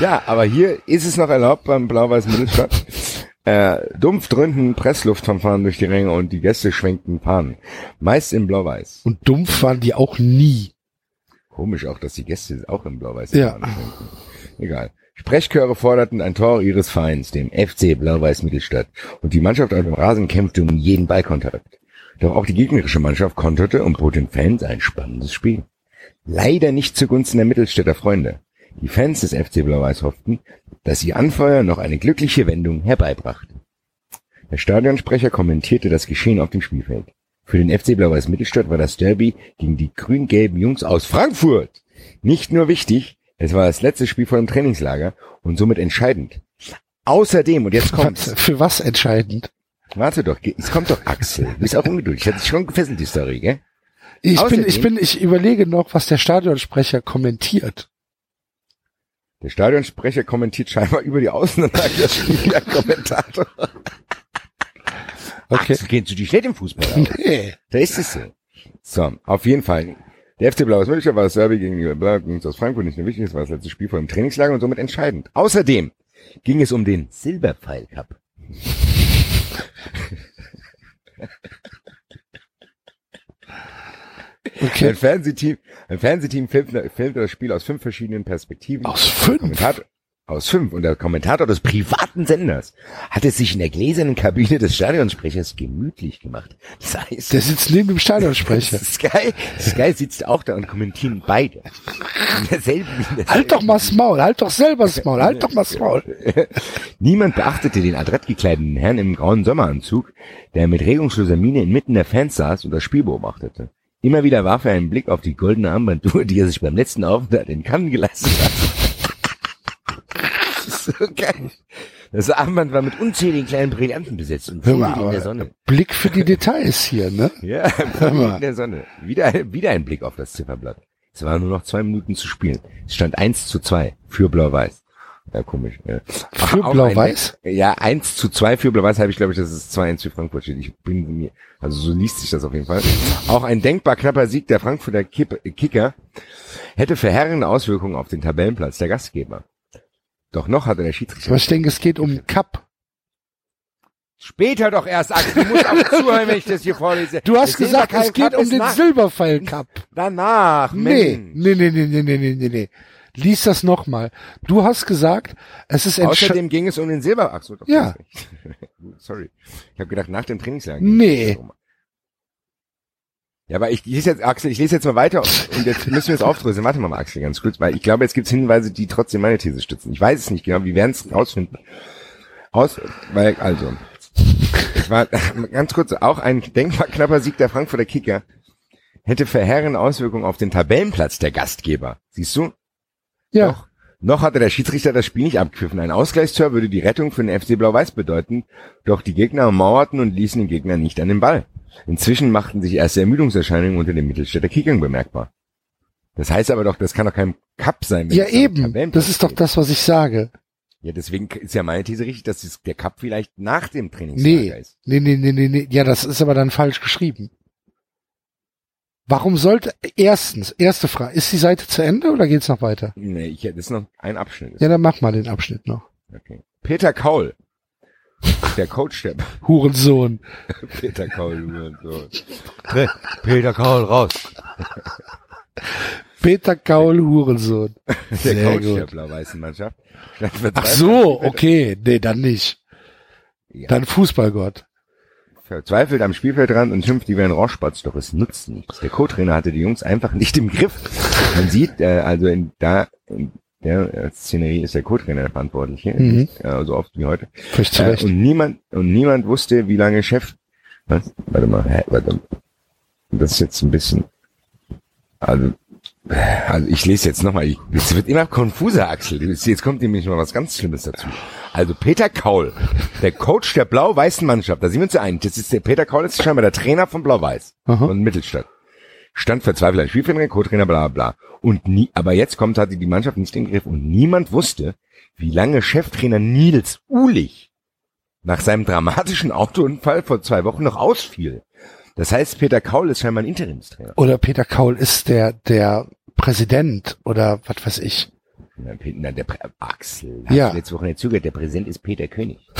Ja, aber hier ist es noch erlaubt beim Blau-Weiß Mittelstadt. Äh, dumpf dröhnten Pressluftfanfaren durch die Ränge und die Gäste schwenkten Fahnen. Meist in Blau-Weiß. Und dumpf waren die auch nie. Komisch auch, dass die Gäste auch in Blau-Weiß Ja. Fahnen schwenken. Egal. Sprechchöre forderten ein Tor ihres Feinds, dem FC Blau-Weiß Mittelstadt. Und die Mannschaft auf dem Rasen kämpfte um jeden Ballkontakt. Doch auch die gegnerische Mannschaft konterte und bot den Fans ein spannendes Spiel. Leider nicht zugunsten der Mittelstädter Freunde. Die Fans des FC Blau-Weiß hofften, dass ihr Anfeuer noch eine glückliche Wendung herbeibrachte. Der Stadionsprecher kommentierte das Geschehen auf dem Spielfeld. Für den FC Blau-Weiß Mittelstadt war das Derby gegen die grün-gelben Jungs aus Frankfurt nicht nur wichtig, es war das letzte Spiel vor dem Trainingslager und somit entscheidend. Außerdem, und jetzt kommt's, Was, für was entscheidend? warte doch, es kommt doch Axel, du bist auch ungeduldig, hat sich schon gefesselt, die Story, gell? Ich bin, Außerdem- ich bin, ich überlege noch, was der Stadionsprecher kommentiert. Der Stadionsprecher kommentiert scheinbar über die Außenanlage das Spiel der Kommentator. Okay. Axel, kennst du dich nicht im Fußball? Nee. Da ist es so. So, auf jeden Fall. Der FC Blaues München war das Derby gegen die Blaues aus Frankfurt nicht nur wichtig, es war das letzte Spiel vor dem Trainingslager und somit entscheidend. Außerdem ging es um den Silberpfeil Cup. Okay. Ein Fernsehteam, ein Fernsehteam filmt, filmt das Spiel aus fünf verschiedenen Perspektiven. Aus fünf? Aus fünf. Und der Kommentator des privaten Senders hat es sich in der gläsernen Kabine des Stadionsprechers gemütlich gemacht. Das heißt, Der sitzt neben dem Stadionsprecher. *laughs* Sky, Sky sitzt auch da und kommentieren beide. In derselben, in derselben Halt doch mal das Maul, halt doch selber das Maul, halt doch mal das Maul. *laughs* Niemand beachtete den adrett gekleideten Herrn im grauen Sommeranzug, der mit regungsloser Miene inmitten der Fans saß und das Spiel beobachtete. Immer wieder warf er einen Blick auf die goldene Armbanduhr, die er sich beim letzten Aufenthalt in Cannes geleistet hat. So geil. Das Armband war mit unzähligen kleinen Brillanten besetzt und Hör mal, in der Sonne. Blick für die Details hier, ne? Ja, in der Sonne. Wieder, wieder ein Blick auf das Zifferblatt. Es waren nur noch zwei Minuten zu spielen. Es stand 1 zu 2 für Blau-Weiß. Ja, komisch. Ja. Für Blau-Weiß? Ja, 1 zu 2 für Blau-Weiß habe ich, glaube ich, dass es 2-1 für Frankfurt steht. Ich bin mir, also so liest sich das auf jeden Fall. Auch ein denkbar knapper Sieg der Frankfurter Kicker hätte verheerende Auswirkungen auf den Tabellenplatz der Gastgeber. Doch noch hatte der Schiedsrichter Aber ich denke, es geht um Cup. später doch erst, Axel, du musst auch *laughs* zuhören, wenn ich das hier vorlese. Du hast gesagt, es geht um ist den Silberpfeil Cup. Danach, Nee, Mensch. nee, nee, nee, nee, nee, nee, nee, nee. Lies das nochmal. Du hast gesagt, es ist entscheidend. Außerdem ging es um den Silber. Ach so, Ja. *laughs* Sorry. Ich habe gedacht, nach dem Trainingslager. Nee. Ja, aber ich lese jetzt, Axel, ich lese jetzt mal weiter und jetzt müssen wir es aufdröseln. Warte mal, mal, Axel, ganz kurz, weil ich glaube, jetzt gibt es Hinweise, die trotzdem meine These stützen. Ich weiß es nicht genau, wir werden es rausfinden. Aus, weil, also, es war *laughs* ganz kurz, auch ein denkbar knapper Sieg der Frankfurter Kicker hätte verheerende Auswirkungen auf den Tabellenplatz der Gastgeber. Siehst du? Ja. Doch. Noch hatte der Schiedsrichter das Spiel nicht abgepfiffen. Ein Ausgleichstor würde die Rettung für den FC Blau-Weiß bedeuten, doch die Gegner ummauerten und ließen den Gegner nicht an den Ball. Inzwischen machten sich erste Ermüdungserscheinungen unter den Mittelstädter Kickern bemerkbar. Das heißt aber doch, das kann doch kein Cup sein. wenn Ja, eben. Das ist doch das, was ich sage. Ja, deswegen ist ja meine These richtig, dass der Cup vielleicht nach dem Trainingslager Nee. ist. Nee, nee, nee, nee, nee. Ja, das ist aber dann falsch geschrieben. Warum sollte, erstens, erste Frage, ist die Seite zu Ende oder geht's noch weiter? Nee, ich, das ist noch ein Abschnitt. Ja, dann mach mal den Abschnitt noch. Okay. Peter Kaul. Der Coach der *laughs* Hurensohn. *laughs* Peter Kaul. So. Peter Kaul raus. Peter Kaul, Hurensohn. Der Sehr Coach der gut. blau-weißen Mannschaft. stand für Ach so, okay. Nee, dann nicht. Ja. Dann Fußballgott. Verzweifelt am Spielfeldrand und schimpft, die wären Rohrspatz, doch es nutzt nichts. Der Co-Trainer hatte die Jungs einfach nicht im Griff. Man sieht, äh, also in, da, in der äh, Szenerie ist der Co-Trainer der Verantwortliche, Mhm. äh, so oft wie heute. Äh, und niemand, und niemand wusste, wie lange Chef, was? Warte mal, hä, warte. Das ist jetzt ein bisschen, also, also ich lese jetzt nochmal, es wird immer konfuser, Axel. Jetzt kommt nämlich noch was ganz Schlimmes dazu. Also Peter Kaul, der Coach der blau-weißen Mannschaft, da sind wir uns ja einig, das ist der Peter Kaul, ist scheinbar der Trainer von Blau-Weiß, von Mittelstadt. Stand verzweifelt ein Spielfilmer, Co-Trainer, bla bla bla. Und nie, aber jetzt kommt, hatte die Mannschaft nicht im Griff und niemand wusste, wie lange Cheftrainer Nils Uhlich nach seinem dramatischen Autounfall vor zwei Wochen noch ausfiel. Das heißt, Peter Kaul ist scheinbar ein Interimstrainer. Oder Peter Kaul ist der, der Präsident oder was weiß ich. Na, der Prä- Axel. Ja. letzte Woche nicht zugehört. Der Präsident ist Peter König. *laughs*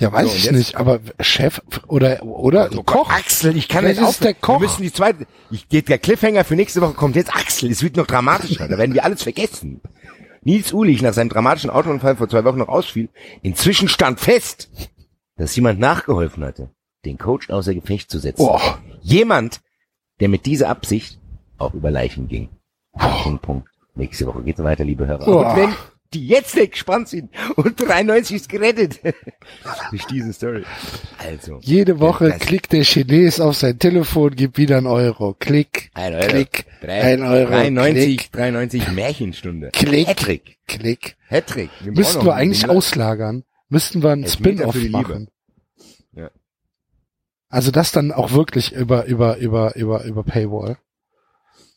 Ja, weiß So, ich jetzt- nicht, aber Chef oder, oder Koch? Axel, ich kann nicht ist der. Koch. Wir müssen die zweite, ich, geht der Cliffhanger für nächste Woche kommt jetzt Axel. Es wird noch dramatischer. Da werden wir alles vergessen. Nils Uhlich nach seinem dramatischen Autounfall vor zwei Wochen noch ausfiel. Inzwischen stand fest, dass jemand nachgeholfen hatte, den Coach außer Gefecht zu setzen. Boah. Jemand, der mit dieser Absicht auch über Leichen ging. Punkt, Punkt. Nächste Woche geht's weiter, liebe Hörer. Boah. Und wenn die jetzt gespannt sind und 93 ist gerettet durch diese Story. Also. Jede Woche Das- klickt der Chines auf sein Telefon, gibt wieder einen Euro. Klick, Ein Euro. klick, Drei, ein Euro, 93, klick, 93 Märchenstunde. Klick. Hattrick. klick. Hattrick. Wir Müssten wir eigentlich auslagern. Müssten wir einen Spin-off machen. Ja. Also das dann auch wirklich über, über, über, über, über Paywall.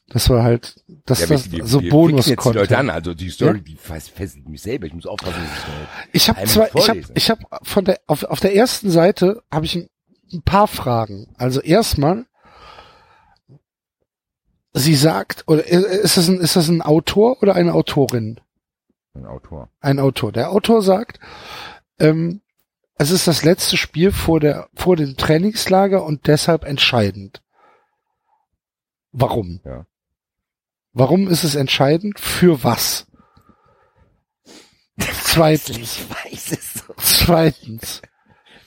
Das war halt, das, Ja, das wir, so wir bonus jetzt die Leute an. Also die Story, Ja? die fesselt mich selber. Ich muss aufpassen, dass ich Ich habe zwei, ich habe, ich habe von der auf, auf der ersten Seite habe ich ein, ein paar Fragen. Also erstmal, sie sagt, oder ist das ein, ist das ein Autor oder eine Autorin? ein Autor. Ein Autor. Der Autor sagt, ähm, es ist das letzte Spiel vor der, vor dem Trainingslager und deshalb entscheidend. Warum? Ja. Warum ist es entscheidend? Für was? Zweitens. Ich weiß es so. Zweitens.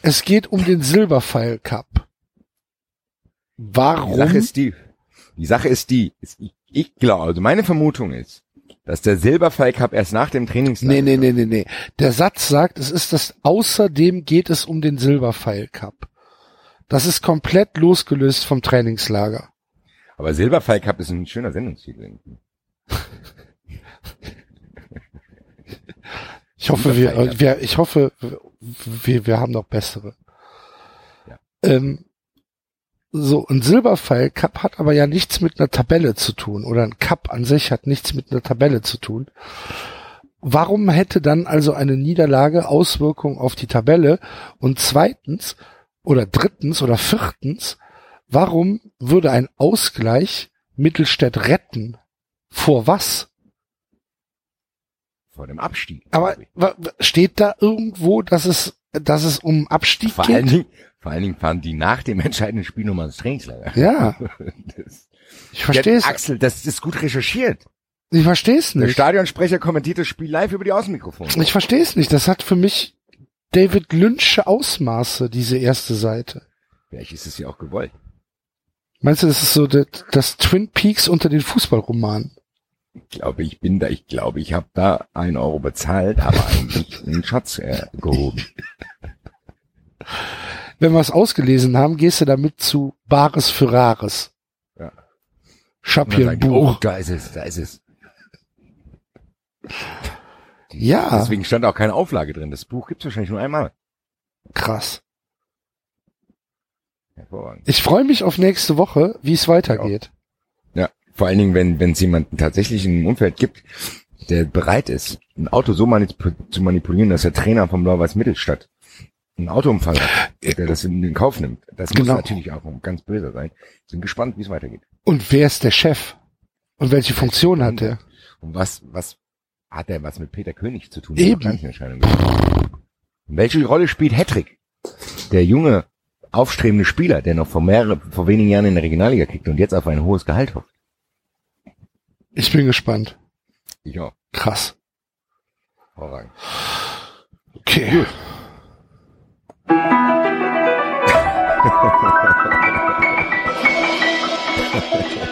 Es geht um den Silberpfeil Cup. Die Warum? Sache ist die, die Sache ist die, ich glaube, also meine Vermutung ist, dass der Silberpfeil Cup erst nach dem Trainingslager. nee, nee, nee, nee, nee. Der Satz sagt, es ist das, außerdem geht es um den Silberpfeil Cup. Das ist komplett losgelöst vom Trainingslager. Aber Silberpfeil Cup ist ein schöner Sendungstitel. Ich hoffe, wir, wir, ich hoffe, wir, wir haben noch bessere. Ja. Ähm, so, ein Silberpfeil Cup hat aber ja nichts mit einer Tabelle zu tun oder ein Cup an sich hat nichts mit einer Tabelle zu tun. Warum hätte dann also eine Niederlage Auswirkungen auf die Tabelle? Und zweitens oder drittens oder viertens, warum würde ein Ausgleich Mittelstädt retten? Vor was? Vor dem Abstieg. Aber steht da irgendwo, dass es, dass es um Abstieg vor allen geht? Dingen, vor allen Dingen fahren die nach dem entscheidenden Spiel nochmal ins Trainingslager. Ja, *laughs* Das, ich verstehe es. Axel, das ist gut recherchiert. Ich verstehe es Der nicht. Stadionsprecher kommentiert das Spiel live über die Außenmikrofone. Ich verstehe es nicht. Das hat für mich David Lynch'sche Ausmaße, diese erste Seite. Vielleicht ist es ja auch gewollt. Meinst du, das ist so das, das Twin Peaks unter den Fußballromanen? Ich glaube, ich bin da, ich glaube, ich habe da einen Euro bezahlt, aber eigentlich einen Schatz äh, gehoben. Wenn wir es ausgelesen haben, gehst du damit zu Bares für Rares. Ja. Ich hab Und hier dann ein sag ich, Buch. Oh, da ist es, da ist es. ja, Deswegen stand auch keine Auflage drin. Das Buch gibt's wahrscheinlich nur einmal. krass. Hervorragend. Ich freue mich auf nächste Woche, wie es weitergeht. Ja, vor allen Dingen, wenn wenn es jemanden tatsächlich in einem Umfeld gibt, der bereit ist, ein Auto so manip zu manipulieren, dass der Trainer vom Blau-Weiß Mittelstadt einen Autounfall hat, der das in den Kauf nimmt. Das Genau. muss natürlich auch ganz böse sein. Sind gespannt, wie es weitergeht. Und wer ist der Chef? Und welche Funktion hat der? Und was, was hat der was mit Peter König zu tun? Eben. Welche Rolle spielt Hattrick? Der junge, aufstrebende Spieler, der noch vor mehrere, vor wenigen Jahren in der Regionalliga kriegt und jetzt auf ein hohes Gehalt hofft. Ich bin gespannt. Auch. Krass. Hervorragend. Okay. Gut. *laughs*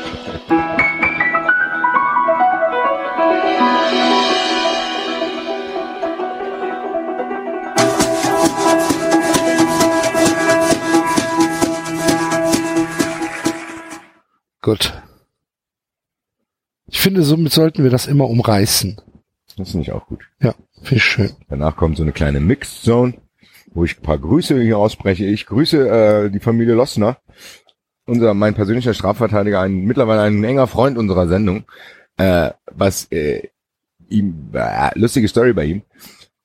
Ich finde, somit sollten wir das immer umreißen. Das finde ich auch gut. Ja, finde ich schön. Danach kommt so eine kleine Mixed Zone, wo ich ein paar Grüße hier ausspreche. Ich grüße äh, die Familie Lossner. Unser, mein persönlicher Strafverteidiger, ein mittlerweile ein enger Freund unserer Sendung. Äh, was äh, ihm, äh, lustige Story bei ihm.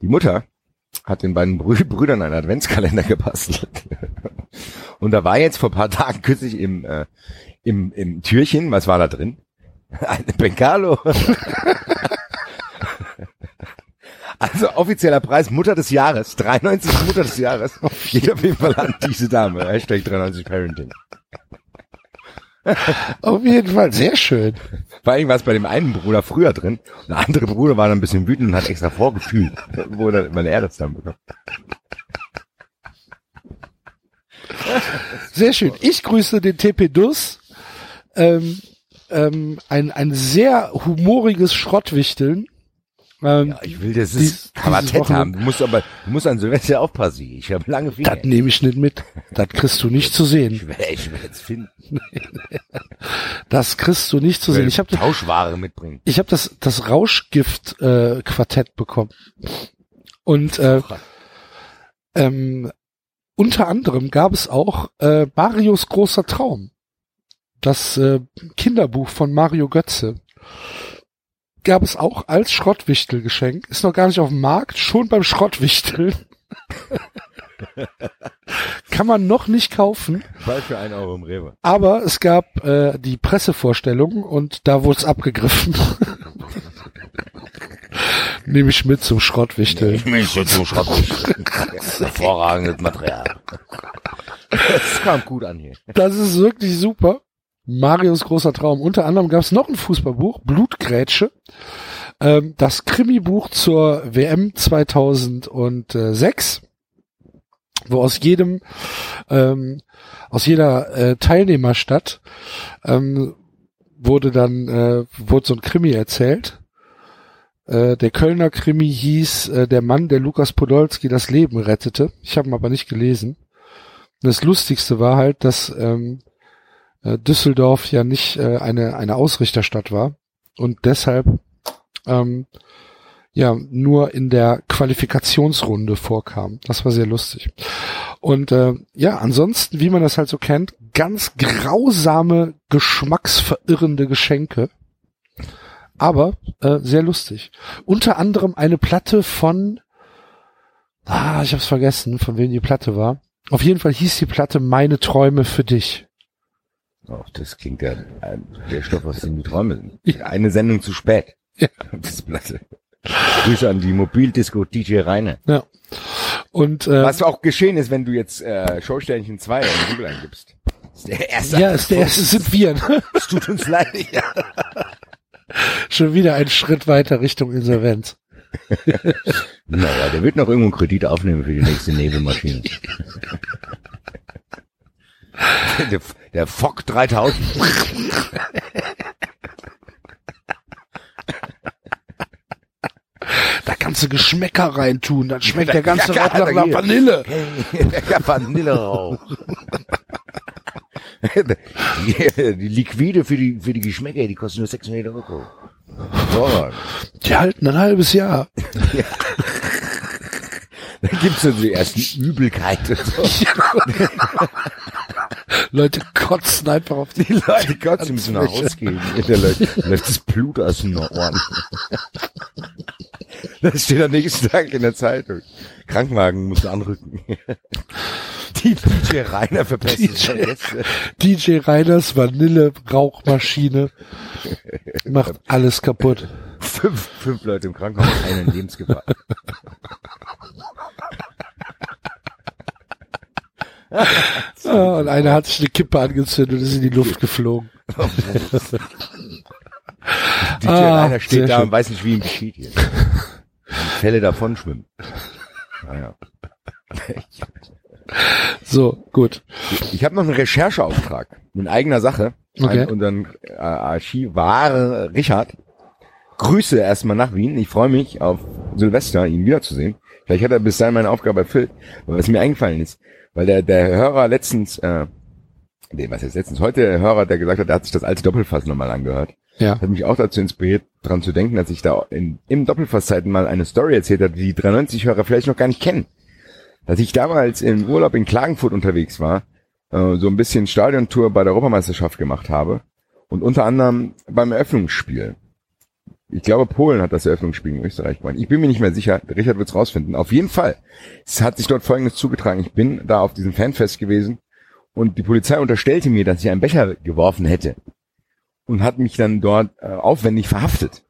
Die Mutter hat den beiden Brü *laughs* Brüdern einen Adventskalender gebastelt. *laughs* Und da war jetzt vor ein paar Tagen kürzlich im, äh, im, im Türchen, was war da drin? *laughs* Eine Bengalo. Also offizieller Preis Mutter des Jahres, 93 Mutter des Jahres. Geht auf jeden Fall an diese Dame. Hashtag 93 Parenting. Auf jeden Fall, sehr schön. Vor allem war es bei dem einen Bruder früher drin. Der andere Bruder war dann ein bisschen wütend und hat extra vorgefühlt, *laughs* wo dann, weil er das dann bekommt. Sehr schön. Ich grüße den TP Dus. Ähm, ähm, ein, ein sehr humoriges Schrottwichteln. Ähm, Ja, ich will das ist Wochenende- haben. Du musst aber, du musst an Silvester aufpassen. Ich habe lange Finger. das nehme ich nicht mit. Das kriegst du nicht zu sehen. Ich werde ich es finden. Das kriegst du nicht zu sehen. Ich habe Tauschware mitbringen. ich hab das, das Rauschgift äh, Quartett bekommen. Und äh, ähm, unter anderem gab es auch äh, Marios großer Traum. Das äh, Kinderbuch von Mario Götze. Gab es auch als Schrottwichtelgeschenk. Ist noch gar nicht auf dem Markt, schon beim Schrottwichteln. *laughs* Kann man noch nicht kaufen. Bald für einen Euro im Rewe. Aber es gab äh, die Pressevorstellung und da wurde es abgegriffen. *laughs* Nehme ich mit zum Schrottwichteln. Ich mich so zum Schrott. *laughs* Hervorragendes Material. Das kam gut an hier. Das ist wirklich super. Marius großer Traum. Unter anderem gab es noch ein Fußballbuch, Blutgrätsche. Ähm, das Krimi-Buch zur WM 2006, wo aus jedem, ähm, aus jeder äh, Teilnehmerstadt ähm, wurde dann, äh, wurde so ein Krimi erzählt. Äh, der Kölner Krimi hieß äh, Der Mann, der Lukas Podolski das Leben rettete. Ich habe ihn aber nicht gelesen. Das Lustigste war halt, dass ähm, äh, Düsseldorf ja nicht äh, eine, eine Ausrichterstadt war und deshalb ähm, ja nur in der Qualifikationsrunde vorkam. Das war sehr lustig. Und äh, ja, ansonsten, wie man das halt so kennt, ganz grausame, geschmacksverirrende Geschenke. Aber äh, sehr lustig. Unter anderem eine Platte von, ah, ich hab's vergessen, von wem die Platte war. Auf jeden Fall hieß die Platte Meine Träume für dich. Oh, das klingt ja äh, der Stoff, aus dem die Träume sind. Eine Sendung zu spät. Ja. *laughs* Das Platte. Grüße an die Mobildisco DJ Reine. Ja. Und äh, Was auch geschehen ist, wenn du jetzt äh, Showsternchen 2 in Google eingibst. Das ist der erste. ja, ist der erste sind wir. Ne? *laughs* Es tut uns leid. Ja. Schon wieder ein Schritt weiter Richtung Insolvenz. *laughs* Naja, der wird noch irgendwo einen Kredit aufnehmen für die nächste Nebelmaschine. Der, Fock 3000. Da kannst du Geschmäcker reintun, dann schmeckt der Ja, ganze ja, Rauch nach, nach. Vanille. *laughs* ja, Vanillerauch. die, *laughs* die Liquide für die, für die Geschmäcker, die kosten nur 600 Euro. Hervorragend. Die halten ein halbes Jahr. Dann gibt's so die ersten Übelkeiten. So. *laughs* Leute kotzen einfach auf die Die Leute kotzen müssen nach Hause gehen. Der Leute, läuft das Blut aus den Ohren. Das steht am nächsten Tag in der Zeitung. Krankenwagen muss anrücken. Die DJ Rainer verpesten DJ. DJ Reiners Vanille Rauchmaschine macht alles kaputt. Fünf, fünf Leute im Krankenhaus, einer in Lebensgefahr. *laughs* Ah, und einer hat sich eine Kippe angezündet und ist in die Luft geflogen. *laughs* DJ Ah, sehr steht da schön. und weiß nicht, wie ihm geschieht hier. Fälle davon schwimmen. Naja. So, gut. Ich habe noch einen Rechercheauftrag in eigener Sache Okay. an unseren äh, Archivar Richard. Grüße erstmal nach Wien. Ich freue mich auf Silvester, ihn wiederzusehen. Vielleicht hat er bis dahin meine Aufgabe erfüllt. Aber was mir eingefallen ist, weil der, der Hörer letztens, äh, nee, was jetzt letztens, heute der Hörer, der gesagt hat, der hat sich das alte Doppelfass nochmal angehört. Ja. hat mich auch dazu inspiriert, dran zu denken, dass ich da in, im Doppelfasszeiten mal eine Story erzählt habe, die die 93-Hörer vielleicht noch gar nicht kennen. Dass ich damals im Urlaub in Klagenfurt unterwegs war, äh, so ein bisschen Stadiontour bei der Europameisterschaft gemacht habe und unter anderem beim Eröffnungsspiel. Ich glaube, Polen hat das Eröffnungsspiel in Österreich gewonnen. Ich bin mir nicht mehr sicher. Richard wird's rausfinden. Auf jeden Fall. Es hat sich dort Folgendes zugetragen. Ich bin da auf diesem Fanfest gewesen und die Polizei unterstellte mir, dass ich einen Becher geworfen hätte und hat mich dann dort äh, aufwendig verhaftet.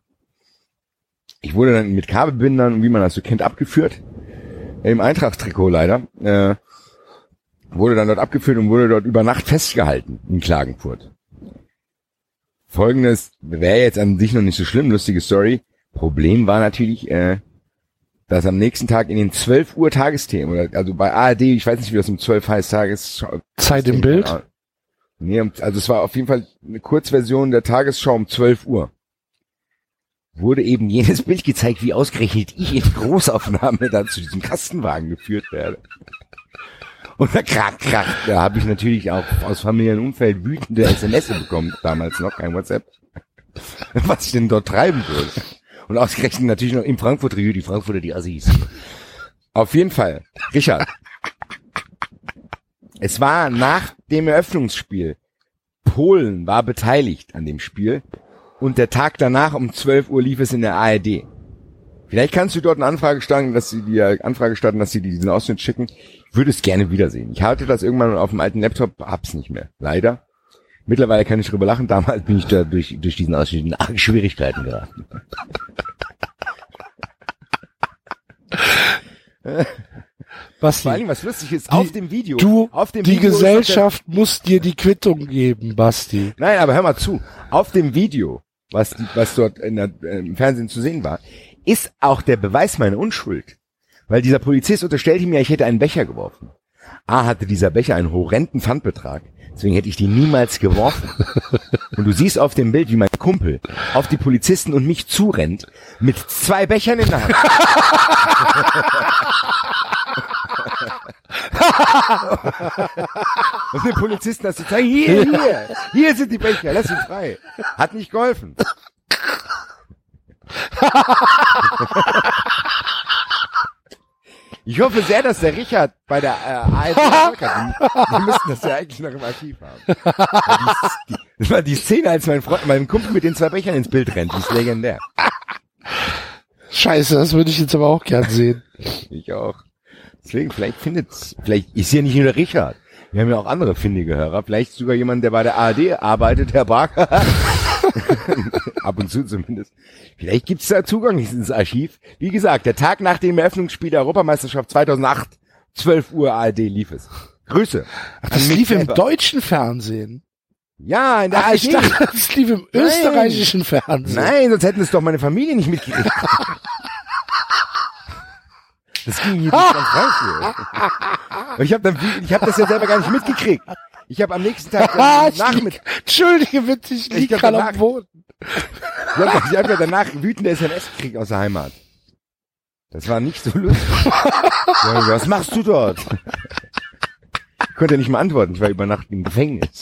Ich wurde dann mit Kabelbindern wie man das so kennt abgeführt. Im Eintracht-Trikot leider. Äh, wurde dann dort abgeführt und wurde dort über Nacht festgehalten in Klagenfurt. Folgendes wäre jetzt an sich noch nicht so schlimm, lustige Story. Problem war natürlich, äh, dass am nächsten Tag in den 12 Uhr Tagesthemen, oder also bei ARD, ich weiß nicht, wie das um 12 heißt, Tages Zeit im Bild. Nee, also es war auf jeden Fall eine Kurzversion der Tagesschau um 12 Uhr. Wurde eben jenes Bild gezeigt, wie ausgerechnet ich in Großaufnahme dann zu diesem Kastenwagen geführt werde. Und da krack, krack, da habe ich natürlich auch aus familiären Umfeld wütende SMS bekommen, damals noch kein WhatsApp, *laughs* was ich denn dort treiben würde. Und ausgerechnet natürlich noch im Frankfurt Review, die Frankfurter, die Assis. Auf jeden Fall, Richard. Es war nach dem Eröffnungsspiel. Polen war beteiligt an dem Spiel. Und der Tag danach um 12 Uhr lief es in der ARD. Vielleicht kannst du dort eine Anfrage starten, dass sie dir Anfrage starten, dass sie dir diesen Ausschnitt schicken. Ich würde es gerne wiedersehen. Ich hatte das irgendwann auf dem alten Laptop, hab's nicht mehr. Leider. Mittlerweile kann ich drüber lachen. Damals bin ich da durch, durch diesen Ausschnitt in arge Schwierigkeiten geraten. Basti, Vor allem, was lustig ist, auf dem Video, du, auf dem die Video Gesellschaft muss dir die Quittung geben, Basti. Der, nein, aber hör mal zu. Auf dem Video, was, die, was dort in der, äh, im Fernsehen zu sehen war, ist auch der Beweis meiner Unschuld. Weil dieser Polizist unterstellte mir, ich hätte einen Becher geworfen. A hatte dieser Becher einen horrenden Pfandbetrag. Deswegen hätte ich die niemals geworfen. *laughs* Und du siehst auf dem Bild, wie mein Kumpel auf die Polizisten und mich zurennt, mit zwei Bechern in der Hand. *laughs* Und den Polizisten das zu zeigen, hier, hier, hier sind die Becher, lass ihn frei. Hat nicht geholfen. Ich hoffe sehr, dass der Richard bei der äh, ARD. *laughs* Wir müssten das ja eigentlich noch im Archiv haben. Die, das war die Szene, als mein Freund, mein Kumpel mit den zwei Bechern ins Bild rennt. Die ist legendär. Scheiße, das würde ich jetzt aber auch gern sehen. Ich auch. Deswegen, vielleicht findet's, vielleicht ist hier nicht nur der Richard. Wir haben ja auch andere findige Hörer. Vielleicht sogar jemand, der bei der ARD arbeitet, Herr Barker. Ab und zu zumindest. Vielleicht gibt's da Zugang ins Archiv. Wie gesagt, der Tag nach dem Eröffnungsspiel der Europameisterschaft 2008, 12 Uhr ARD lief es. Grüße. Ach, das lief im deutschen Fernsehen. Ja, in der Ach, ARD. ich dachte, das lief im Nein. österreichischen Fernsehen. Nein, sonst hätten es doch meine Familie nicht mitgekriegt. *laughs* Das ging hier *laughs* durch ganz Frankfurt. Ich habe habe das ja selber gar nicht mitgekriegt. Ich habe am nächsten Tag *laughs* ich nach lieg, mit, Entschuldige bitte, ich Ich lieg glaub, gerade am Boden. ich habe hab ja danach wütende SMS gekriegt aus der Heimat. Das war nicht so lustig. *laughs* ja, was machst du dort? Ich konnte ja nicht mal antworten. Ich war über Nacht im Gefängnis.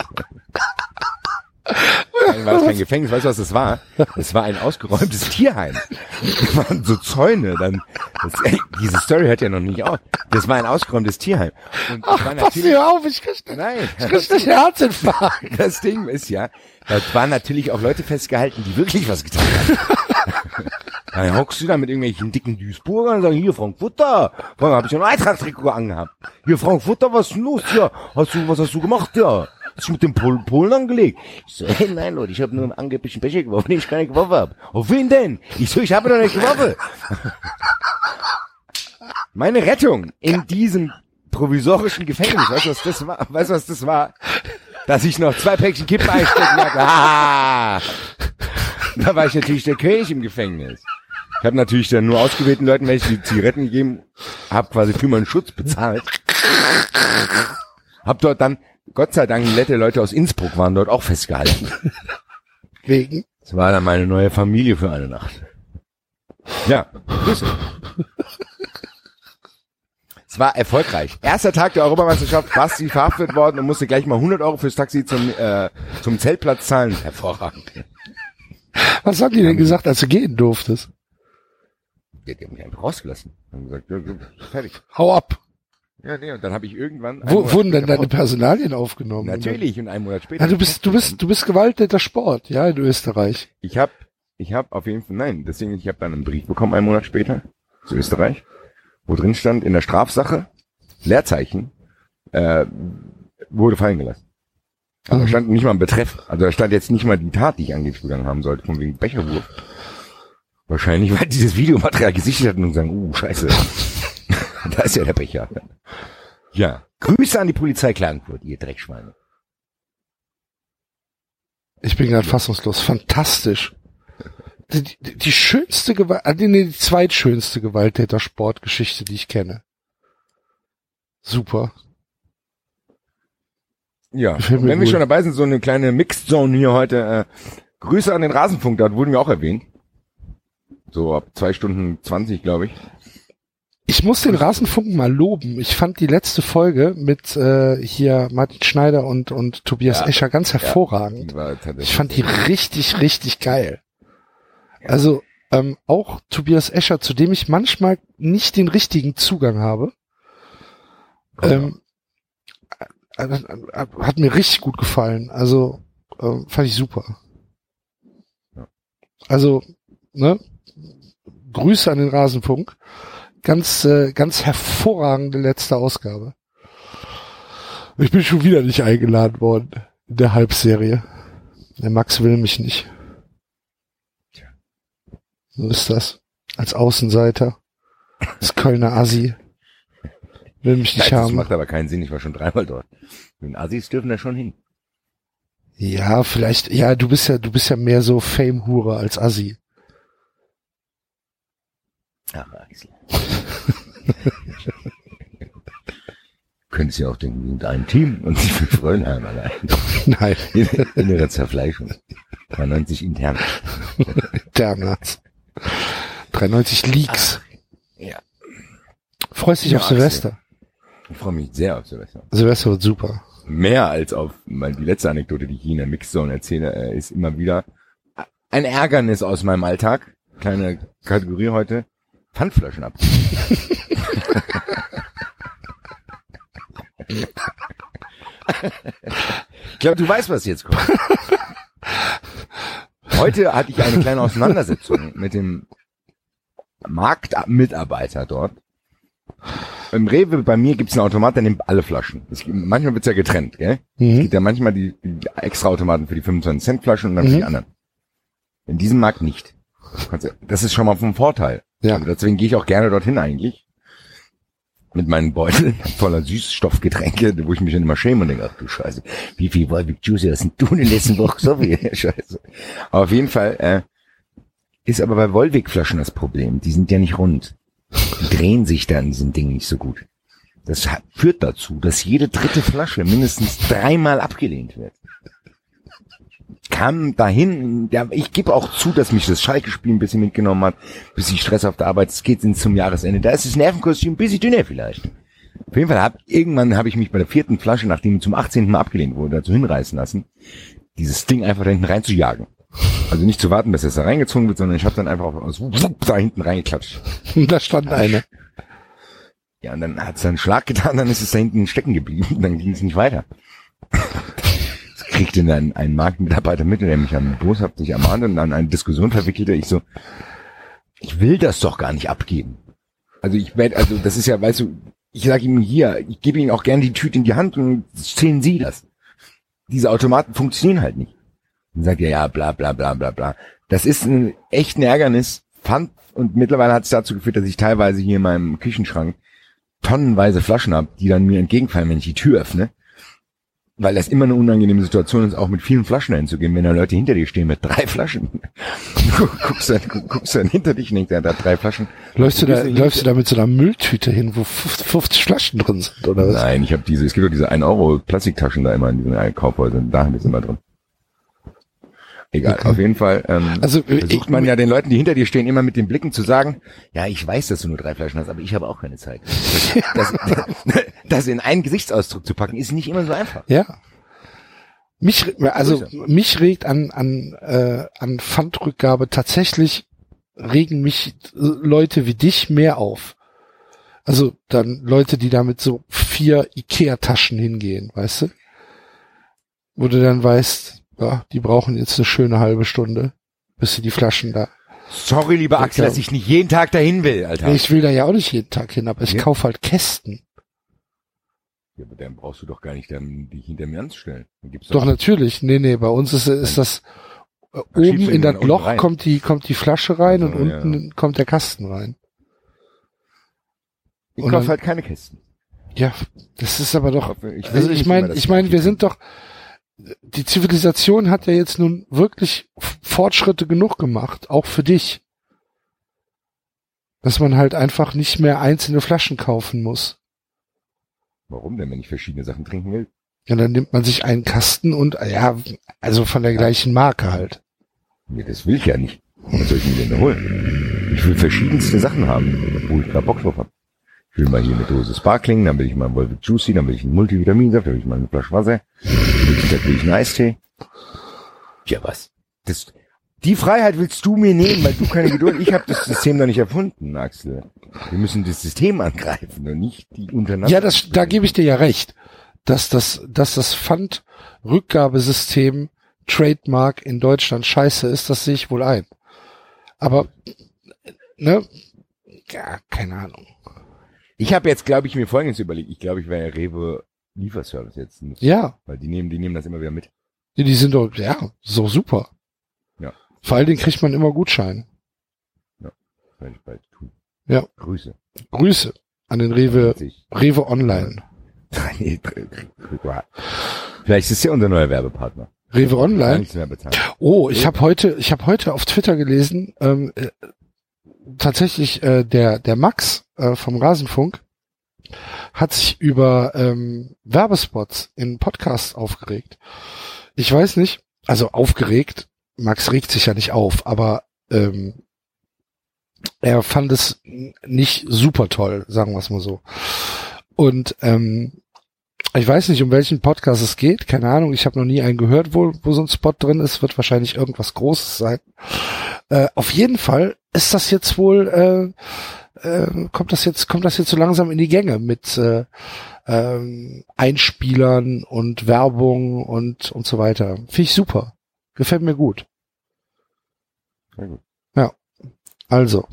Nein, war das kein Gefängnis, weißt du, was das war? Das war ein ausgeräumtes Tierheim. *laughs* Das waren so Zäune, dann, das, ey, diese Story hört ja noch nicht auf. Das war ein ausgeräumtes Tierheim. Und war Pass mir auf, ich krieg, nein, ich krieg einen Herzinfarkt. *laughs* das Ding ist ja, da waren natürlich auch Leute festgehalten, die wirklich was getan haben. *laughs* Dann hockst du da mit irgendwelchen dicken Duisburgern und sagen, hier Frankfurter, vorhin habe ich ein Eintracht-Trikot angehabt. Hier Frankfurter, was ist denn los? Ja, hast du, was hast du gemacht? Ja, hast du mit dem Pol Polen angelegt? Ich so, hey, nein, Leute, ich habe nur einen angeblichen Becher geworfen, den ich gar nicht geworfen habe. Auf wen denn? Ich so, ich habe doch nicht geworfen. Meine Rettung in diesem provisorischen Gefängnis, weißt du, was das war? Weißt du, was das war? Dass ich noch zwei Päckchen Kippen einstecken hatte. Ah! Da war ich natürlich der König im Gefängnis. Ich habe natürlich dann nur ausgewählten Leuten welche die Zigaretten gegeben, habe quasi für meinen Schutz bezahlt. Hab dort dann, Gott sei Dank, nette Leute aus Innsbruck waren dort auch festgehalten. *laughs* Wegen. Das war dann meine neue Familie für eine Nacht. Ja, Grüße. Es war erfolgreich. Erster Tag der Europameisterschaft, Basti verhaftet worden und musste gleich mal 100 Euro fürs Taxi zum, äh, zum Zeltplatz zahlen. Hervorragend. Was haben die denn gesagt, als du gehen durftest? Die, haben mich einfach rausgelassen. Haben gesagt, fertig. Hau ab. Ja, nee, und dann habe ich irgendwann... Wo, wurden denn deine Personalien aufgenommen? Natürlich, und einen Monat später. Ja, du bist, du bist, du bist gewalttäter Sport, ja, in Österreich. Ich habe, ich habe auf jeden Fall, nein, deswegen, ich habe dann einen Brief bekommen, einen Monat später, zu Österreich, wo drin stand, in der Strafsache, Leerzeichen, äh, wurde fallen gelassen. Aber da Mhm. stand nicht mal ein Betreff. Also da stand jetzt nicht mal die Tat, die ich angeblich begangen haben sollte, von wegen Becherwurf. Wahrscheinlich, weil dieses Videomaterial gesichtet hatten und sagen, uh, scheiße. *laughs* da ist ja der Becher. Ja. Grüße an die Polizei Klagenfurt, ihr Dreckschweine. Ich bin gerade fassungslos. Fantastisch. Die, die, die schönste Gewalt, äh, nee, die zweitschönste Gewalttäter-Sportgeschichte, die ich kenne. Super. Ja, wenn wir gut. schon dabei sind, so eine kleine Mixed Zone hier heute. Äh, Grüße an den Rasenfunk, da wurden wir auch erwähnt. So ab zwei Stunden zwanzig, glaube ich. Ich muss den Rasenfunk mal loben. Ich fand die letzte Folge mit äh, hier Martin Schneider und, und Tobias Ja. Escher ganz hervorragend. Tatsächlich Ich fand die richtig, richtig geil. Also ähm, auch Tobias Escher, zu dem ich manchmal nicht den richtigen Zugang habe, ähm, äh, äh, hat mir richtig gut gefallen. Also ähm, fand ich super. Ja. Also ne, Grüße an den Rasenfunk. Ganz, äh, ganz hervorragende letzte Ausgabe. Ich bin schon wieder nicht eingeladen worden in der Halbserie. Der Max will mich nicht. So ist das. Als Außenseiter. Das Kölner Assi. Will mich nicht Nein, das haben. macht aber keinen Sinn, ich war schon dreimal dort. Und Assis dürfen da schon hin. Ja, vielleicht, ja, du bist ja, du bist ja mehr so Fame-Hure als Assi. Ach, Axel. *laughs* Könntest ja auch denken, wir sind ein Team und sie für Fröllheim allein. Nein, Innere Zerfleischung. 93 intern. Damals. 93 Leaks. Ja. Freust dich Ja, auf Axel. Silvester? Ich freue mich sehr auf Silvester. Silvester wird super. Mehr als auf, weil die letzte Anekdote, die ich in der Mixzone erzähle, äh, ist immer wieder ein Ärgernis aus meinem Alltag. Kleine Kategorie heute. Pfandflaschen ab. ich glaube, du weißt, was jetzt kommt. Heute hatte ich eine kleine Auseinandersetzung mit dem Marktmitarbeiter dort. Im Rewe bei mir gibt's einen Automat, der nimmt alle Flaschen. Es gibt, manchmal wird's ja getrennt, gell? Es Mhm. gibt ja manchmal die, die extra Automaten für die 25 Cent Flaschen und dann für Mhm. die anderen. In diesem Markt nicht. Das ist schon mal vom Vorteil. Ja. Also deswegen gehe ich auch gerne dorthin eigentlich. Mit meinen Beuteln *laughs* voller Süßstoffgetränke, wo ich mich dann immer schäme und denke, ach du Scheiße, wie viel Wolwig Juicy hast denn du in den letzten Wochen so viel? *laughs* Scheiße. Aber auf jeden Fall, äh, ist aber bei Wolwig-Flaschen das Problem. Die sind ja nicht rund. Die drehen sich da in diesem Ding nicht so gut. Das führt dazu, dass jede dritte Flasche mindestens dreimal abgelehnt wird. Kam dahin, ja, ich gebe auch zu, dass mich das Schalke-Spiel ein bisschen mitgenommen hat, bis ich Stress auf der Arbeit, es geht zum Jahresende, da ist das Nervenkostüm ein bisschen dünner vielleicht. Auf jeden Fall hab, irgendwann habe ich mich bei der vierten Flasche, nachdem ich zum 18. Mal abgelehnt wurde, dazu hinreißen lassen, dieses Ding einfach da hinten reinzujagen. Also nicht zu warten, bis es da reingezogen wird, sondern ich habe dann einfach aus, da hinten reingeklatscht. *laughs* Da stand eine. Ja, und dann hat es einen Schlag getan, dann ist es da hinten stecken geblieben, *laughs* dann ging es nicht weiter. Das kriegte dann ein Marktmitarbeiter mit, der mich dann boshaft sich ermahnte und dann eine Diskussion verwickelte. Ich so, ich will das doch gar nicht abgeben. Also ich werde, also das ist ja, weißt du, ich sage ihm hier, ich gebe ihm auch gerne die Tüte in die Hand und zählen Sie das. Diese Automaten funktionieren halt nicht. Dann sagt er, ja, bla bla bla bla bla. Das ist ein echt ein Ärgernis. Fand, und mittlerweile hat es dazu geführt, dass ich teilweise hier in meinem Küchenschrank tonnenweise Flaschen habe, die dann mir entgegenfallen, wenn ich die Tür öffne. Weil das immer eine unangenehme Situation ist, auch mit vielen Flaschen hinzugehen, wenn da Leute hinter dir stehen mit drei Flaschen. *laughs* Du guckst dann, guckst dann hinter dich und denkst, der hat drei Flaschen. Läufst du da, läufst du da mit so einer Mülltüte hin, wo 50 50 Flaschen drin sind, oder was? Nein, ich habe diese, es gibt doch diese 1 Euro Plastiktaschen da immer in diesen Kaufhäusern, da haben wir es immer drin. Egal, auf jeden Fall ähm, Also, äh, versucht man ja den Leuten, die hinter dir stehen, immer mit den Blicken zu sagen, ja, ich weiß, dass du nur drei Flaschen hast, aber ich habe auch keine Zeit. *laughs* Das, das, in einen Gesichtsausdruck zu packen, ist nicht immer so einfach. Ja. Mich, also mich regt an an äh, an Pfandrückgabe tatsächlich regen mich äh, Leute wie dich mehr auf. Also dann Leute, die da mit so vier Ikea-Taschen hingehen, weißt du? Wo du dann weißt, ja, die brauchen jetzt eine schöne halbe Stunde, bis sie die Flaschen da. Sorry, lieber Ja, Axel, dass ich nicht jeden Tag dahin will, Alter. Ich will da ja auch nicht jeden Tag hin, aber ich Ja. kaufe halt Kästen. Ja, aber dann brauchst du doch gar nicht dann, dich hinter mir anzustellen. Dann gibt's Doch natürlich, nee, nee, bei uns ist, ist das äh, schiebst oben in das Loch rein. kommt die kommt die Flasche rein und Also, ja. unten kommt der Kasten rein. Ich und kaufe halt keine Kästen. Ja, das ist aber doch. Ich also ich meine, ich die meine, wir sind doch. Die Zivilisation hat ja jetzt nun wirklich Fortschritte genug gemacht, auch für dich, dass man halt einfach nicht mehr einzelne Flaschen kaufen muss. Warum denn, wenn ich verschiedene Sachen trinken will? Ja, dann nimmt man sich einen Kasten und ja, also von der gleichen Marke halt. Nee, das will ich ja nicht. Was soll ich mir denn da holen? Ich will verschiedenste Sachen haben, wo ich gerade Bock drauf habe. Ich will mal hier eine Dose Sparkling, dann will ich mal einen Volvic Juicy, dann will ich einen Multivitaminsaft, dann will ich mal eine Flasche Wasser, dann will ich einen Eistee. Ja, was? Das, die Freiheit willst du mir nehmen, weil du keine Geduld, ich habe das System noch nicht erfunden, Axel. Wir müssen das System angreifen und nicht die untereinander. Ja, das, da gebe ich dir ja recht, dass das, dass das Pfandrückgabesystem Trademark in Deutschland scheiße ist, das sehe ich wohl ein. Aber, ne, ja, keine Ahnung. Ich habe jetzt, glaube ich, mir Folgendes überlegt. Ich glaube, ich wäre Rewe Lieferservice jetzt. nutzen. Ja, Weil die nehmen, die nehmen das immer wieder mit. die die sind doch, ja, so super. Ja. Vor allen Dingen kriegt man immer Gutscheine. Werde ich bald tun. Ja. Grüße. Grüße an den Rewe. Rewe Online. *laughs* Nee, Vielleicht ist ja unser neuer Werbepartner. Rewe Online. Oh, ich habe heute, ich habe heute auf Twitter gelesen, ähm, äh, tatsächlich äh, der der Max äh, vom Rasenfunk hat sich über ähm, Werbespots in Podcasts aufgeregt. Ich weiß nicht, also aufgeregt. Max regt sich ja nicht auf, aber ähm, er fand es nicht super toll, sagen wir es mal so. Und ähm, ich weiß nicht, um welchen Podcast es geht, keine Ahnung. Ich habe noch nie einen gehört, wo, wo so ein Spot drin ist. Wird wahrscheinlich irgendwas Großes sein. Äh, auf jeden Fall ist das jetzt wohl, äh, äh, kommt das jetzt, kommt das jetzt so langsam in die Gänge mit äh, ähm, Einspielern und Werbung und und so weiter. Finde ich super. Gefällt mir gut. Sehr gut. Ja. Also,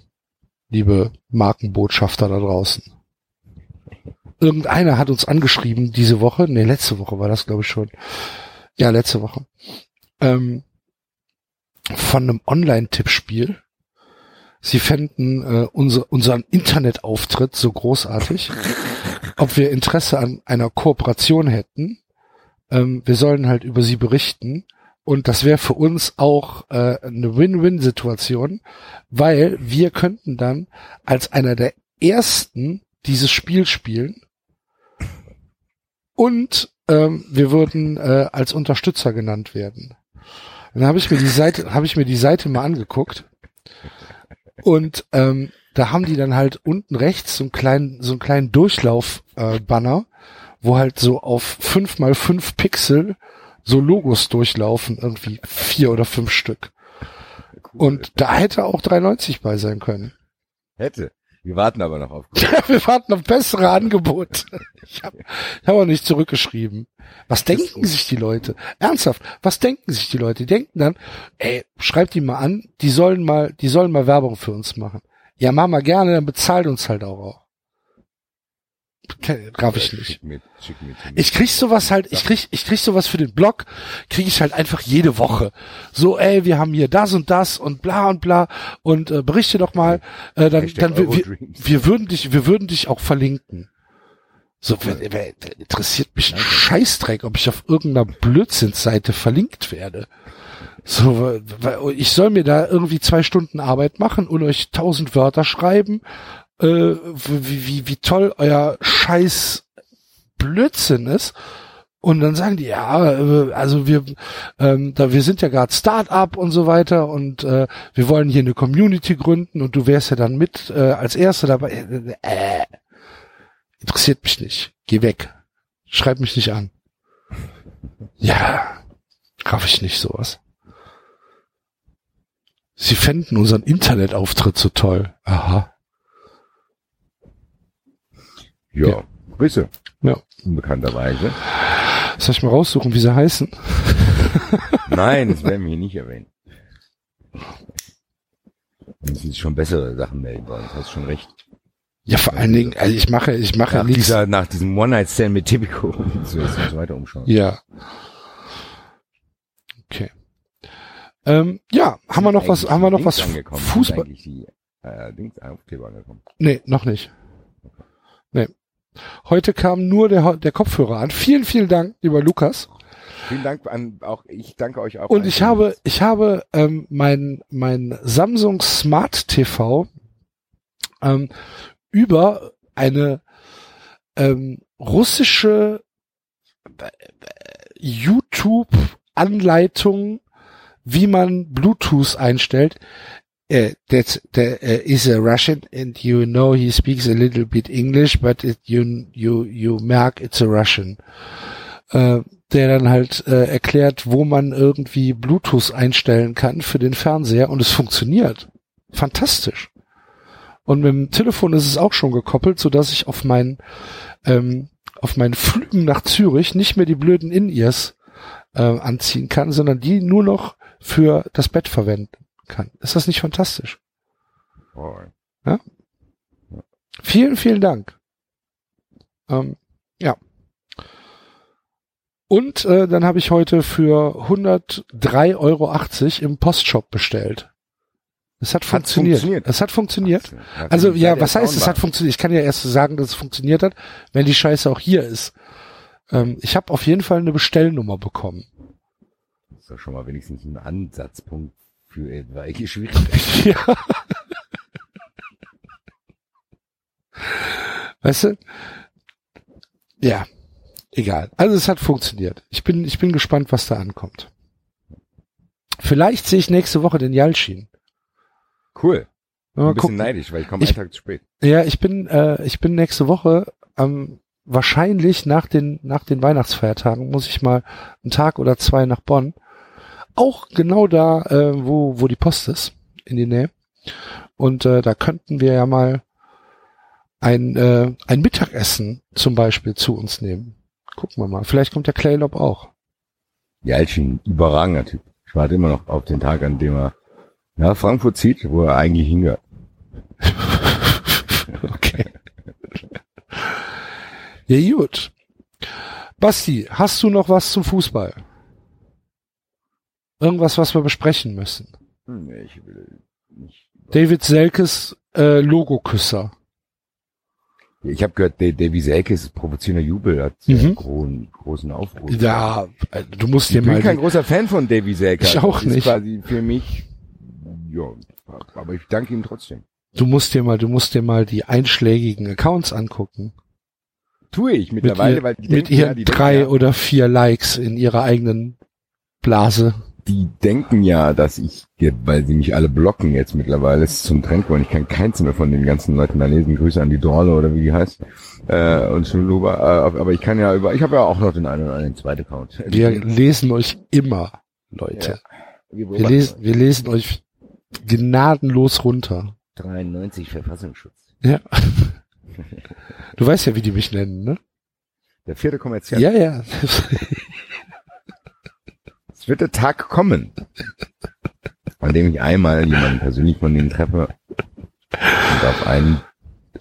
liebe Markenbotschafter da draußen. Irgendeiner hat uns angeschrieben diese Woche, nee, letzte Woche war das, glaube ich, schon. Ja, letzte Woche. Ähm, von einem Online-Tippspiel. Sie fänden äh, unser, unseren Internetauftritt so großartig, ob wir Interesse an einer Kooperation hätten. Ähm, wir sollen halt über sie berichten. Und das wäre für uns auch äh, eine Win-Win-Situation, weil wir könnten dann als einer der ersten dieses Spiel spielen und ähm, wir würden äh, als Unterstützer genannt werden. Dann habe ich mir die Seite, habe ich mir die Seite mal angeguckt und ähm, da haben die dann halt unten rechts so einen kleinen, so einen kleinen Durchlauf-Banner, äh, Banner, wo halt so auf fünf mal fünf Pixel so Logos durchlaufen, irgendwie vier oder fünf Stück. Cool. Und da hätte auch 3,90 bei sein können. hätte. Wir warten aber noch auf. *laughs* Wir warten auf bessere Angebote. Ich habe ich hab auch nicht zurückgeschrieben. Was denken sich die Leute? Ernsthaft, was denken sich die Leute? Die denken dann, ey, schreibt die mal an, die sollen mal, die sollen mal Werbung für uns machen. Ja, machen wir gerne, dann bezahlt uns halt auch. auch. Raff ich nicht. Schick mir, schick mir Tim. Ich krieg sowas halt, ich krieg, ich krieg sowas für den Blog, krieg ich halt einfach jede Woche. So, ey, wir haben hier das und das und bla und bla und äh, berichte doch mal, äh, dann, Hashtag dann wir, wir, würden dich, wir würden dich auch verlinken. So, wer, wer, interessiert mich ein Scheißdreck, ob ich auf irgendeiner Blödsinnsseite verlinkt werde. So, weil ich soll mir da irgendwie zwei Stunden Arbeit machen und euch tausend Wörter schreiben, äh, wie, wie, wie toll euer Scheiß Blödsinn ist. Und dann sagen die, ja, äh, also wir, ähm, da wir sind ja gerade Start-up und so weiter und äh, wir wollen hier eine Community gründen und du wärst ja dann mit äh, als Erster dabei. Äh, interessiert mich nicht. Geh weg. Schreib mich nicht an. Ja, raff ich nicht sowas. Sie fänden unseren Internetauftritt so toll. Aha. Ja. Ja. Grüße. Ja. Unbekannterweise. Soll ich mal raussuchen, wie sie heißen? *laughs* Nein, das werden wir hier nicht erwähnen. Das sind schon bessere Sachen melden. Das hast schon recht. Ja, vor allen Dingen, also ich mache, ich mache Nach, nichts. dieser, nach diesem One-Night-Stand mit Tipico. *laughs* So, jetzt muss weiter umschauen. Ja. Okay. Ähm, ja, haben wir noch was, haben wir noch Dings was angekommen? Sind Fußball? eigentlich die äh, Dings Aufkleber angekommen. Nee, noch nicht. Nee. Heute kam nur der, der Kopfhörer an. Vielen, vielen Dank, lieber Lukas. Vielen Dank an auch ich danke euch auch. Und ich habe, ich habe ähm, mein, mein Samsung Smart TV ähm, über eine ähm, russische äh, YouTube-Anleitung, wie man Bluetooth einstellt. Uh, that's the uh, is a Russian, and you know he speaks a little bit English, but it, you you you merk it's a Russian. Äh, der dann halt äh, erklärt, wo man irgendwie Bluetooth einstellen kann für den Fernseher und es funktioniert. Fantastisch. Und mit dem Telefon ist es auch schon gekoppelt, so dass ich auf meinen ähm, auf meinen Flügen nach Zürich nicht mehr die blöden In-Ears äh, anziehen kann, sondern die nur noch für das Bett verwenden kann. Ist das nicht fantastisch? Oh, Vielen, vielen Dank. Ähm, ja. Und äh, dann habe ich heute für 103,80 Euro im Postshop bestellt. Es hat funktioniert. funktioniert? Es hat funktioniert. Ja, Also ja, was heißt, es hat funktioniert? Ich kann ja erst sagen, dass es funktioniert hat, wenn die Scheiße auch hier ist. Ähm, ich habe auf jeden Fall eine Bestellnummer bekommen. Das ist doch schon mal wenigstens ein Ansatzpunkt für etwaige Schwierigkeiten. *laughs* Ja. Weißt du? Ja. Egal. Also es hat funktioniert. Ich bin, ich bin gespannt, was da ankommt. Vielleicht sehe ich nächste Woche den Yalcin. Cool. Mal Ein bisschen gucken. neidisch, weil ich komme Ich- einen Tag zu spät. Ja, ich bin, äh, ich bin nächste Woche am wahrscheinlich nach den nach den Weihnachtsfeiertagen muss ich mal einen Tag oder zwei nach Bonn. Auch genau da, äh, wo wo die Post ist, in die Nähe. Und äh, da könnten wir ja mal ein äh, ein Mittagessen zum Beispiel zu uns nehmen. Gucken wir mal. Vielleicht kommt der Claylop auch. Jalcin, überragender Typ. Ich warte immer noch auf den Tag, an dem er nach Frankfurt zieht, wo er eigentlich hingehört. *laughs* Okay. ja, gut. Basti, hast du noch was zum Fußball? Irgendwas, was wir besprechen müssen? Hm, nee, ich will nicht. David Selkes äh, Logoküsser. Ich habe gehört, der Davy Selkes provozierender Jubel hat Mhm. mhm. großen, großen Aufruf. Ja, äh, du musst ich dir bin mal. kein Die, großer Fan von Davy Selkes. Ich auch Das ist nicht. quasi für mich, ja, aber ich danke ihm trotzdem. du musst dir mal, du musst dir mal die einschlägigen Accounts angucken. Tue ich Mit, mittlerweile, ihr, weil die mit denken, ja, ihren die drei denken, ja, oder vier Likes in ihrer eigenen Blase. Die denken ja, dass ich, weil sie mich alle blocken jetzt mittlerweile, ist zum Trend geworden. Ich kann keins mehr von den ganzen Leuten da lesen. Grüße an die Dorle oder wie die heißt. Äh, und Schuluba, äh, aber ich kann ja über, ich habe ja auch noch den einen oder anderen zweiten Account. Wir lesen euch immer, Leute. Wir Wir lesen, wir lesen euch gnadenlos runter. 93 Verfassungsschutz. Ja. *laughs* Du weißt ja, wie die mich nennen, ne? Der vierte kommerzielle. Ja, ja. *laughs* Wird der Tag kommen, an dem ich einmal jemanden persönlich von denen treffe und auf ein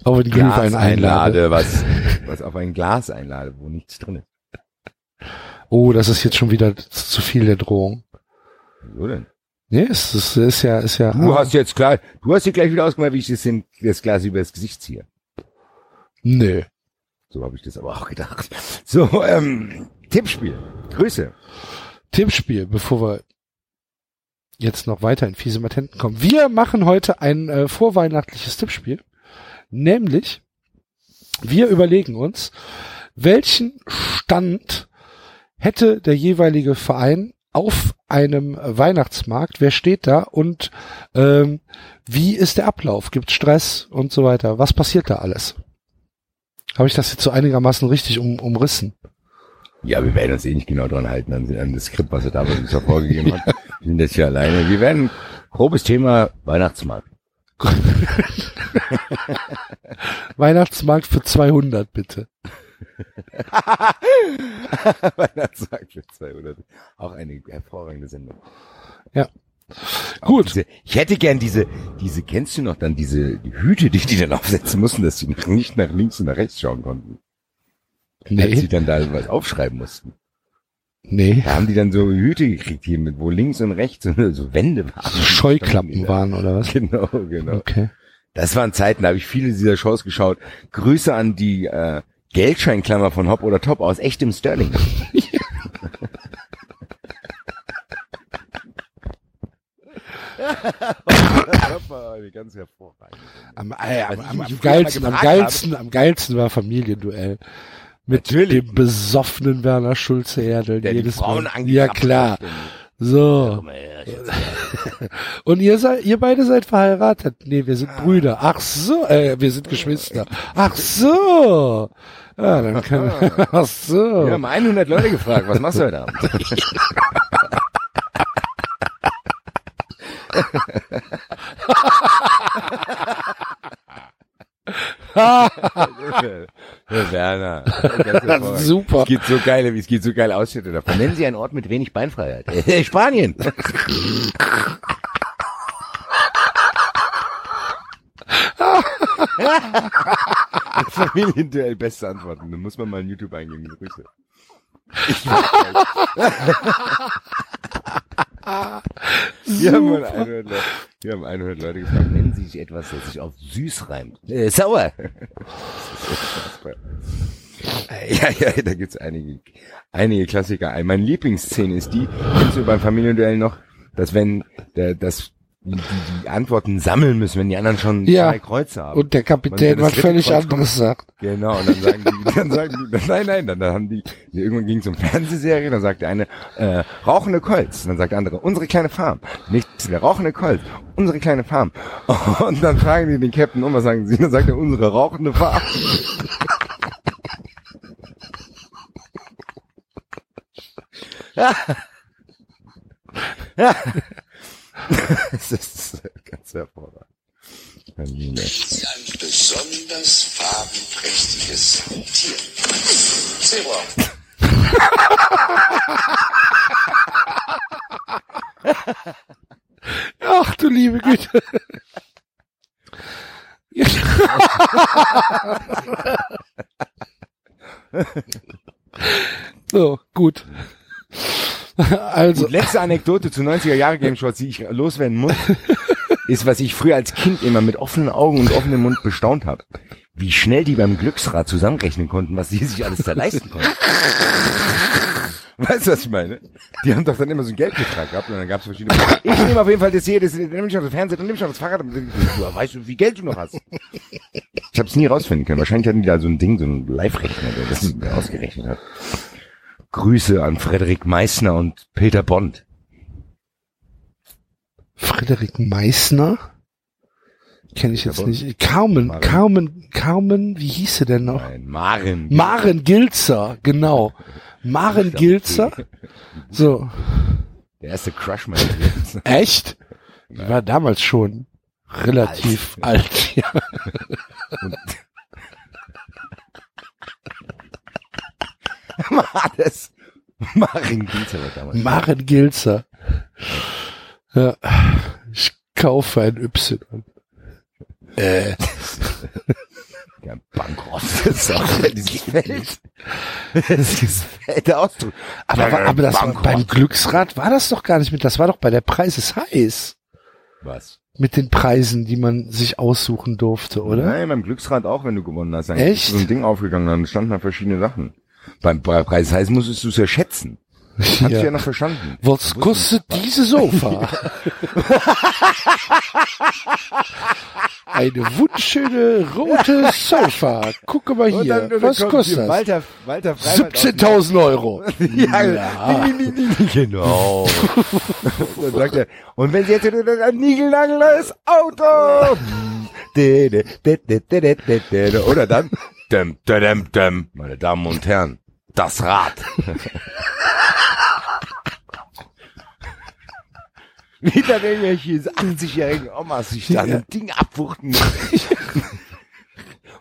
Auf den Glas Glühwein einlade. einlade, was, was auf ein Glas einlade, wo nichts drin ist. Oh, das ist jetzt schon wieder zu viel der Drohung. Wieso denn? Nee, es ist, ist ja, ist ja. Du ah, hast jetzt klar, du hast dir gleich wieder ausgemacht, wie ich das, in, das Glas über das Gesicht ziehe. Nö. So habe ich das aber auch gedacht. So, ähm, Tippspiel. Grüße. Tippspiel, bevor wir jetzt noch weiter in fiese Matenten kommen. Wir machen heute ein äh, vorweihnachtliches Tippspiel. Nämlich, wir überlegen uns, welchen Stand hätte der jeweilige Verein auf einem Weihnachtsmarkt, wer steht da und ähm, wie ist der Ablauf? Gibt Stress und so weiter? Was passiert da alles? Habe ich das jetzt so einigermaßen richtig um, umrissen? Ja, wir werden uns eh nicht genau dran halten an, an das Skript, was er da uns vorgegeben hat. Wir sind jetzt hier alleine. Wir werden grobes Thema Weihnachtsmarkt. *laughs* Weihnachtsmarkt für 200 bitte. *laughs* Weihnachtsmarkt für 200. Auch eine hervorragende Sendung. Ja. Auch Gut. Diese, ich hätte gern diese, diese, kennst du noch dann diese die Hüte, die die dann aufsetzen mussten, dass sie nicht nach links und nach rechts schauen konnten. Als sie Nee, dann da was aufschreiben mussten. nee. Da haben die dann so Hüte gekriegt hier mit, wo links und rechts so, so Wände waren. So Scheuklappen waren oder was? Genau, genau. Okay. Das waren Zeiten, da habe ich viele dieser Shows geschaut. Grüße an die äh, Geldscheinklammer von Hop oder Top aus echtem Sterling. Ganz *laughs* *laughs* hervorragend. Am, äh, am, ich am, am geilsten, am geilsten, am geilsten war Familienduell. Mit Natürlich. dem besoffenen Werner Schulze Erdel. Der die jedes Frauen Mal. Ja klar. So. *laughs* Und ihr seid, ihr beide seid verheiratet? Nee, wir sind Brüder. Ach so, äh, wir sind Geschwister. Ach so. Ja, dann kann, *laughs* ach so. Wir haben 100 Leute gefragt, was machst du heute Abend? *laughs* Werner. *laughs* Super. Es geht so geil, wie es geht so geil Ausschnitte davon. Nennen Sie einen Ort mit wenig Beinfreiheit. Äh, Spanien. *laughs* Familienduell beste Antworten. Da muss man mal in YouTube eingeben. Grüße. Ich *laughs* Wir haben mal eine, Wir haben 100 Leute gefragt, nennen Sie sich etwas, das sich auf süß reimt. Äh, sauer. ja, ja, da gibt's einige, einige Klassiker. Meine Lieblingsszene ist die, kennst du beim Familienduell noch, dass wenn der, das die, die Antworten sammeln müssen, wenn die anderen schon Ja. zwei Kreuze haben. Und der Kapitän was völlig Kreuz anderes sagt. Genau, und dann sagen die, dann sagen die, nein, nein, dann, dann haben die, irgendwann ging es um Fernsehserie, dann sagt der eine, äh, rauchende Colts, dann sagt der andere, unsere kleine Farm. Nichts, der rauchende Colts, unsere kleine Farm. *laughs* Und dann fragen die den Captain um, was sagen sie, dann sagt er, unsere rauchende Farm. *laughs* *laughs* *laughs* das ist ganz hervorragend. Hermine. Sie ein besonders farbenprächtiges Tier. Zebra. Ach du liebe Güte. *laughs* so, gut. *laughs* Also, Und letzte Anekdote zu 90er Jahre Game Shorts, die ich loswerden muss, *laughs* ist, was ich früher als Kind immer mit offenen Augen und offenem Mund bestaunt habe. Wie schnell die beim Glücksrad zusammenrechnen konnten, was die sich alles da leisten konnten. *laughs* Weißt du, was ich meine? Die haben doch dann immer so einen Geldbetrag gehabt und dann gab es verschiedene. Ich nehme auf jeden Fall das hier, das, dann nehme ich noch das Fernseher, dann nehme ich noch das Fahrrad. Ja, weißt du, wie viel Geld du noch hast? Ich habe es nie rausfinden können. Wahrscheinlich hatten die da so ein Ding, so ein Live-Rechner, der das ausgerechnet hat. Grüße an Frederik Meissner und Peter Bond. Frederik Meissner? Kenne ich jetzt nicht. Carmen, Maren. Carmen, Carmen, wie hieß sie denn noch? Nein, Maren. Maren Gilzer, genau. Maren Gilzer. So, Der erste Crush meines *laughs* Lebens. echt? Die war damals schon relativ alt. ja. *laughs* *laughs* das Maren Gilzer war damals. Maren Gilzer. Ja. Ich kaufe ein Y. Äh, *laughs* Ja, bankrott. Ist auch Feld. Das ist der Ausdruck. aber, Ja, aber das war, beim Glücksrad war das doch gar nicht mit. Das war doch bei der Preis ist heiß. Was? Mit den Preisen, die man sich aussuchen durfte, oder? Nein, beim Glücksrad auch, wenn du gewonnen hast. Dann Echt? ist so ein Ding aufgegangen, dann standen da verschiedene Sachen. Beim Preis heißt, musstest du es ja schätzen. Hast ja. du ja noch verstanden. Was kostet diese Sofa? *laughs* Eine wunderschöne rote Sofa. Guck mal hier. Dann, dann Was kostet das? Walter, Walter 17.000 Euro. *laughs* ja, ja. Nie, nie, nie, genau. *laughs* dann sagt er, und wenn sie jetzt ein niegelnagelndes Auto. Oder dann dem, dem, dem, dem, meine Damen und Herren, das Rad. Wie dann irgendwelche 80-jährigen Omas sich da Ja. ein Ding abwuchten. *laughs*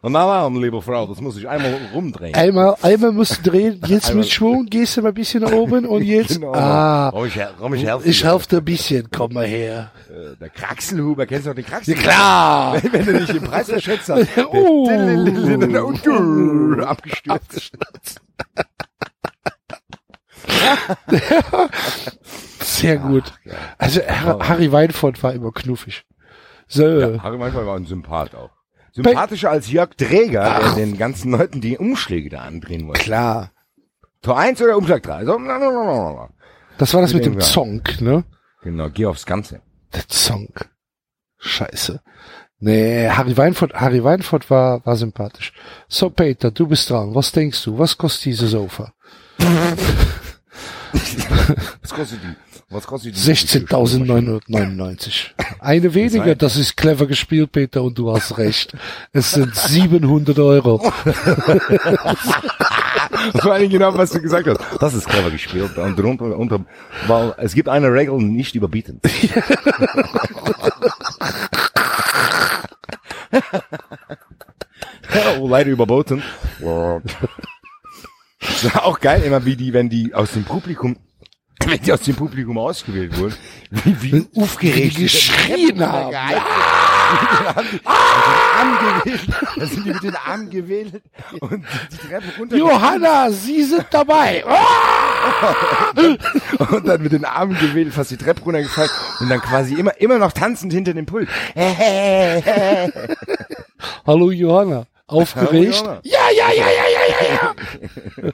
Und na, na, liebe Frau, das muss ich einmal rumdrehen. Einmal, einmal musst du drehen, jetzt mit Schwung, gehst du mal ein bisschen nach oben und *laughs* jetzt, Genau. ah, Komm, ich, komm, ich helfe ich helfe dir ein bisschen, komm mal her. Der Kraxelhuber, kennst du noch den Ja Kraxelhuber? klar. Wenn, wenn du nicht den Preis verschätzt hast. Oh. Abgestürzt. Sehr gut. Also Har- Harry Weinfurt war immer knuffig. So. Harry manchmal war ein Sympath auch. Sympathischer als Jörg Träger, der den ganzen Leuten die Umschläge da andrehen wollte. Klar. Tor 1 oder Umschlag 3? So, na, na, na, na. Das war das mit dem Irgendwann. Zonk, ne? Genau, geh aufs Ganze. Der Zonk. Scheiße. Nee, Harry Weinfurt, Harry Weinfurt war, war sympathisch. So, Peter, du bist dran. Was denkst du? Was kostet diese Sofa? *laughs* *laughs* Was kostet die? Was kostet die? 16.999. Eine weniger, das ist clever gespielt, Peter, und du hast recht. Es sind 700 Euro. *laughs* Vor allem genau, was du gesagt hast. Das ist clever gespielt. Und drunter, unter, weil es gibt eine Regel, nicht überbieten. *laughs* oh, leider überboten. Das ist auch geil, immer wie die, wenn die aus dem Publikum, wenn die aus dem Publikum ausgewählt wurden, wie, wie aufgeregt die geschrien haben. Da sind die mit den Armen gewedelt und die Treppe runter. Johanna, Sie sind dabei. *laughs* Und dann mit den Armen gewedelt, fast die Treppe runtergefallen und dann quasi immer, immer noch tanzend hinter dem Pult. Hallo Johanna. Aufgeregt? Ja, ja, ja, ja, ja, ja, ja.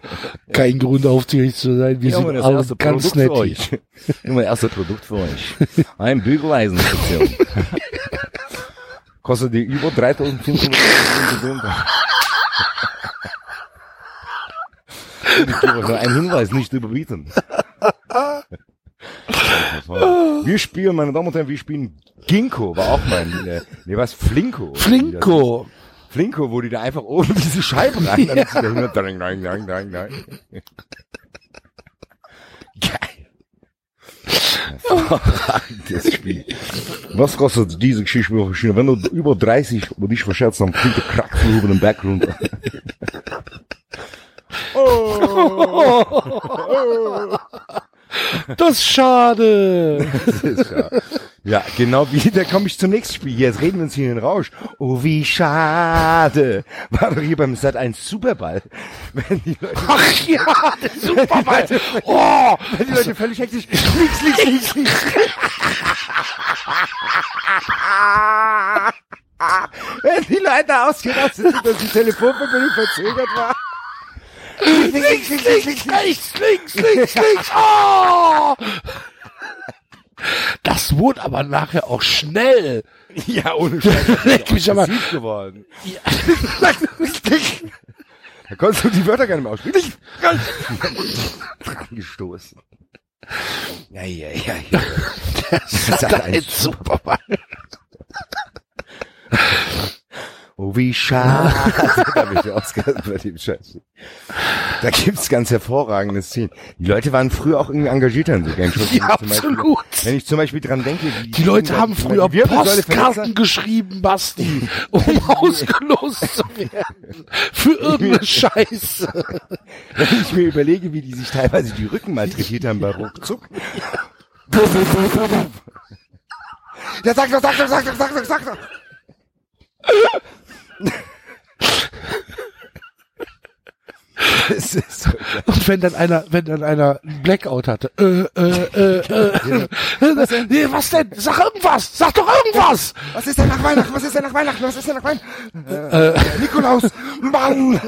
*laughs* Kein Grund aufgeregt zu sein. Wir sind alle ganz nett. für euch. Nur *laughs* mein erstes Produkt für euch. *laughs* Ein Bügeleisensektion. Kostet die über 3500 Euro. Einen Hinweis, nicht überbieten. Wir spielen, meine Damen und Herren, wir spielen Ginkgo, war auch mein, nee, was, Flinko. Flinko. Flinko, wo die da einfach oben *laughs* diese Scheibe rein, dann *laughs* dahinter, dang, dang, dang, dang, dang. Geil. Hervorragendes Spiel. Was kostet diese Geschirrspülmaschine? Wenn du über 30 über dich verschätzt, dann kriegt der Krack über den Berg runter. *laughs* Das ist schade. Das ist ja, ja, genau wie, da komme ich zum nächsten Spiel. Jetzt reden wir uns hier in den Rausch. Oh, wie schade. War doch hier beim Sat 1 Superball. Wenn die Leute, Ach ja, der Superball. Oh, wenn die Leute völlig hektisch, links, links, links, links. Wenn die Leute ausgerastet sind, dass die Telefonverbindung verzögert war. links, links, links, rechts, links, links, links. Oh. Das wurde aber nachher auch schnell. *laughs* Ja, ohne *laughs* Scheiß. Aber. Geworden. *laughs* Da konntest du die Wörter gar nicht mehr aussprechen. Dran gestoßen. Ja, ja, ja, ja. Das ist ein Superball. Wie schade. da bin ich ausgehalten bei dem Scheiß. Da gibt's ganz hervorragende Szenen. Die Leute waren früher auch irgendwie engagierter in so Game Shows. Ja, Wenn ich zum *laughs* absolut. Beispiel- Wenn ich zum Beispiel dran denke, wie Die Leute haben die früher Postkarten geschrieben, Basti, um ausgelost zu werden. Für irgendeine *laughs* Scheiße. Wenn ich mir überlege, wie die sich teilweise die Rücken malträtiert haben bei Ruckzuck. Ja, sag doch, sag doch, sag doch, sag doch, sag doch. *laughs* Und wenn dann einer, wenn dann einer einen Blackout hatte, äh, äh, äh, äh, äh, nee, was denn? Sag irgendwas! Sag doch irgendwas! Was ist denn nach Weihnachten? Was ist denn nach Weihnachten? Was ist denn nach Weihnachten? Äh, Nikolaus, Mann!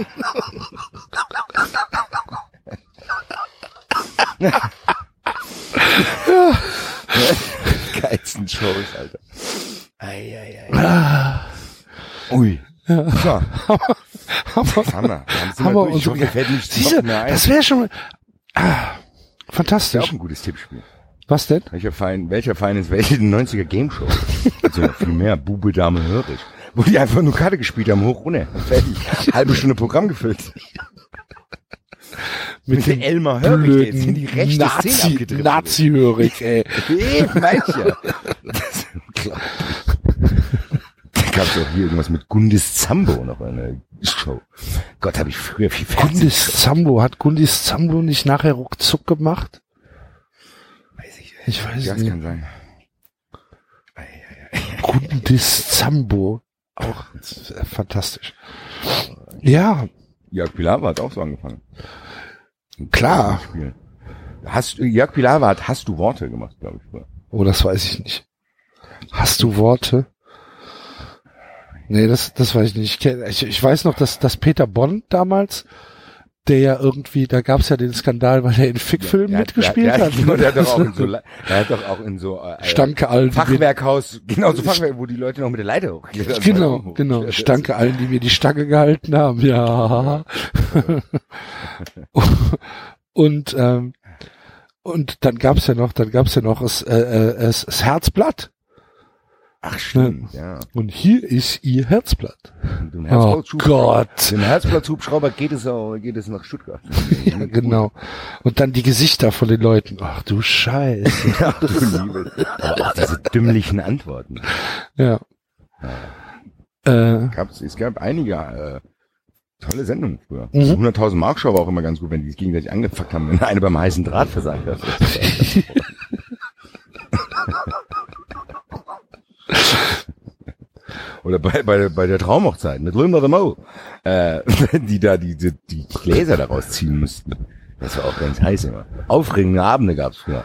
Geilsten Shows, Alter. Ei, ei, ei. Ui. So, Hammer. Hammer und so. Mir fällt nichts Siehste, das wäre schon, ah, ist ja fantastisch. auch ein gutes Tippspiel. Was denn? Welcher Verein, welcher Verein ist welche 90er Game Show? Also viel mehr, Bube, Dame, Hörig. Wo die einfach nur Karte gespielt haben, hoch, runter. Fertig. Halbe Stunde Programm gefüllt. Mit, dem Elmar Hörig, jetzt in die rechte Nazi, Nazi-hörig, ey. ist. Ich ja. Das ist unglaublich. Gab es auch hier irgendwas mit Gundis Zambo noch eine Show. Gott, habe ich früher viel Fernsehen. Gundis Zambo, hat Gundis Zambo nicht nachher ruckzuck gemacht? Weiß ich, Ich weiß ja, das nicht. kann sein. Gundis Zambo. Auch fantastisch. Ja, Jörg Pilawa hat auch so angefangen. klar. Hast, Jörg Pilawa hat Hast du Worte gemacht, glaube ich. früher. Oh, das weiß ich nicht. Hast du Worte? Nee, das, das weiß ich nicht. Ich, ich, weiß noch, dass, dass Peter Bond damals, der ja irgendwie, da gab's ja den Skandal, weil er in Fickfilmen hat- mitgespielt der, der, hat. Der, der, hat doch auch in so, der hat doch auch in so äh, Stanke allen, Fachwerkhaus, genau so Fachwerk, wo die Leute noch mit der Leiter hochgehen. genau, genau, Stanke allen, die mir die Stange gehalten haben, ja. und, ähm, und dann gab's ja noch, dann gab's ja noch das, äh, äh, das, das Herzblatt. Ach stimmt, ja. Und hier ist ihr Herzblatt. Oh Gott. Dem Herzplatzhubschrauber geht es auch, geht es nach Stuttgart. *laughs* Ja, genau. Und dann die Gesichter von den Leuten. Ach du Scheiße. Ach, du Liebe. Aber auch diese dümmlichen Antworten. ja. Äh, Gab's, es gab einige äh, tolle Sendungen früher. Mhm. 100.000 Mark Show war auch immer ganz gut, wenn die sich gegenseitig angefuckt haben, wenn einer beim heißen Draht versagt hat. *laughs* *laughs* oder bei, bei, der- bei der Traumhochzeit mit Linda de Mol, äh, *laughs* die da die, die, die Gläser daraus ziehen mussten. Das war auch ganz heiß immer. Aufregende Abende gab's früher.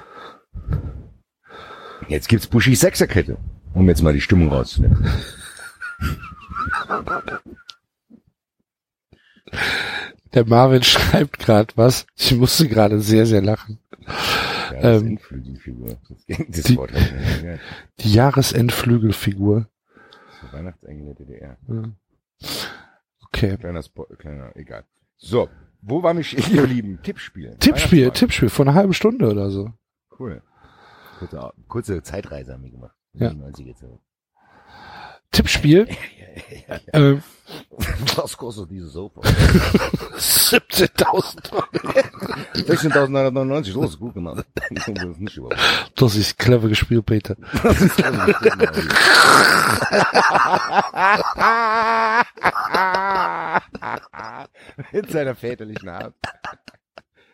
Jetzt gibt's Buschi Sechserkette, um jetzt mal die Stimmung rauszunehmen. Der Marvin schreibt gerade was. Ich musste gerade sehr, sehr lachen. Ja, das Ähm, Endflügelfigur. Das, das die- Wort. Die Jahresendflügelfigur. So Weihnachtsengel der DDR. Okay. Kleiner Spo kleiner, egal. So, wo war mich ihr Lieben? Tippspiel. Tippspiel. Tippspiel vor einer halben Stunde oder so. Cool. Kurze, kurze Zeitreise haben wir gemacht. Ja. In die 90er zurück. Tippspiel. ähm, Was kostet dieses Sofa? 17.000 Euro. 16.999, los, gut gemacht. Das ist nicht überhaupt. Das ist clever gespielt, Peter. Mit *laughs* seiner väterlichen Art.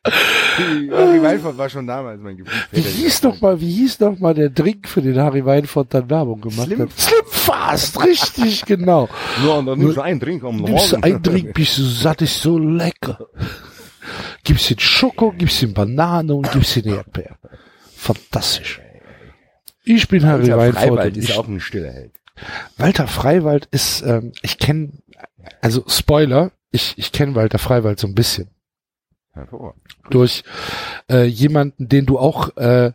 Die Harry Weinfurt war schon damals mein Gefühl. Wie hieß noch mal, wie hieß noch mal der Drink, für den Harry Weinfurt dann Werbung gemacht Slim hat? Slim Fast, richtig, genau. Nur, und dann nimmst du einen Drink am Nimmst du Morgen. einen Drink, bist du satt, ist so lecker. Gibst ihn Schoko, gibst ihn Banane und gibst ihn Erdbeer. Fantastisch. Ich bin Harry Walter Weinfurt Freiwald ist ich, auch ein stiller Held. Walter Freiwald ist, ähm, ich kenne, also Spoiler, ich, ich kenne Walter Freiwald so ein bisschen. Durch äh, jemanden, den du auch äh,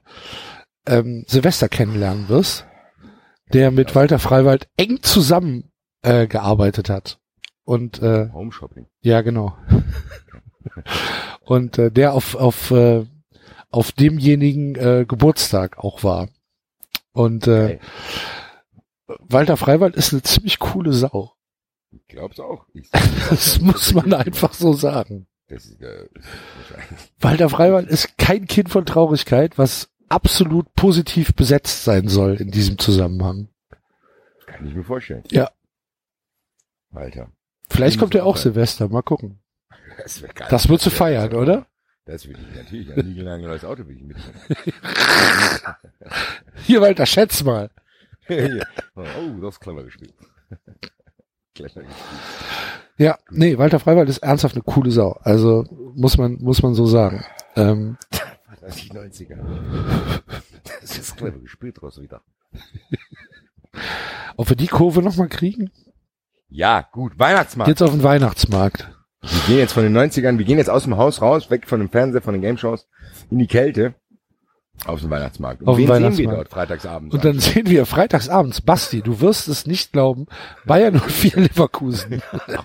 ähm, Silvester kennenlernen wirst, der mit Walter Freiwald eng zusammen äh, gearbeitet hat. Und äh, Home Shopping. ja, genau. *laughs* Und äh, der auf auf äh, auf demjenigen äh, Geburtstag auch war. Und äh. Walter Freiwald ist eine ziemlich coole Sau. Ich glaub's auch. Ich, *laughs* Das muss man einfach so sagen. Das ist, äh. Walter Freiwald ist kein Kind von Traurigkeit, was absolut positiv besetzt sein soll in diesem Zusammenhang. Kann ich mir vorstellen. Ja. Alter. Vielleicht kommt er auch Ja. Silvester, mal gucken. Das, wär geil. Das würdest du feiern, oder? Das würde ich natürlich. Ein niegelnagelneues Auto würde ich mitnehmen. *laughs* Hier, Walter, schätz mal. *laughs* Oh, das ist clever gespielt. Ja, nee, Walter Freiwald ist ernsthaft eine coole Sau. Also muss man muss man so sagen. Ähm, Das ist die 90er. Das ist clever gespielt, raus wieder. ob wir die Kurve noch mal kriegen? Ja, gut. Weihnachtsmarkt. Jetzt auf den Weihnachtsmarkt. Wir gehen jetzt von den 90ern, wir gehen jetzt aus dem Haus raus, weg von dem Fernseher, von den Game-Shows, in die Kälte, auf den Weihnachtsmarkt. Und Auf wen sehen wir Weihnachtsmarkt. dort freitagsabends? Und dann sehen wir freitagsabends, Basti, du wirst es nicht glauben, Bayern 04 Leverkusen Ach,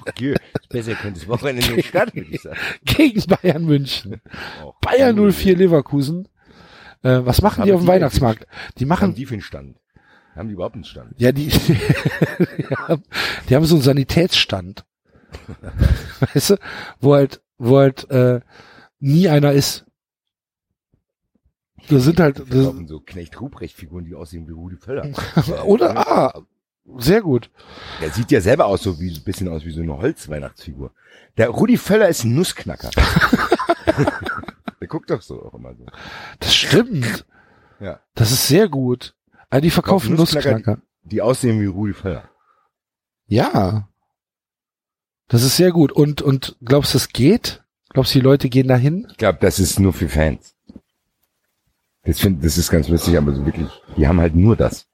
besser könnte es Wochenende nicht statt, würde ich sagen. gegen Bayern München. Auch Bayern cool. 04 Leverkusen. Äh, was machen die auf dem Weihnachtsmarkt? Die Was haben machen, die für einen Stand? Haben die überhaupt einen Stand? ja, die, *laughs* die, haben, die haben so einen Sanitätsstand. *laughs* Weißt du, wo halt, wo halt, äh, nie einer ist. Da sind halt, Da das, laufen so Knecht-Ruprecht-Figuren, die aussehen wie Rudi Völler. *laughs* oder, ah, sehr gut. Der sieht ja selber aus so wie, ein bisschen aus wie so eine Holzweihnachtsfigur. Der Rudi Völler ist ein Nussknacker. *laughs* Der guckt doch so auch immer so. Das stimmt. Ja. Das ist sehr gut. Ah, die verkaufen Nussknacker- Nussknacker. Die aussehen wie Rudi Völler. Ja. Das ist sehr gut. Und, und glaubst du, das geht? Glaubst du, die Leute gehen dahin? Ich glaube, das ist nur für Fans. Das, find, das ist ganz lustig, aber so wirklich, die haben halt nur das.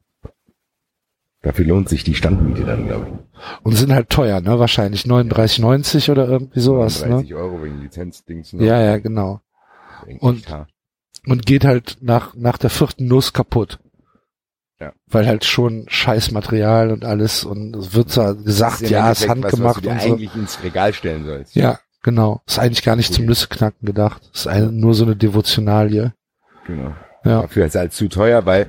Dafür lohnt sich die Standmiete dann, glaube ich. Und sind halt teuer, ne? Wahrscheinlich 39,90 oder irgendwie sowas, ne? 30 Euro wegen Lizenzdings. noch. Ja, ja, genau. Und-. Und geht halt nach, nach der vierten Nuss kaputt. Ja. Weil halt schon Scheißmaterial und alles und es wird zwar gesagt, ja, ist Endeffekt was, was handgemacht du dir und so. eigentlich ins Regal stellen sollst. Ja, genau. Ist eigentlich gar nicht zum Nüsseknacken gedacht. Ist eine, nur so eine Devotionalie. Genau. Ja. Dafür ist es halt zu teuer, weil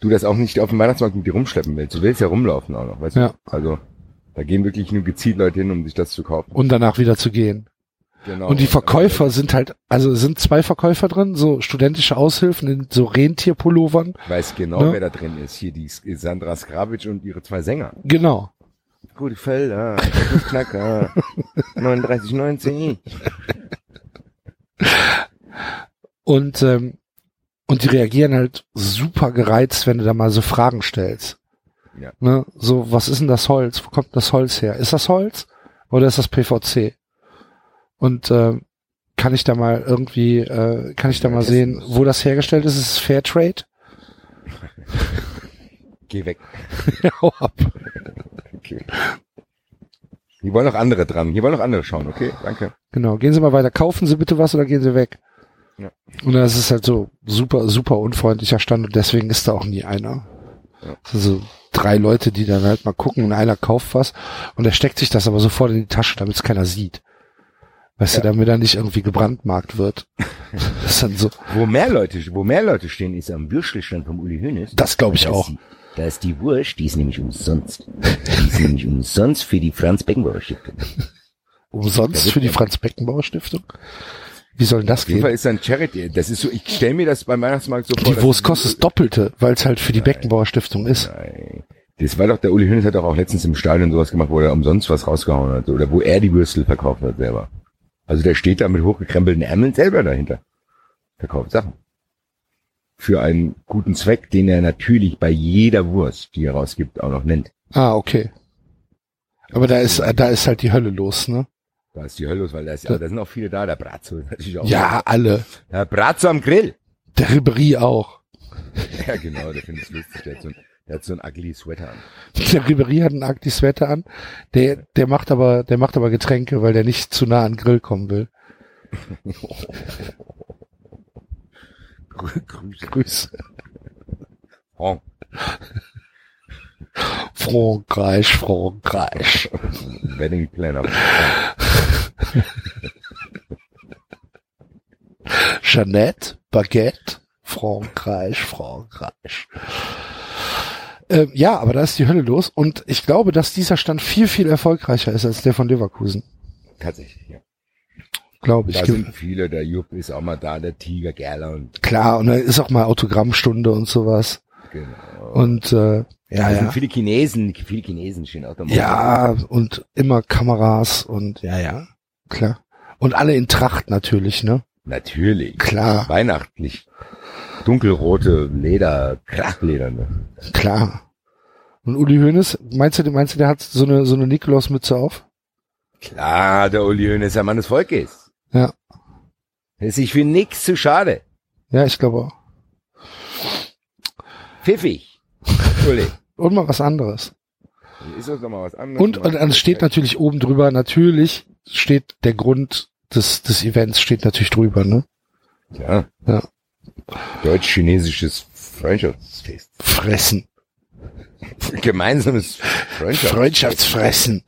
du das auch nicht auf dem Weihnachtsmarkt mit dir rumschleppen willst. Du willst ja rumlaufen auch noch, weißt Ja. du? Also, da gehen wirklich nur gezielt Leute hin, um sich das zu kaufen. Und danach wieder zu gehen. Genau. Und die Verkäufer sind halt, also sind zwei Verkäufer drin, so studentische Aushilfen in so Rentierpullovern. Ich weiß genau, Ne? wer da drin ist. Hier die Sandra Skravic und ihre zwei Sänger. Genau. Gute Felder, Knacker, 39,90. *laughs* Und, ähm, und die reagieren halt super gereizt, wenn du da mal so Fragen stellst. Ja. Ne? So, was ist denn das Holz? Wo kommt das Holz her? Ist das Holz oder ist das PVC? Und äh, kann ich da mal irgendwie, äh, kann ich da mal sehen, wo das hergestellt ist? Ist es Fairtrade? *laughs* Geh weg. *laughs* Hau ab. Okay. Hier wollen noch andere dran. Hier wollen noch andere schauen, okay? Danke. Genau, gehen Sie mal weiter. Kaufen Sie bitte was oder gehen Sie weg. Ja. Und das ist halt so super, super unfreundlicher Stand und deswegen ist da auch nie einer. Ja. Also drei Leute, die dann halt mal gucken und einer kauft was und er steckt sich das aber sofort in die Tasche, damit es keiner sieht. Weißt du, damit er nicht irgendwie gebrandmarkt wird. *laughs* das ist dann so, Wo mehr Leute, wo mehr Leute stehen, ist am Würstelstand vom Uli Hoeneß. das glaube ich Da auch. die- Da ist die Wurst, die ist nämlich umsonst. Die ist nämlich umsonst für die Franz Beckenbauer Stiftung. Umsonst für die Franz Beckenbauer Stiftung? Wie soll denn das Auf jeden gehen? Fall ist ein Charity. Das ist so, ich stelle mir das beim Weihnachtsmarkt so vor. Die Wurst kostet das Doppelte, weil es halt für die Beckenbauer Stiftung ist. Nein. Das war doch, der Uli Hoeneß hat doch auch letztens im Stadion sowas gemacht, wo er umsonst was rausgehauen hat. Oder wo er die Würstel verkauft hat selber. Also der steht da mit hochgekrempelten Ärmeln selber dahinter. Verkauft Sachen. Für einen guten Zweck, den er natürlich bei jeder Wurst, die er rausgibt, auch noch nennt. Ah, okay. Aber da ist, da ist halt die Hölle los, ne? Da ist die Hölle los, weil da, ist, aber da sind auch viele da. Der Brazzo ist natürlich auch. Ja, alle. Der Brazzo am Grill. Der Ribery auch. *laughs* Ja, genau, der findet es lustig. Der hat, so ein, der hat so ein ugly Sweater an. Der Ribery hat einen Agdi Sweater an. Der, der macht aber, der macht aber Getränke, weil der nicht zu nah an den Grill kommen will. *laughs* Grü- Grüße. Grüße. Oh. Frankreich, Frankreich. Wedding Planner. Jeannette, Baguette, Frankreich, Frankreich. Ähm, ja, aber da ist die Hölle los und ich glaube, dass dieser Stand viel, viel erfolgreicher ist als der von Leverkusen. Tatsächlich, ja. Glaube ich. Da sind viele, der Jupp ist auch mal da, der Tiger Gerler und Klar, und da ist auch mal Autogrammstunde und sowas. genau. Und äh, ja, da ja. sind viele Chinesen, viele Chinesen stehen da. Ja, und immer Kameras und ja, ja, klar. Und alle in Tracht natürlich, ne? Natürlich. Klar, Weihnachtlich. Dunkelrote Leder, Krachleder. Ne? klar. Und Uli Hoeneß, meinst du, meinst du, der hat so eine so eine Nikolausmütze auf? Klar, der Uli Hoeneß der Mann des Volkes. Ja. Er ist sich für nix zu schade. Ja, ich glaube auch. Pfiffig. Uli. Und mal was anderes. Ist das doch mal was anderes? Und, und es steht natürlich oben drüber, natürlich steht der Grund des, des Events steht natürlich drüber, ne? Ja. Ja. Deutsch-chinesisches Freundschaftsfest. Fressen. *laughs* Gemeinsames Freundschaft. Freundschaftsfressen.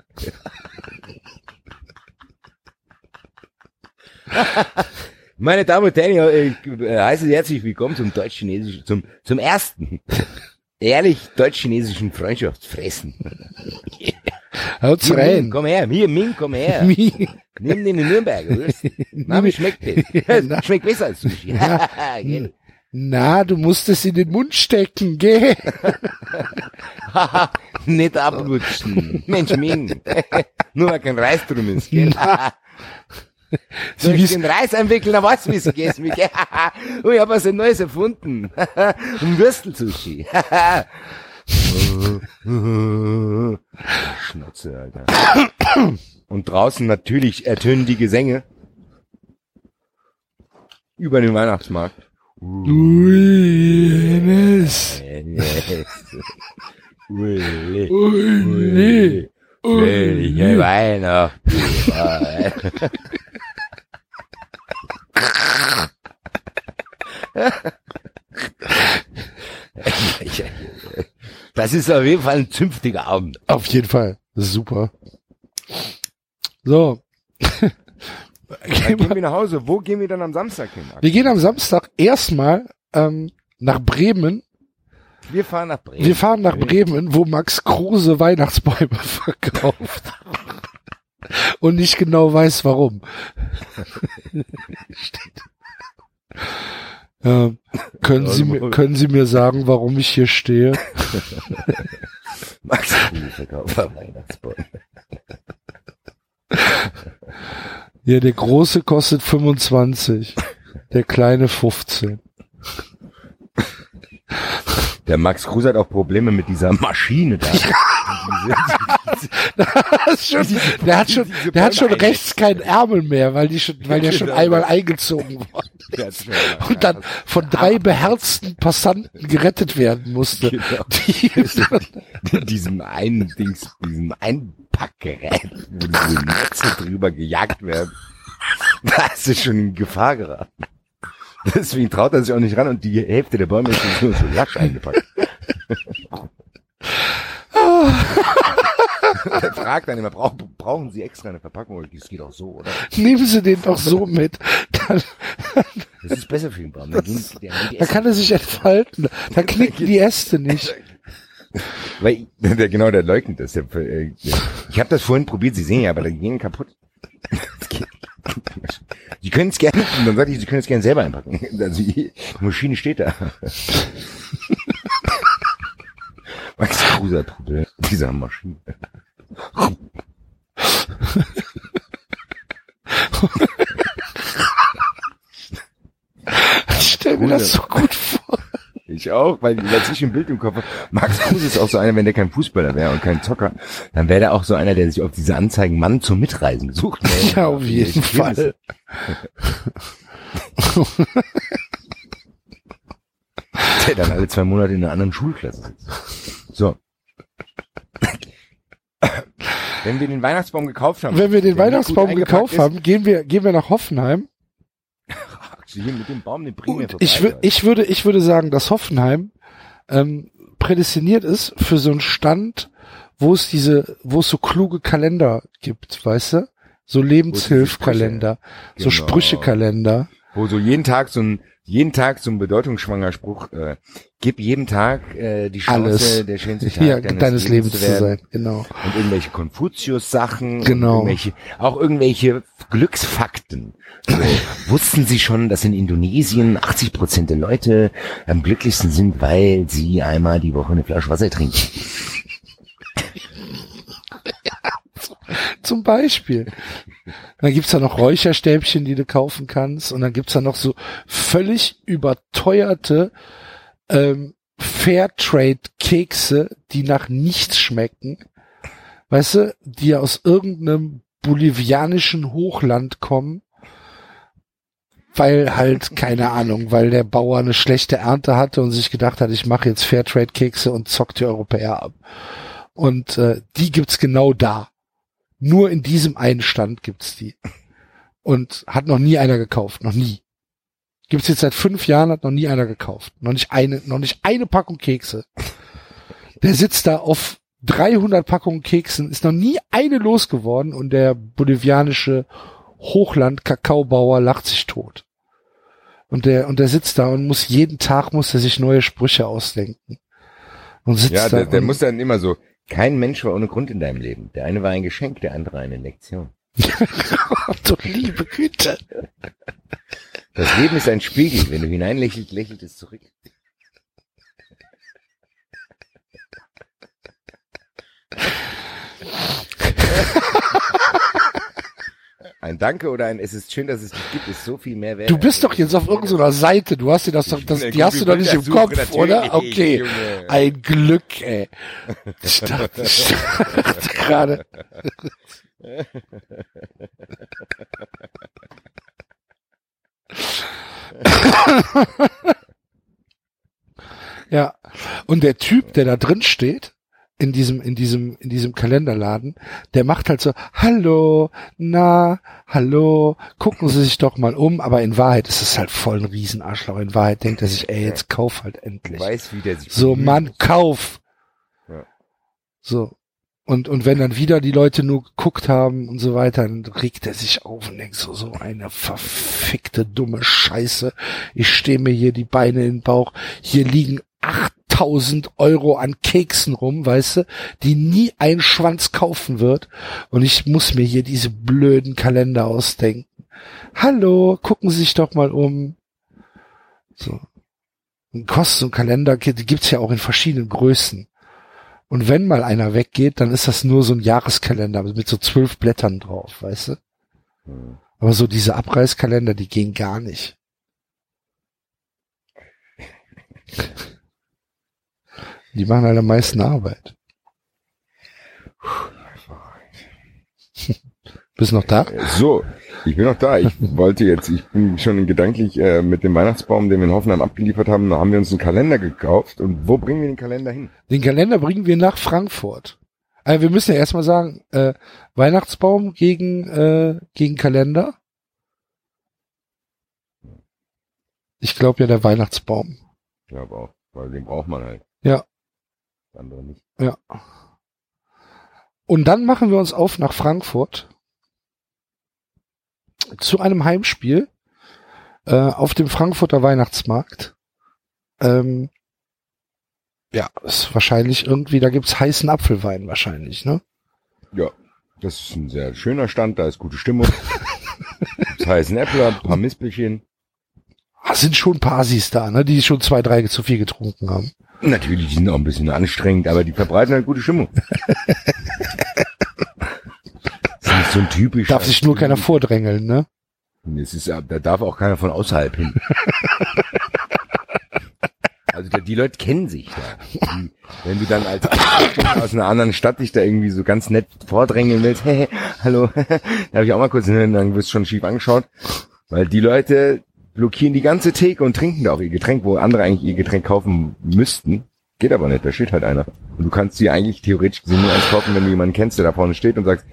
Meine Damen und Herren, ich äh, heiße Sie herzlich willkommen zum deutsch-chinesischen, zum, zum ersten ehrlich deutsch-chinesischen Freundschaftsfressen. *laughs* Haut's Hier, Ming, rein. komm her, hier, Ming, komm her. *laughs* Mi- Nimm den in Nürnberger. Würst. *laughs* Na, wie schmeckt das? Schmeckt besser als Sushi. Na, du musst es in den Mund stecken, gell? Nicht ablutschen. Mensch, Ming. Nur weil kein Reis drum ist, gell? *laughs* Sie Soll ich den Reis einwickeln, dann weißt du, wie es geht. Mich, *laughs* gell? oh, ich hab was Neues erfunden. Ein *laughs* Würstelsushi. Schnauze, Alter. Und draußen natürlich ertönen die Gesänge. Über den Weihnachtsmarkt. Ui. Uli, Ui, Fröhliche Weihnachten. *laughs* Das ist auf jeden Fall ein zünftiger Abend. Auf jeden Fall. Super. So. Dann gehen *laughs* wir nach Hause. Wo gehen wir dann am Samstag hin? Wir gehen am Samstag erstmal ähm, nach Bremen. Wir fahren nach Bremen. Wir fahren nach Bremen, wo Max Kruse Weihnachtsbäume *laughs* verkauft. Und nicht genau weiß, warum. Ähm, können, Sie mir, können Sie mir sagen, warum ich hier stehe? Max Weihnachtsbäume. Ja, der große kostet 25, der kleine 15. Der Max Kruse hat auch Probleme mit dieser Maschine da. *laughs* *laughs* Schon, der hat schon, der hat schon rechts keinen Ärmel mehr, weil die schon, weil der schon Genau. einmal eingezogen worden *laughs* ist. Und dann von drei beherzten Passanten gerettet werden musste. Genau. Die, diesem einen Dings, diesem Einpackgerät, wo diese Netze drüber gejagt werden. Da ist es schon in Gefahr geraten. *laughs* Deswegen traut er sich auch nicht ran und die Hälfte der Bäume ist nur so lasch eingepackt. *laughs* er fragt dann immer, brauch, brauchen Sie extra eine Verpackung? Das geht auch so, oder? nehmen Sie den doch so mit. Dann, Das ist besser für den Baum. Dann, gehen, die- die dann kann er sich entfalten. *laughs* Dann knicken die Äste nicht. Weil der, genau, der leugnet das. Der, äh, der, ich habe das vorhin probiert, Sie sehen ja, aber die gehen kaputt. Sie können es gerne, und dann sagte ich, Sie können es gerne selber einpacken. Also die Maschine steht da. Max Kruse mit dieser Maschine. Ich stell mir das so gut vor. Ich auch, weil ich ein Bild im Kopf habe, Max Kruse ist auch so einer, wenn der kein Fußballer wäre und kein Zocker, dann wäre der auch so einer, der sich auf diese Anzeigen Mann zum Mitreisen sucht. Ja, auf jeden Fall. Der dann alle zwei Monate in einer anderen Schulklasse sitzt. So. Wenn wir den Weihnachtsbaum gekauft haben. Wenn wir den Weihnachtsbaum gekauft haben, gehen wir, gehen wir nach Hoffenheim. Hier mit dem Baum den primär Und ich, wür- ich würde, ich würde sagen, dass Hoffenheim ähm, prädestiniert ist für so einen Stand, wo es diese, wo es so kluge Kalender gibt, weißt du? So Lebenshilfkalender, so Genau. Sprüchekalender. Wo so jeden Tag so ein, jeden Tag ein bedeutungsschwanger Spruch, äh, gib jedem Tag äh, die Chance, Alles. der schönste Tag Ja, deines, Lebens zu werden. sein, genau. Und irgendwelche Konfuzius-Sachen. Genau. Irgendwelche, auch irgendwelche Glücksfakten. So, *laughs* wussten Sie schon, dass in Indonesien 80 Prozent der Leute am glücklichsten sind, weil sie einmal die Woche eine Flasche Wasser trinken? *laughs* Zum Beispiel. Dann gibt's da noch Räucherstäbchen, die du kaufen kannst. Und dann gibt's da noch so völlig überteuerte ähm, Fairtrade-Kekse, die nach nichts schmecken. Weißt du, die aus irgendeinem bolivianischen Hochland kommen. Weil halt, keine Ahnung, weil der Bauer eine schlechte Ernte hatte und sich gedacht hat, ich mache jetzt Fairtrade-Kekse und zock die Europäer ab. Und äh, die gibt's genau da. Nur in diesem einen Stand gibt's die. Und hat noch nie einer gekauft. Noch nie. Gibt's jetzt seit fünf Jahren, hat noch nie einer gekauft. Noch nicht eine, noch nicht eine Packung Kekse. Der sitzt da auf 300 Packungen Keksen, ist noch nie eine losgeworden und der bolivianische Hochland-Kakaobauer lacht sich tot. Und der, und der sitzt da und muss jeden Tag muss er sich neue Sprüche ausdenken. Und sitzt Ja, da der, der und, muss dann immer so, kein Mensch war ohne Grund in deinem Leben. Der eine war ein Geschenk, der andere eine Lektion. *laughs* du liebe Güte. Das Leben ist ein Spiegel. Wenn du hineinlächelst, lächelt es zurück. Ein Danke oder ein Es ist schön, dass es dich gibt, ist so viel mehr wert. Du bist doch jetzt auf irgendeiner Seite. Du hast dir das doch, das, die hast du doch nicht im Kopf, oder? Okay. Ein Glück, ey. Ich dachte, ich dachte gerade. *laughs* Ja. Und der Typ, der da drin steht, in diesem, in diesem, in diesem Kalenderladen, der macht halt so, hallo, na, hallo, gucken Sie sich doch mal um, aber in Wahrheit ist es halt voll ein Riesenarschloch. In Wahrheit denkt er sich, ey, jetzt kauf halt endlich. weißt, wie der sich So. Mann, kauf. Ja. So. Und, und wenn dann wieder die Leute nur geguckt haben und so weiter, dann regt er sich auf und denkt so, so eine verfickte dumme Scheiße. Ich stehe mir hier die Beine in den Bauch. Hier liegen 8000 Euro an Keksen rum, weißt du, die nie ein Schwanz kaufen wird. Und ich muss mir hier diese blöden Kalender ausdenken. Hallo, gucken Sie sich doch mal um. So. Und kostet so ein Kalender, die gibt's ja auch in verschiedenen Größen. Und wenn mal einer weggeht, dann ist das nur so ein Jahreskalender mit so zwölf Blättern drauf, weißt du? Hm. Aber so diese Abreißkalender, die gehen gar nicht. *laughs* Die machen halt am meisten Arbeit. Bist noch da? So, ich bin noch da. Ich wollte jetzt, ich bin schon gedanklich äh, mit dem Weihnachtsbaum, den wir in Hoffenheim abgeliefert haben, da haben wir uns einen Kalender gekauft. Und wo bringen wir den Kalender hin? Den Kalender bringen wir nach Frankfurt. Also wir müssen ja erstmal sagen, äh, Weihnachtsbaum gegen, äh, gegen Kalender. Ich glaube ja der Weihnachtsbaum. Ja, aber auch, weil den braucht man halt. Ja. Andere nicht. Ja. Und dann machen wir uns auf nach Frankfurt zu einem Heimspiel äh, auf dem Frankfurter Weihnachtsmarkt. Ähm, ja, ist wahrscheinlich irgendwie, da gibt's heißen Apfelwein wahrscheinlich, ne? Ja, das ist ein sehr schöner Stand, da ist gute Stimmung. *laughs* das heißen Äppler, ein paar Mispelchen. Ah, sind schon Pasis da, ne? Die schon zwei, drei zu viel getrunken haben. Natürlich, die sind auch ein bisschen anstrengend, aber die verbreiten halt gute Stimmung. das ist nicht so ein typisch. Darf sich nur keiner vordrängeln, ne? Es ist, ja- da darf auch keiner von außerhalb hin. Also da- die Leute kennen sich da. Die, wenn du dann als aus einer anderen Stadt dich da irgendwie so ganz nett vordrängeln willst, hey, *laughs* hallo, *laughs* darf ich auch mal kurz hin, dann wirst du schon schief angeschaut. Weil die Leute blockieren die ganze Theke und trinken da auch ihr Getränk, wo andere eigentlich ihr Getränk kaufen müssten. Geht aber nicht, da steht halt einer. Und du kannst dir eigentlich theoretisch gesehen nur eins kaufen, wenn du jemanden kennst, der da vorne steht und sagst,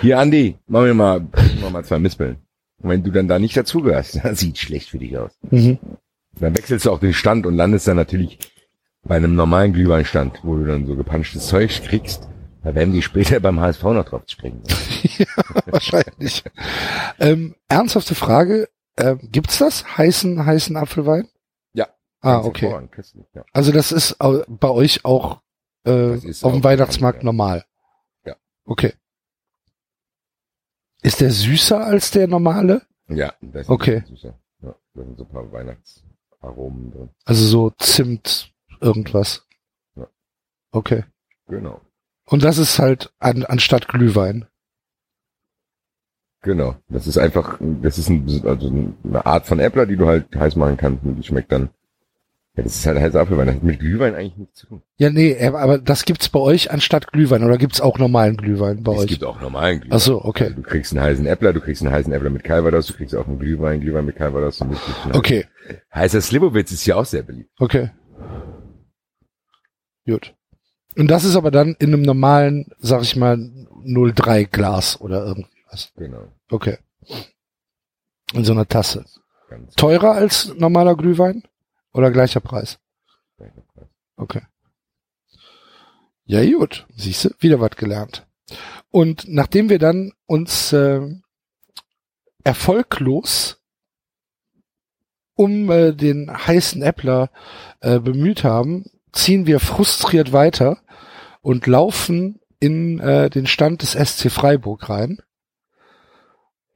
hier Andi, mach mir mal, bring mir mal zwei Mispeln. Und wenn du dann da nicht dazugehörst, *laughs* das sieht schlecht für dich aus. Mhm. Dann wechselst du auch den Stand und landest dann natürlich bei einem normalen Glühweinstand, wo du dann so gepanschtes Zeug kriegst. Da werden die später beim HSV noch drauf springen. *laughs* Wahrscheinlich. ähm, ernsthafte Frage, äh, gibt's das? Heißen, heißen Apfelwein? Ja. Ah, okay. köstlich, Ja. Also das ist bei euch auch äh, auf dem Weihnachtsmarkt bekannt, normal. Ja. Okay. Ist der süßer als der normale? ja, das ist Okay. süßer. Ja, da sind so ein paar Weihnachtsaromen drin. Also so Zimt irgendwas. Ja. Okay. Genau. Und das ist halt an, anstatt Glühwein. Genau. Das ist einfach, das ist ein, also eine Art von Äppler, die du halt heiß machen kannst und die schmeckt dann. Ja, das ist halt heißer Apfelwein. Das hat mit Glühwein eigentlich nichts zu tun. Ja, nee, aber aber das gibt's bei euch anstatt Glühwein oder gibt's auch normalen Glühwein bei es euch? gibt auch normalen Glühwein. Ach so, okay. Also du kriegst einen heißen Äppler, du kriegst einen heißen Äppler mit Calvados, du kriegst auch einen Glühwein, Glühwein mit Calvados und Whisky. Okay, Heißer Slivovitz ist ja auch sehr beliebt. okay. Gut. Und das ist aber dann in einem normalen, sag ich mal, 03 Glas oder irgendwas. Genau. Okay. In so einer Tasse. Ganz Teurer als normaler Glühwein? Oder gleicher Preis? gleicher Preis. Okay. Ja, gut. Siehst du, wieder was gelernt. Und nachdem wir dann uns äh, erfolglos um äh, den heißen Äppler äh, bemüht haben, ziehen wir frustriert weiter und laufen in äh, den Stand des SC Freiburg rein,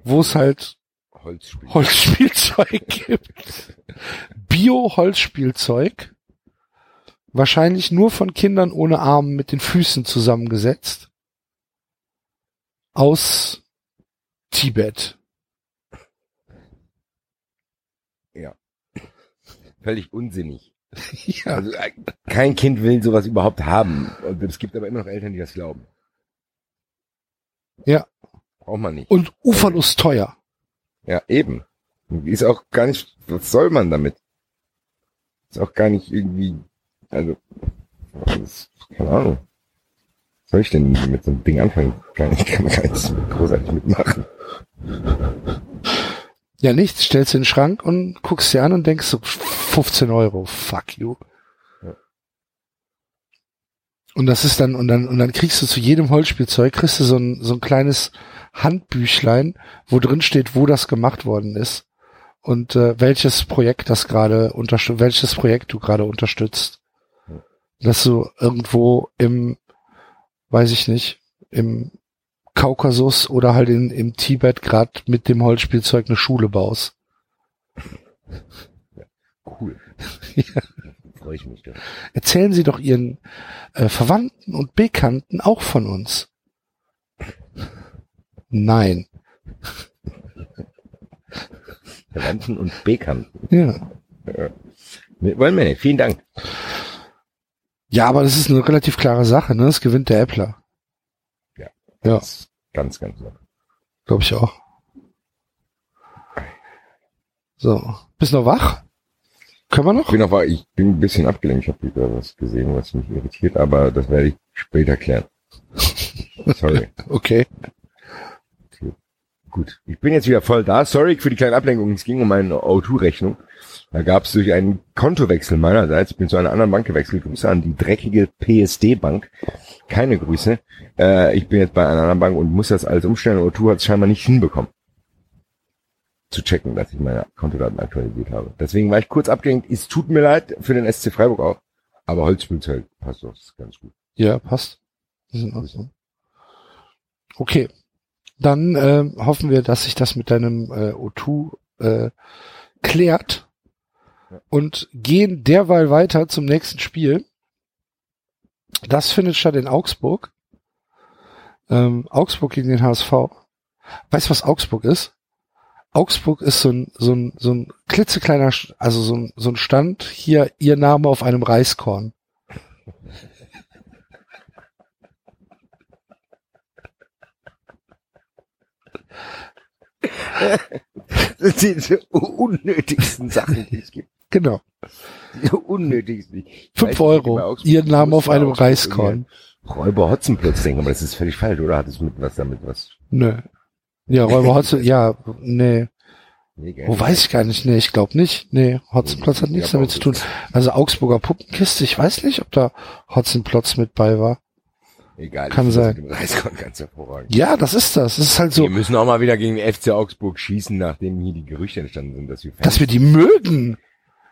wo es halt Holzspiel. Holzspielzeug *laughs* gibt. Bio-Holzspielzeug. Wahrscheinlich nur von Kindern ohne Arme mit den Füßen zusammengesetzt. Aus Tibet. Völlig unsinnig. *laughs* Ja. Also äh, kein Kind will sowas überhaupt haben. Und es gibt aber immer noch Eltern, die das glauben. Ja. Braucht man nicht. Und uferlos teuer. Ja, eben. Ist auch gar nicht, was soll man damit? Ist auch gar nicht irgendwie, also, ist, keine Ahnung. Was soll ich denn mit so einem Ding anfangen? Ich kann gar nichts großartig mitmachen. Ja, nichts. Stellst du in den Schrank und guckst dir an und denkst so, 15 Euro, fuck you. Und das ist dann, und dann, und dann kriegst du zu jedem Holzspielzeug, kriegst du so ein, so ein kleines Handbüchlein, wo drin steht, wo das gemacht worden ist. Und äh, welches Projekt das gerade unterstützt, welches Projekt du gerade unterstützt. Dass du irgendwo im, weiß ich nicht, im Kaukasus oder halt in, im Tibet gerade mit dem Holzspielzeug eine Schule baust. Cool. *laughs* Ja. Freue ich mich doch. Erzählen Sie doch Ihren äh, Verwandten und Bekannten auch von uns. Nein. Verwandten und Bekannten. Ja. Nee, wollen wir nicht. Vielen Dank. Ja, aber das ist eine relativ klare Sache, ne? Es gewinnt der Äppler. Ja. Ja, Das ist Ganz, ganz locker. glaube ich auch. So, bist noch wach? Können wir Ich noch? bin aber, ich bin ein bisschen abgelenkt. Ich habe wieder was gesehen, was mich irritiert, aber das werde ich später klären. *laughs* Sorry. *laughs* Okay. Gut. Ich bin jetzt wieder voll da. Sorry für die kleine Ablenkung. Es ging um eine O2-Rechnung. Da gab es durch einen Kontowechsel meinerseits, ich bin zu einer anderen Bank gewechselt, Grüße an die dreckige PSD-Bank. Keine Grüße. Äh, ich bin jetzt bei einer anderen Bank und muss das alles umstellen. O2 hat es scheinbar nicht hinbekommen. Zu checken, dass ich meine Kontodaten aktualisiert habe. Deswegen war ich kurz abgelenkt. Es tut mir leid für den SC Freiburg auch. Aber Holzspielzeit passt doch, ganz gut. Ja, passt. Das ist. Okay. Dann ähm, hoffen wir, dass sich das mit deinem äh, O2 äh, klärt und gehen derweil weiter zum nächsten Spiel. Das findet statt in Augsburg. Ähm, Augsburg gegen den HSV. Weißt du, was Augsburg ist? Augsburg ist so ein, so ein, so ein klitzekleiner, also so ein, so ein Stand, hier ihr Name auf einem Reiskorn. Das sind die unnötigsten Sachen, die es gibt. Genau. Die unnötigsten. Weiß Fünf Euro. Ihren Namen auf einem Reiskorn. Räuber Hotzenplotz denken, aber das ist völlig falsch, oder? Hat es mit was damit was? Nö. Ja, Räuber *laughs* Hotze, ja, nee. Nee? Wo weiß ich gar nicht. Nee, ich glaube nicht. Nee, Hotzenplotz hat nichts damit zu tun. Also Augsburger Puppenkiste, ich weiß nicht, ob da Hotzenplotz mit bei war. Egal. kann sein. Ja, das ist das. Das ist halt so, Wir müssen auch mal wieder gegen den FC Augsburg schießen, nachdem hier die Gerüchte entstanden sind, dass wir Fans dass wir die mögen.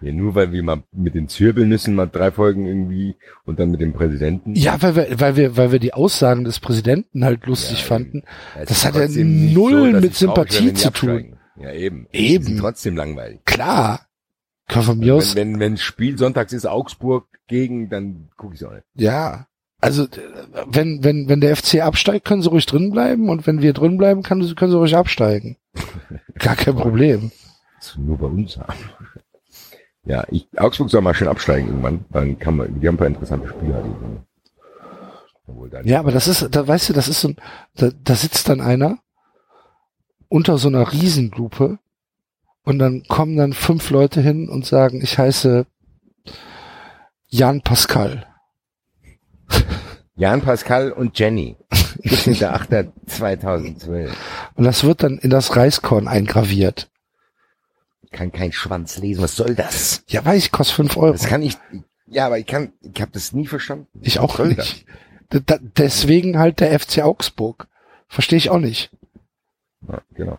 Ja, nur weil wir mal mit den Zirbelnüssen mal drei Folgen irgendwie und dann mit dem Präsidenten. Ja, weil wir, weil wir, weil wir die Aussagen des Präsidenten halt lustig Ja, fanden. Es das ist hat ja null dass mit Sympathie zu tun. Ja, eben. Eben. Trotzdem langweilig. Klar. Kann von mir aus, Wenn, wenn, wenn Spiel sonntags ist, Augsburg gegen, dann gucke ich auch nicht. ja. Also, wenn, wenn, wenn der FC absteigt, können sie ruhig drin bleiben und wenn wir drin bleiben, können sie, können sie ruhig absteigen. *laughs* Gar kein Problem. Das wir nur bei uns haben. Ja, ich, Augsburg soll mal schön absteigen irgendwann. Dann kann man, die haben ein paar interessante Spieler. Dann, Ja, aber das ist, da weißt du, das ist so ein, da, da sitzt dann einer unter so einer Riesenlupe und dann kommen dann fünf Leute hin und sagen, ich heiße Jan Pascal. *laughs* Jan Pascal und Jenny. *laughs* 17.8.2012. Und das wird dann in das Reiskorn eingraviert. Kann kein Schwanz lesen. Was soll das? Ja, weiß ich, kostet fünf Euro. Das kann ich, ja, aber ich kann, ich habe das nie verstanden. ich auch nicht. Da, da, deswegen halt der FC Augsburg. Verstehe ich auch nicht. Ja, genau.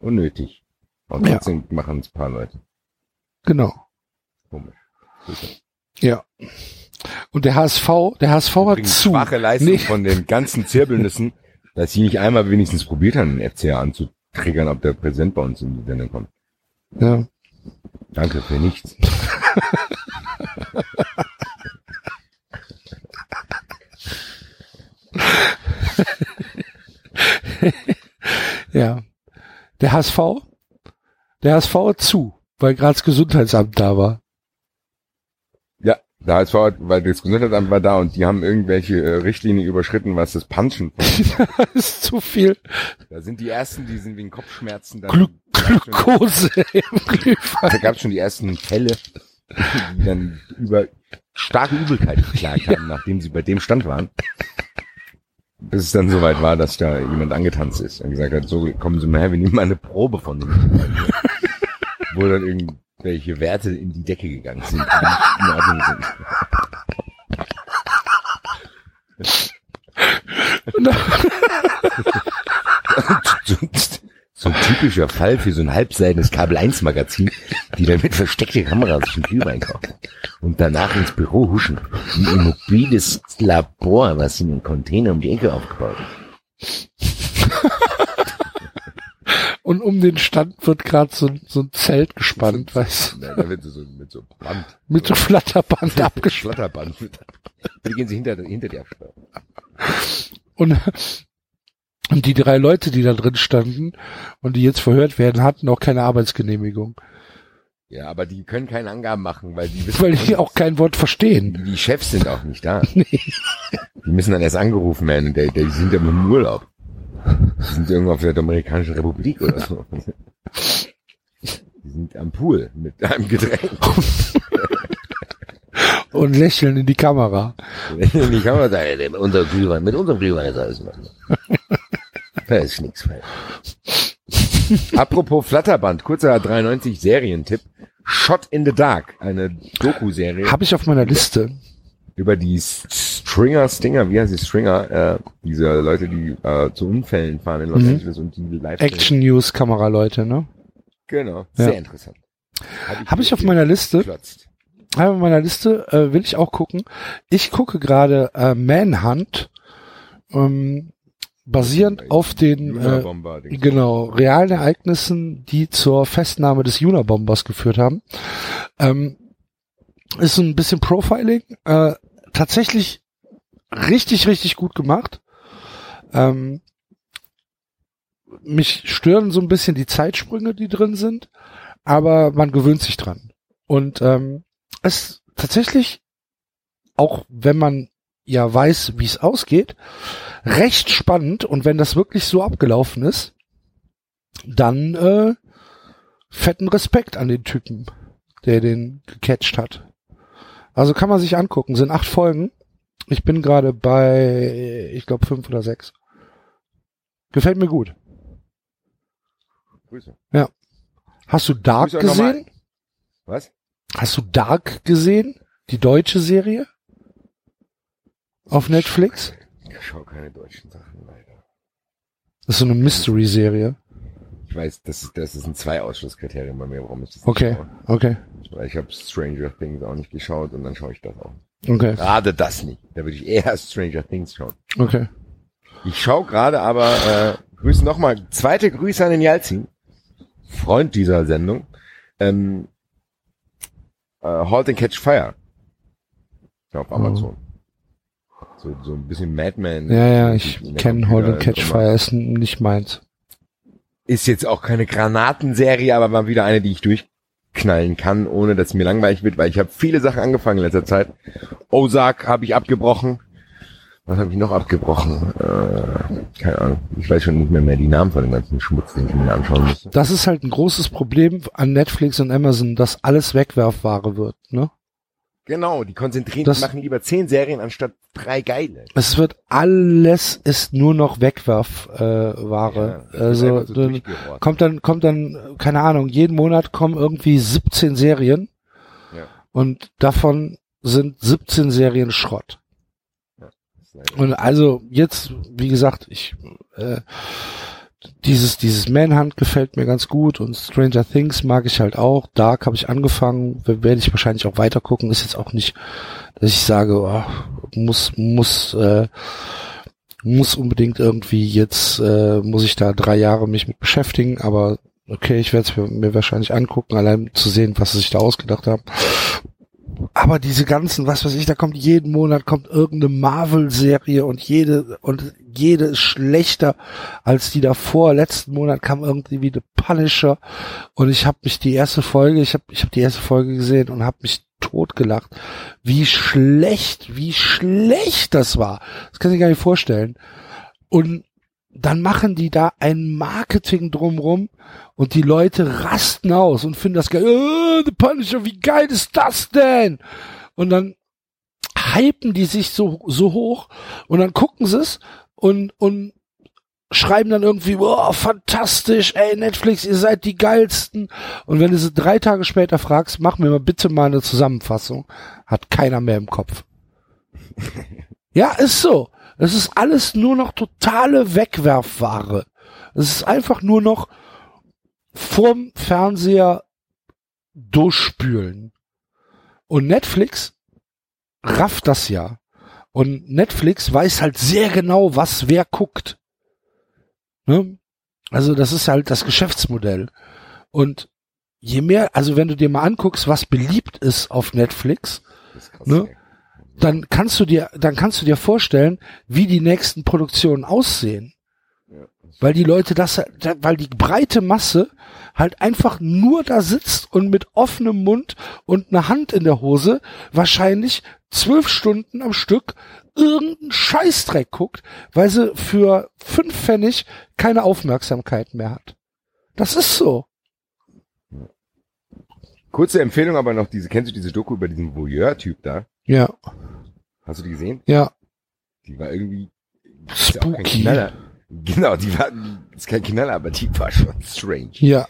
Unnötig. Und Ja. trotzdem machen es ein paar Leute. Genau. Komisch. Ja. Und der HSV, der HSV hat zu. schwache Leistung Nee. von den ganzen Zirbelnüssen, *laughs* dass sie nicht einmal wenigstens probiert haben, den FCA anzutriggern, ob der Präsident bei uns in die Sendung kommt. Ja. Danke für nichts. Ja. Der HSV, der HSV zu, weil gerade das Gesundheitsamt da war. Ja, der HSV hat, weil das Gesundheitsamt war da und die haben irgendwelche äh, Richtlinien überschritten, was das Punchen. *laughs* das ist zu viel Da sind die ersten, die sind wegen Kopfschmerzen. Dann, Glu *laughs* da Glukose im Glühwein. *laughs* Da gab es schon die ersten Fälle, die dann über starke Übelkeit geklagt haben, nachdem sie bei dem Stand waren. Bis es dann soweit war, dass da jemand angetanzt ist und gesagt hat, so kommen Sie mal her, wir nehmen mal eine Probe von dem. Wo dann irgendwelche Werte in die Decke gegangen sind, die nicht in Ordnung sind. so, so ein typischer Fall für so ein halbseidenes Kabel-1-Magazin, die dann mit versteckter Kamera sich einen Glühwein kaufen und danach ins Büro huschen. Ein immobiles Labor, was in einem Container um die Ecke aufgebaut ist. Und um den Stand wird gerade so, so ein Zelt gespannt, weißt du, Da, da wird so mit so Band, mit so Flatterband *laughs* abgespannt. Flatterband mit. Die gehen sie hinter, hinter die Absperrung. Und, und die drei Leute, die da drin standen und die jetzt verhört werden, hatten auch keine Arbeitsgenehmigung. Ja, aber die können keine Angaben machen, weil die wissen, Weil die auch kein Wort verstehen. die, die Chefs sind auch nicht da. *laughs* Die müssen dann erst angerufen werden. Die, die sind ja im Urlaub. Die sind irgendwo auf der Dominikanischen Republik oder so. Die sind am Pool mit einem Getränk. Und lächeln in die Kamera. Die kann man sagen, mit unserem Glühwein, mit unserem Glühwein ist alles machen. Da ist nichts falsch. Apropos Flatterband, kurzer 93 Serientipp. Shot in the Dark, eine Doku-Serie Habe ich auf meiner Liste. Über die Stringer, Stinger, wie heißt die Stringer, äh, diese Leute, die äh, zu Unfällen fahren in Los Mhm. Angeles und die live Action News Kameraleute, ne? Genau, Ja. sehr interessant. Habe ich auf meiner Liste. geklotzt. Habe auf meiner Liste, äh, will ich auch gucken. Ich gucke gerade äh, Manhunt, ähm, basierend auf den äh, genau realen Ereignissen, die zur Festnahme des Unabombers geführt haben. Ähm, ist ein bisschen Profiling, äh, tatsächlich richtig, richtig gut gemacht. Ähm, mich stören so ein bisschen die Zeitsprünge, die drin sind, aber man gewöhnt sich dran. Und ähm, es tatsächlich, auch wenn man ja weiß, wie es ausgeht, recht spannend. Und wenn das wirklich so abgelaufen ist, dann äh, fetten Respekt an den Typen, der den gecatcht hat. Also kann man sich angucken. Sind acht Folgen. Ich bin gerade bei, ich glaube, fünf oder sechs. Gefällt mir gut. Grüße. Hast du Dark Grüße gesehen? Was? Hast du Dark gesehen? Die deutsche Serie? Auf Netflix? Ich schaue keine deutschen Sachen leider. Das ist so eine Mystery-Serie. Ich weiß, das, ist- das ist ein zwei Ausschlusskriterien bei mir, warum ich das nicht Okay, schaue. okay, Weil ich habe Stranger Things auch nicht geschaut und dann schaue ich das auch. okay, Gerade das nicht. Da würde ich eher Stranger Things schauen. okay. Ich schaue gerade aber, äh, Grüße nochmal, zweite Grüße an den Jalzin, Freund dieser Sendung, ähm, äh, Halt and Catch Fire. Auf Amazon. So, so ein bisschen Madman. Ja, ja, ich kenne Hold and Catch Fire, ist nicht meins. Ist jetzt auch keine Granatenserie, aber mal wieder eine, die ich durchknallen kann, ohne dass mir langweilig wird, weil ich habe viele Sachen angefangen in letzter Zeit. Ozark habe ich abgebrochen. Was habe ich noch abgebrochen? Äh, keine Ahnung. Ich weiß schon nicht mehr mehr die Namen von dem ganzen Schmutz, den ich mir anschauen müsste. Das ist halt ein großes Problem an Netflix und Amazon, dass alles Wegwerfware wird, ne? Genau, die konzentrieren, Das- die machen lieber zehn Serien anstatt drei geile. Es wird alles ist nur noch Wegwerfware. Äh. Ja, also so dann kommt dann kommt dann keine Ahnung, jeden Monat kommen irgendwie 17 Serien Ja. und davon sind 17 Serien Schrott. Leider- Und also jetzt, wie gesagt, ich äh, dieses dieses Manhunt gefällt mir ganz gut und Stranger Things mag ich halt auch. Dark habe ich angefangen, werde ich wahrscheinlich auch weiter gucken. Ist jetzt auch nicht, dass ich sage, oh, muss muss äh, muss unbedingt irgendwie jetzt äh, muss ich da drei Jahre mich mit beschäftigen, aber okay, ich werde es mir, mir wahrscheinlich angucken, allein zu sehen, was sie sich da ausgedacht haben. Aber diese ganzen, was weiß ich, da kommt jeden Monat kommt irgendeine Marvel-Serie und jede und jede ist schlechter als die davor. Letzten Monat kam irgendwie wie The Punisher und ich habe mich die erste Folge, ich habe ich habe die erste Folge gesehen und habe mich totgelacht, wie schlecht, wie schlecht das war. Das kann ich gar nicht vorstellen. Und dann machen die da ein Marketing drumrum und die Leute rasten aus und finden das geil. Oh, The Punisher, wie geil ist das denn? Und dann hypen die sich so, so hoch und dann gucken sie es und, und schreiben dann irgendwie, oh, fantastisch, ey, Netflix, ihr seid die geilsten. Und wenn du sie drei Tage später fragst, mach mir mal bitte mal eine Zusammenfassung, hat keiner mehr im Kopf. *laughs* ja, ist so. Es ist alles nur noch totale Wegwerfware. Es ist einfach nur noch vorm Fernseher durchspülen. Und Netflix rafft das ja. Und Netflix weiß halt sehr genau, was wer guckt. Ne? Also das ist halt das Geschäftsmodell. Und je mehr, also wenn du dir mal anguckst, was beliebt ist auf Netflix, ist Ne? Dann kannst du dir, dann kannst du dir vorstellen, wie die nächsten Produktionen aussehen. Ja. Weil die Leute das, weil die breite Masse halt einfach nur da sitzt und mit offenem Mund und einer Hand in der Hose wahrscheinlich zwölf Stunden am Stück irgendeinen Scheißdreck guckt, weil sie für fünf Pfennig keine Aufmerksamkeit mehr hat. Das ist so. Kurze Empfehlung aber noch, diese, kennst du diese Doku über diesen Voyeur-Typ da? Ja, Hast du die gesehen? ja. Die war irgendwie kein Spooky. Knaller. Genau, die war, ist kein Knaller, aber die war schon strange. Ja.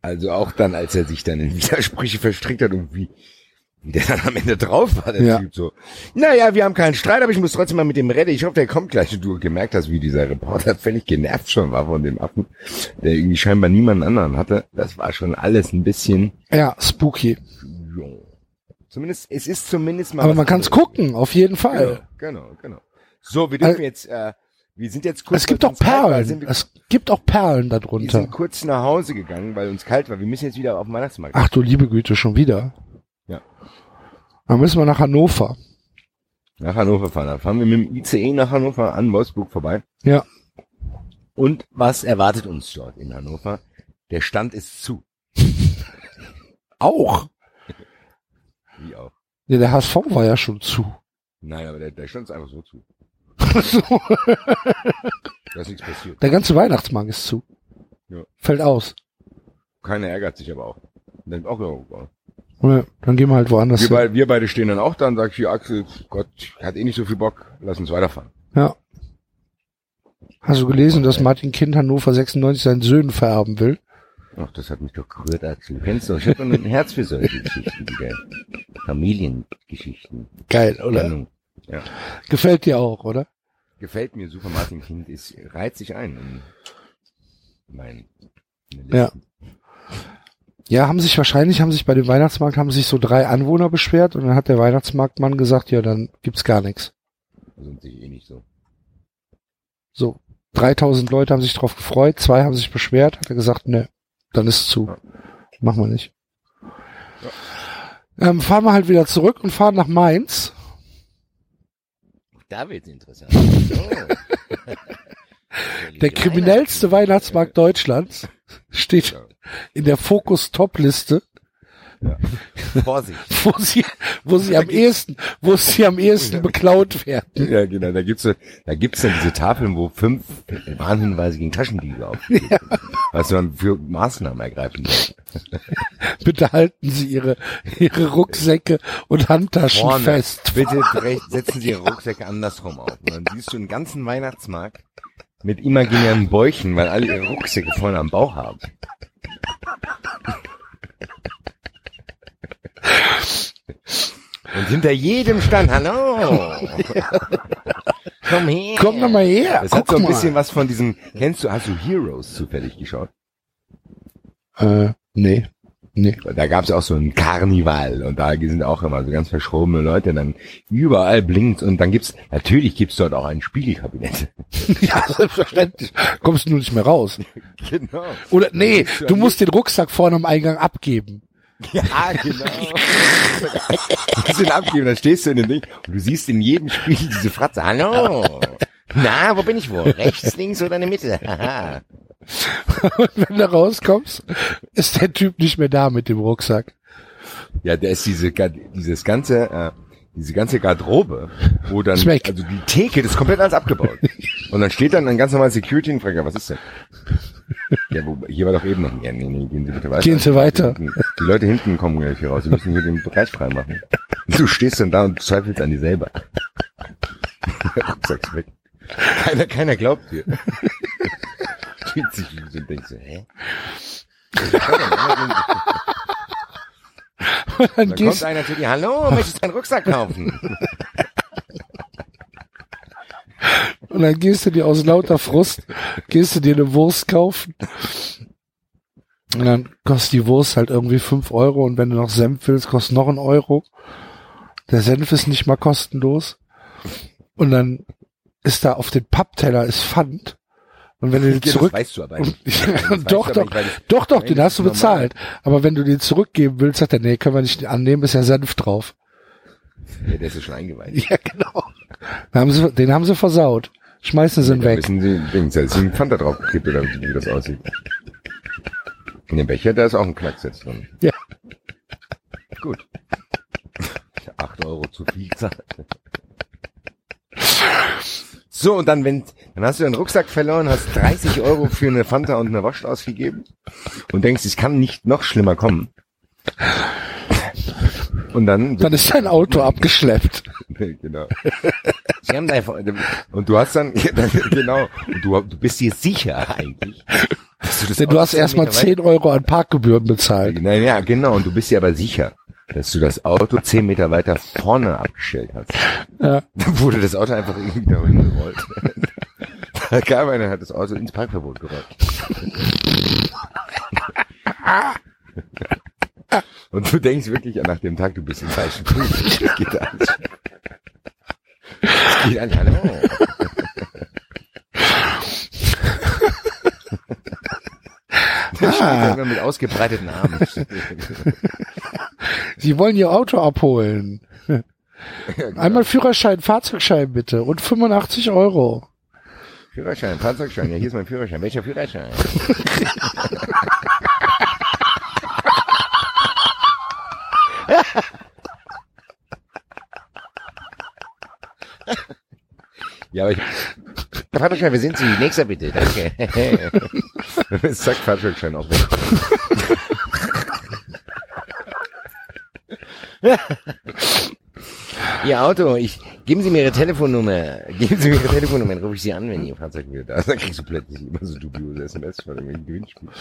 Also auch dann, als er sich dann in Widersprüche verstrickt hat und wie, wie der dann am Ende drauf war, der Ja. Typ so. Naja, wir haben keinen Streit, aber ich muss trotzdem mal mit dem reden. Ich hoffe, der kommt gleich. Und du gemerkt hast, wie dieser Reporter völlig genervt schon war von dem Affen, der irgendwie scheinbar niemanden anderen hatte. Das war schon alles ein bisschen, Ja, spooky. Zumindest, es ist zumindest mal Aber man kann es gucken, auf jeden Fall. Genau, genau, genau. So, wir dürfen Also- jetzt, äh, wir sind jetzt kurz, Es gibt auch Perlen. Wir, Es gibt auch Perlen wir darunter. sind kurz nach Hause gegangen, weil uns kalt war. Wir müssen jetzt wieder auf den Weihnachtsmarkt. Ach du liebe Güte, schon wieder. Ja. Dann müssen wir nach Hannover. Nach Hannover fahren. Da fahren wir mit dem ICE nach Hannover an Wolfsburg vorbei. Ja. Und was erwartet uns dort in Hannover? Der Stand ist zu. *laughs* Auch. Ja, der HSV war ja schon zu. Nein, aber der, der Stand einfach so zu. So. Da ist nichts passiert. Der ganze Weihnachtsmarkt ist zu. Ja. Fällt aus. Keiner ärgert sich aber auch. Dann auch ja, Ja, Dann gehen wir halt woanders wir, hin. beide, wir beide stehen dann auch da und sag ich, hier Axel, Gott, hat eh nicht so viel Bock, lass uns weiterfahren. Ja. Hast du gelesen, dass Martin Kind Hannover 96 seinen Söhnen vererben will? Ach, das hat mich doch gerührt, Axel. Du kennst doch, ich hab doch ein Herz für solche Geschichten wieder. Familiengeschichten. Geil, oder? Ja. Gefällt dir auch, oder? Gefällt mir super, Martin Kind ist, reiht sich ein in mein, in Ja. Ja, haben sich wahrscheinlich, haben sich bei dem Weihnachtsmarkt, haben sich so drei Anwohner beschwert und dann hat der Weihnachtsmarktmann gesagt, ja, dann gibt's gar nichts. Sind sich eh nicht so. So, 3000 Leute haben sich drauf gefreut, zwei haben sich beschwert, hat er gesagt, ne, dann ist zu. Ja. Machen wir nicht. Ähm, fahren wir halt wieder zurück und fahren nach Mainz. Da wird's interessant. So. *laughs* Der kriminellste Weihnachtsmarkt Deutschlands steht in der Fokus-Top-Liste, Vorsicht. *laughs* wo sie, wo sie am ehesten, wo sie am ehesten beklaut werden. Ja, genau. Da gibt's da gibt's dann diese Tafeln, wo fünf Warnhinweise gegen Taschendiebe aufgeführt *laughs* sind. Was man für Maßnahmen ergreifen soll. *laughs* Bitte halten Sie Ihre, Ihre Rucksäcke und Handtaschen Vorne. fest. Bitte recht, setzen Sie Ihre Rucksäcke andersrum auf. Und dann siehst du einen ganzen Weihnachtsmarkt mit imaginären Bäuchen, weil alle ihre Rucksäcke vorne am Bauch haben. Und hinter jedem stand, hallo! Komm her! Komm doch mal her. Das guck hat so ein mal. bisschen was von diesem, kennst du, hast du Heroes zufällig geschaut? Äh, nee. Nee. Da gab's auch so ein Karneval und da sind auch immer so ganz verschrobene Leute, dann überall blinkt und dann gibt's, natürlich gibt's dort auch ein Spiegelkabinett. *laughs* Ja, selbstverständlich. Kommst du nur nicht mehr raus. *laughs* genau. Oder, nee, du musst den Rucksack vorne am Eingang abgeben. Ja, genau. *laughs* Du musst ihn abgeben, dann stehst du in dem Ding und du siehst in jedem Spiel diese Fratze. Hallo! Na, wo bin ich wohl? Rechts, links oder in der Mitte? Haha. Und wenn du rauskommst, ist der Typ nicht mehr da mit dem Rucksack. ja, der ist diese, dieses ganze, äh, diese ganze Garderobe, wo dann, weg. also die Theke, das ist komplett alles abgebaut. Und dann steht dann ein ganz normaler Security und fragt, was ist denn? Ja, wo, hier war doch eben noch, ja, nee, nee, gehen Sie bitte weiter. Gehen Sie weiter. Die, die Leute hinten kommen gleich hier raus, Sie müssen hier den Bereich freimachen. Und du stehst dann da und zweifelst an dir selber. Rucksack's weg. Keiner, keiner glaubt dir. Fühlt sich und denkst so, hä? *laughs* Und dann Dann kommt einer zu dir, hallo, möchtest du einen Rucksack kaufen? *laughs* und dann gehst du dir aus lauter Frust, gehst du dir eine Wurst kaufen. Und dann kostet die Wurst halt irgendwie fünf Euro und wenn du noch Senf willst, kostet noch ein Euro. Der Senf ist nicht mal kostenlos. Und dann ist da auf den Pappteller ist Pfand. Und wenn du den *laughs* das zurück, weißt du aber *laughs* nicht. Doch, doch, doch, doch, den hast du bezahlt. Aber wenn du den zurückgeben willst, sagt er, nee, können wir nicht annehmen, ist ja Senf drauf. Ja, der ist ja schon eingeweiht. *laughs* Ja, genau. Den haben sie, den haben sie versaut. schmeißen sie ihn weg. müssen die Dings, da ist ein Pfand da drauf gekippt oder wie wie das aussieht. In dem Becher, da ist auch ein Knacks jetzt drin. Ja. Gut. Acht Euro zu viel gesagt. So, und dann, wenn, dann hast du deinen Rucksack verloren, hast 30 Euro für eine Fanta und eine Wurst ausgegeben und denkst, es kann nicht noch schlimmer kommen. Und dann, Dann ist dein Auto abgeschleppt. genau. Sie haben da einfach, und du hast dann, *laughs* genau, du, du bist dir sicher eigentlich. dass das Denn du hast 10 erstmal Meter 10 Euro an Parkgebühren bezahlt. Naja, genau, und du bist dir aber sicher, dass du das Auto 10 Meter weiter vorne abgestellt hast. Ja. Dann wurde das Auto einfach irgendwie da hingerollt. *laughs* Da kam einer, hat das Auto ins Parkverbot gerollt. *laughs* Und du denkst wirklich nach dem Tag, du bist im falschen Punkt. Das geht alles. Das geht an, hallo. Immer mit ausgebreiteten Armen. Sie wollen ihr Auto abholen. *laughs* Einmal Führerschein, Fahrzeugschein bitte und 85 Euro. Führerschein, Fahrzeugschein. Ja, hier ist mein Führerschein. Welcher Führerschein? ja, aber ich... Fahrzeugschein, wir sind Sie. Nächster bitte. Danke. *laughs* Zack, Fahrzeugschein auch weg. *laughs* Ihr Auto, ich, geben Sie mir Ihre Telefonnummer. Geben Sie mir Ihre Telefonnummer, dann rufe ich Sie an, wenn Ihr Fahrzeug wieder da ist. Dann kriegst du plötzlich immer so dubiose SMS von irgendwelchen Gewinnspielen.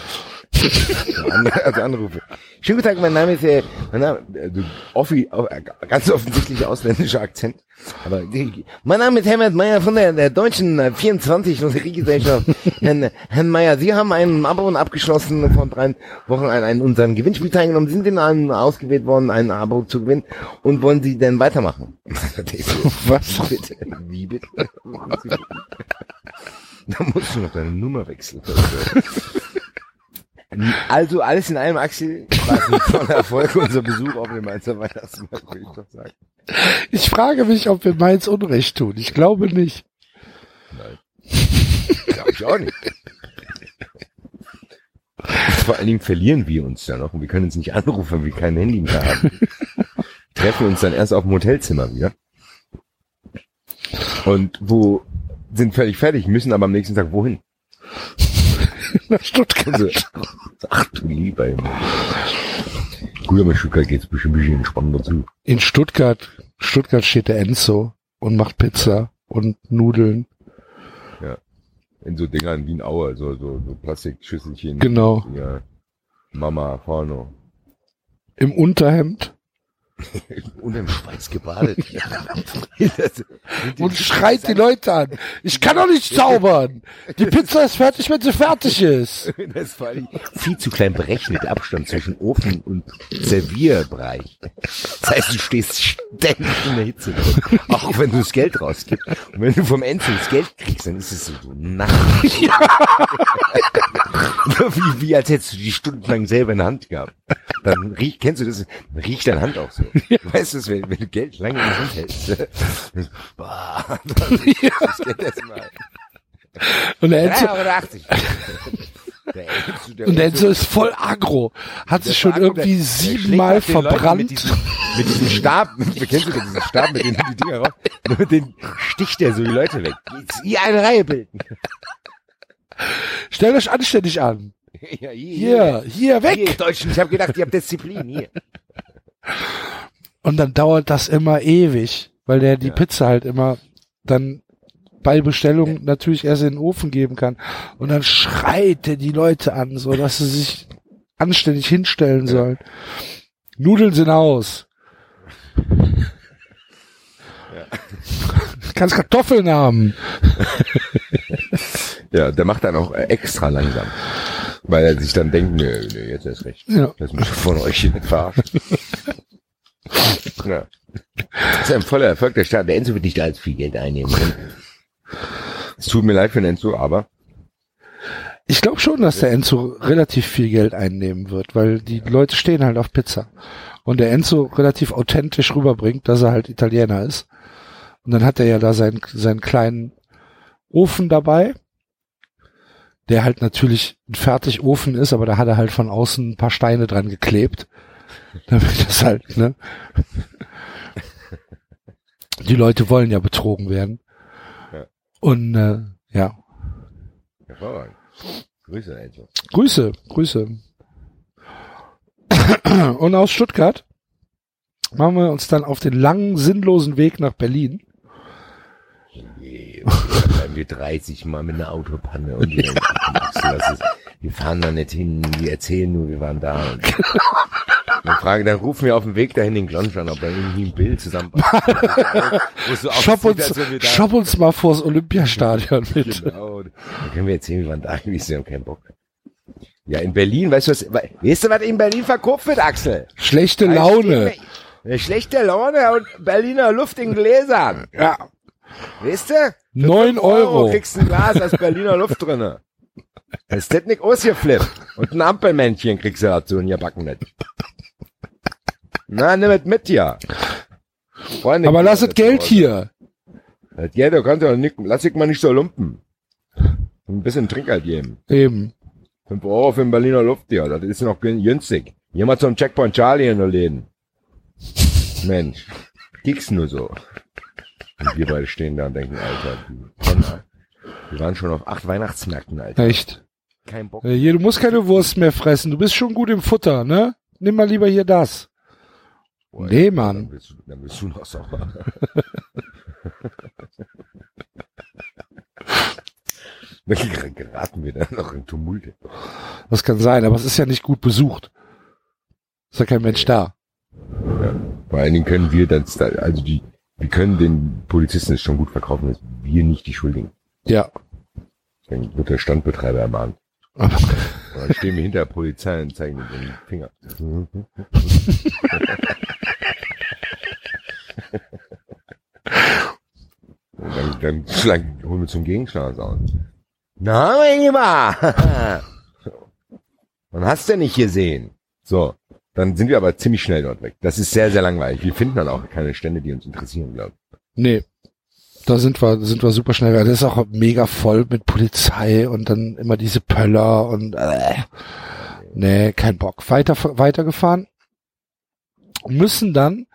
also Anrufe. Schönen guten Tag, mein Name ist, äh, mein Name, äh, du, offi, oh, äh, ganz offensichtlich ausländischer Akzent. Aber die, mein Name ist Herbert Meyer von der, der deutschen äh, 24 Lotteriegesellschaft. Herrn, *laughs* Herrn Meyer, Sie haben einen Abo abgeschlossen vor drei Wochen an, an unseren Gewinnspiel teilgenommen, sind in einem ausgewählt worden, ein Abo zu gewinnen und wollen Sie denn weitermachen? *laughs* *laughs* Was bitte? Wie bitte? Da musst du noch deine Nummer wechseln. Also alles in allem, Axel, war ein voller Erfolg, unser Besuch auf dem Mainzer Weihnachtsmarkt, würde ich doch sagen. Ich frage mich, ob wir Mainz Unrecht tun. Ich glaube nicht. Glaube ich auch nicht. Vor allen Dingen verlieren wir uns dann noch und wir können uns nicht anrufen, weil wir kein Handy mehr haben. Treffen uns dann erst auf dem Hotelzimmer wieder. Und wo sind völlig fertig, müssen aber am nächsten Tag wohin? *laughs* Nach Stuttgart. Also, ach du lieber Himmel. Gut, aber in Stuttgart geht's ein bisschen entspannter zu. In Stuttgart, Stuttgart steht der Enzo und macht Pizza und Nudeln. In so Dingern wie ein Auer, so, so, so Plastikschüsselchen. Genau. Ja. Mama, Porno. Im Unterhemd *laughs* Und im Schweiß gebadet. *laughs* *laughs* Und schreit die Leute an. Ich kann doch nicht zaubern. Die Pizza ist fertig, wenn sie fertig ist. Das allem viel zu klein berechnet, der Abstand zwischen Ofen und Servierbereich. Das heißt, du stehst ständig in der Hitze drin. Auch wenn du das Geld rausgibst. Und wenn du vom Enzo das Geld kriegst, dann ist es so, so nass. *laughs* wie, wie als hättest du die stundenlang selber in der Hand gehabt. Dann riech, kennst du das? Dann riecht deine Hand auch so. Du weißt es, wenn, wenn du Geld lange in der Hand hältst. *laughs* Boah, das Geld erstmal. Und der Enzo, 3,80 *laughs* Der Enzo, der und der Enzo ist voll agro. Hat sich schon irgendwie siebenmal verbrannt. Mit diesem, mit diesem Stab, kennst du diesen Stab, mit dem die Dinger raus, mit dem sticht der so die Leute weg. Jetzt hier eine Reihe bilden. Stellt euch anständig an. Ja, Hier, hier, weg. Hier, Deutschen, ich habe gedacht, ihr habt Disziplin, hier. Und dann dauert das immer ewig, weil der die Ja. Pizza halt immer dann bei Bestellung natürlich erst in den Ofen geben kann. Und dann schreit er die Leute an, so dass sie sich anständig hinstellen sollen. Nudeln sind aus. Kannst Kartoffeln haben. *laughs* Ja, der macht dann auch extra langsam. Weil er sich dann denkt, nö, nö, jetzt ist recht. Ja. Das muss von euch verarschen. *laughs* ja. Das ist ein voller Erfolg der Stadt. Der Enzo wird nicht allzu viel Geld einnehmen. Es tut mir leid für den Enzo, aber Ich glaube schon, dass der Enzo relativ viel Geld einnehmen wird, weil die Leute stehen halt auf Pizza. Und der Enzo relativ authentisch rüberbringt, dass er halt Italiener ist. Und dann hat er ja da seinen, seinen kleinen Ofen dabei, der halt natürlich ein Fertigofen ist, aber da hat er halt von außen ein paar Steine dran geklebt, *laughs* damit das halt, ne? *laughs* Die Leute wollen ja betrogen werden. Ja. Und äh, ja, Hervorragend. Grüße, Angel. Grüße, Grüße. Und aus Stuttgart machen wir uns dann auf den langen, sinnlosen Weg nach Berlin. Da wir 30 Mal mit einer Autopanne und das ist, wir fahren da nicht hin, wir erzählen nur, wir waren da. Und dann, fragen, dann rufen wir auf dem Weg dahin den Glonsch an, ob er irgendwie ein Bild *laughs* Schopp aussieht, uns, da- schopp uns mal vors Olympiastadion mit. Genau. Dann können wir erzählen, wir waren da gewesen, wir haben keinen Bock. Ja, in Berlin, weißt du was, we- weißt du, was in Berlin verkauft wird, Axel? Schlechte Laune. Schlechte Laune und Berliner Luft in Gläsern. Ja. Weißt du? Für Neun fünf Euro. kriegst ein Glas aus Berliner Luft drinne. *laughs* Das ist nicht ausgeflippt. Und ein Ampelmännchen kriegst du dazu in ihr Backen nicht. Na, nimm es mit hier. Freunde, Aber lass das Geld hier. Das Geld, du kannst ja nicht, lass dich mal nicht so lumpen. Ein bisschen Trinkgeld geben. Eben. 5 Euro für ein Berliner Luft, ja, das ist noch gün- günstig. Geh mal zum Checkpoint Charlie in der Läden. Mensch, kickst nur so. Und wir beide stehen da und denken, Alter, Penner. wir waren schon auf acht Weihnachtsmärkten, Alter. Echt. Kein Bock. Äh, Hier, du musst keine Wurst mehr fressen. Du bist schon gut im Futter, ne? Nimm mal lieber hier das. Boah, Nee, Dann Mann. bist du, dann bist du noch sauer. *laughs* dann geraten wir dann noch in Tumulte. Das kann sein, aber es ist ja nicht gut besucht. Ist ja kein Mensch da. Vor allen Dingen können wir das, da- also die, wir können den Polizisten es schon gut verkaufen, dass wir nicht die Schuldigen. Ja. Dann wird der Standbetreiber ermahnt. Aber- dann stehen wir hinter der Polizei und zeigen dem Finger. Und dann, dann schlagen, holen wir zum Gegenschlag aus. Na, mein Lieber! Man hast du nicht gesehen. So. Dann sind wir aber ziemlich schnell dort weg. Das ist sehr, sehr langweilig. Wir finden dann auch keine Stände, die uns interessieren, glaube ich. Nee. Da sind wir, sind wir super schnell. Das ist auch mega voll mit Polizei und dann immer diese Pöller und äh, nee, kein Bock. Weiter weitergefahren. Müssen dann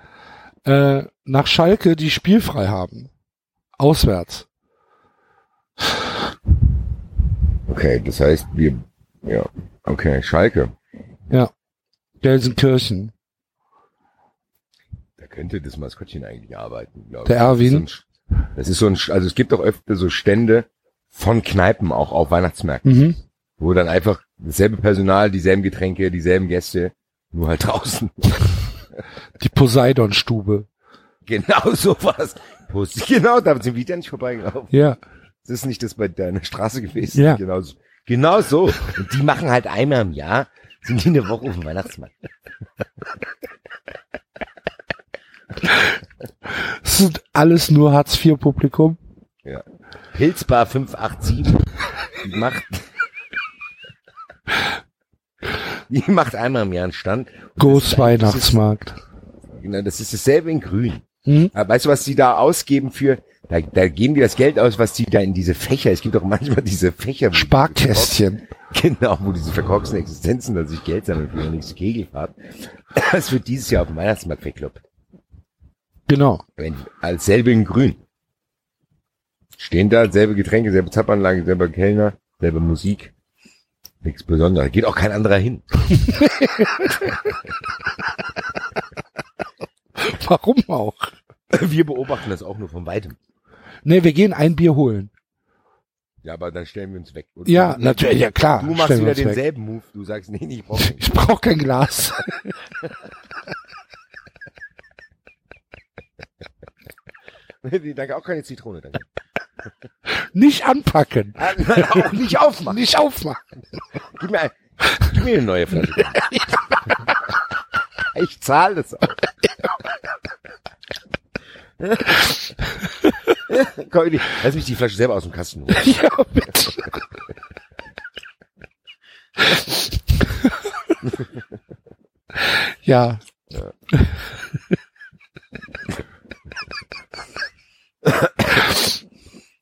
äh, nach Schalke die spielfrei haben. Auswärts. Okay, das heißt, wir, ja, okay, Schalke. Ja. Gelsenkirchen. Da könnte das Maskottchen eigentlich arbeiten, glaube ich. Der Erwin? Das ist, so ein, das ist so ein, also es gibt doch öfter so Stände von Kneipen auch auf Weihnachtsmärkten, Mhm. wo dann einfach dasselbe Personal, dieselben Getränke, dieselben Gäste, nur halt *laughs* draußen. Die Poseidon-Stube. genau *laughs* sowas. Genau, da sind wir ja nicht vorbeigelaufen. Ja. Das ist nicht das bei deiner Straße gewesen. Ja. Genau so. Genau so. Und die machen halt einmal im Jahr, sind die eine Woche auf dem Weihnachtsmarkt. Das sind alles nur Hartz-IV-Publikum. Pilzbar 587 die macht die macht einmal im Jahr einen Stand. Groß Weihnachtsmarkt. Genau, das ist dasselbe in Grün. Hm? Aber weißt du, was die da ausgeben für, da, da geben die das Geld aus, was die da in diese Fächer, es gibt auch manchmal diese Fächer. die- Sparkästchen. *laughs* Genau, wo diese verkorksten Existenzen, dass sich Geld sammeln für ihre nächste Kegelfahrt. Das wird dieses Jahr auf dem Weihnachtsmarkt verkloppt. Genau. Wenn, als selbe in Grün. Stehen da, selbe Getränke, selbe Zapfanlage, selber Kellner, selbe Musik. Nichts Besonderes. Geht auch kein anderer hin. *laughs* Warum auch? Wir beobachten das auch nur von weitem. Nee, wir gehen ein Bier holen. Ja, aber dann stellen wir uns weg. Und Ja, natürlich, ja klar. Du machst wieder uns weg. denselben Move. Du sagst, nee, nee, ich brauche. *laughs* Ich brauche kein Glas. *laughs* danke, auch keine Zitrone, danke. *laughs* Nicht anpacken. Ah, auch nicht aufmachen. Nicht aufmachen. Gib mir, ein, gib mir eine neue Flasche. ich zahle das auch. Komm, die- lass mich die Flasche selber aus dem Kasten holen. *laughs* Ja, bitte. *laughs* ja. Das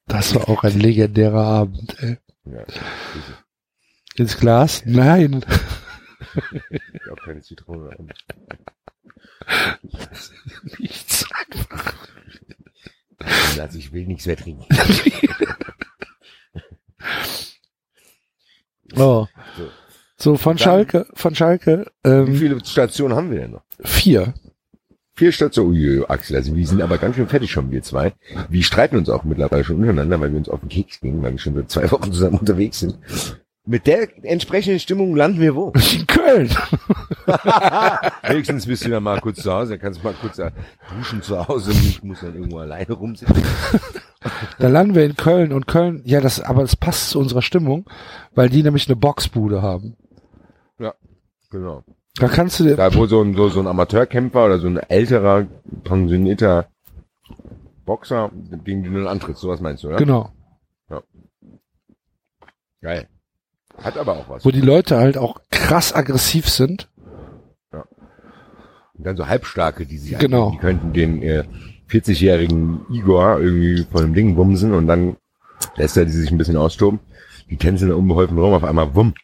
Das war auch ein legendärer Abend, ey. Ja, Ins Glas? Nein. ich auch keine Zitrone. rein. Nichts. Also ich will nichts mehr trinken. *laughs* Oh. So. So, von Dann- Schalke, von Schalke, Wie ähm, viele Stationen haben wir denn noch? vier. Vier Stationen. Uiuiui, Axel, also wir sind aber ganz schön fertig schon, wir zwei. Wir streiten uns auch mittlerweile schon untereinander, weil wir uns auf den Keks gehen, weil wir schon seit zwei Wochen zusammen unterwegs sind. Mit der entsprechenden Stimmung landen wir wo? *laughs* In Köln. *laughs* Wenigstens bist du dann mal kurz zu Hause, dann kannst du mal kurz duschen zu Hause und ich muss dann irgendwo alleine rumsitzen. Da landen wir in Köln und Köln, ja, das, aber es passt zu unserer Stimmung, weil die nämlich eine Boxbude haben. Genau. Da kannst du dir, Da wo so ein, so, so ein Amateurkämpfer oder so ein älterer, pensionierter Boxer, gegen den du antrittst, sowas meinst du, oder? genau, Geil. Hat aber auch was. wo die Leute halt auch krass aggressiv sind. Und dann so Halbstarke, die sich Genau. die könnten den äh, 40-jährigen Igor irgendwie von dem Ding bumsen und dann lässt er die sich ein bisschen austoben. Die tänzeln da unbeholfen rum, auf einmal wumm.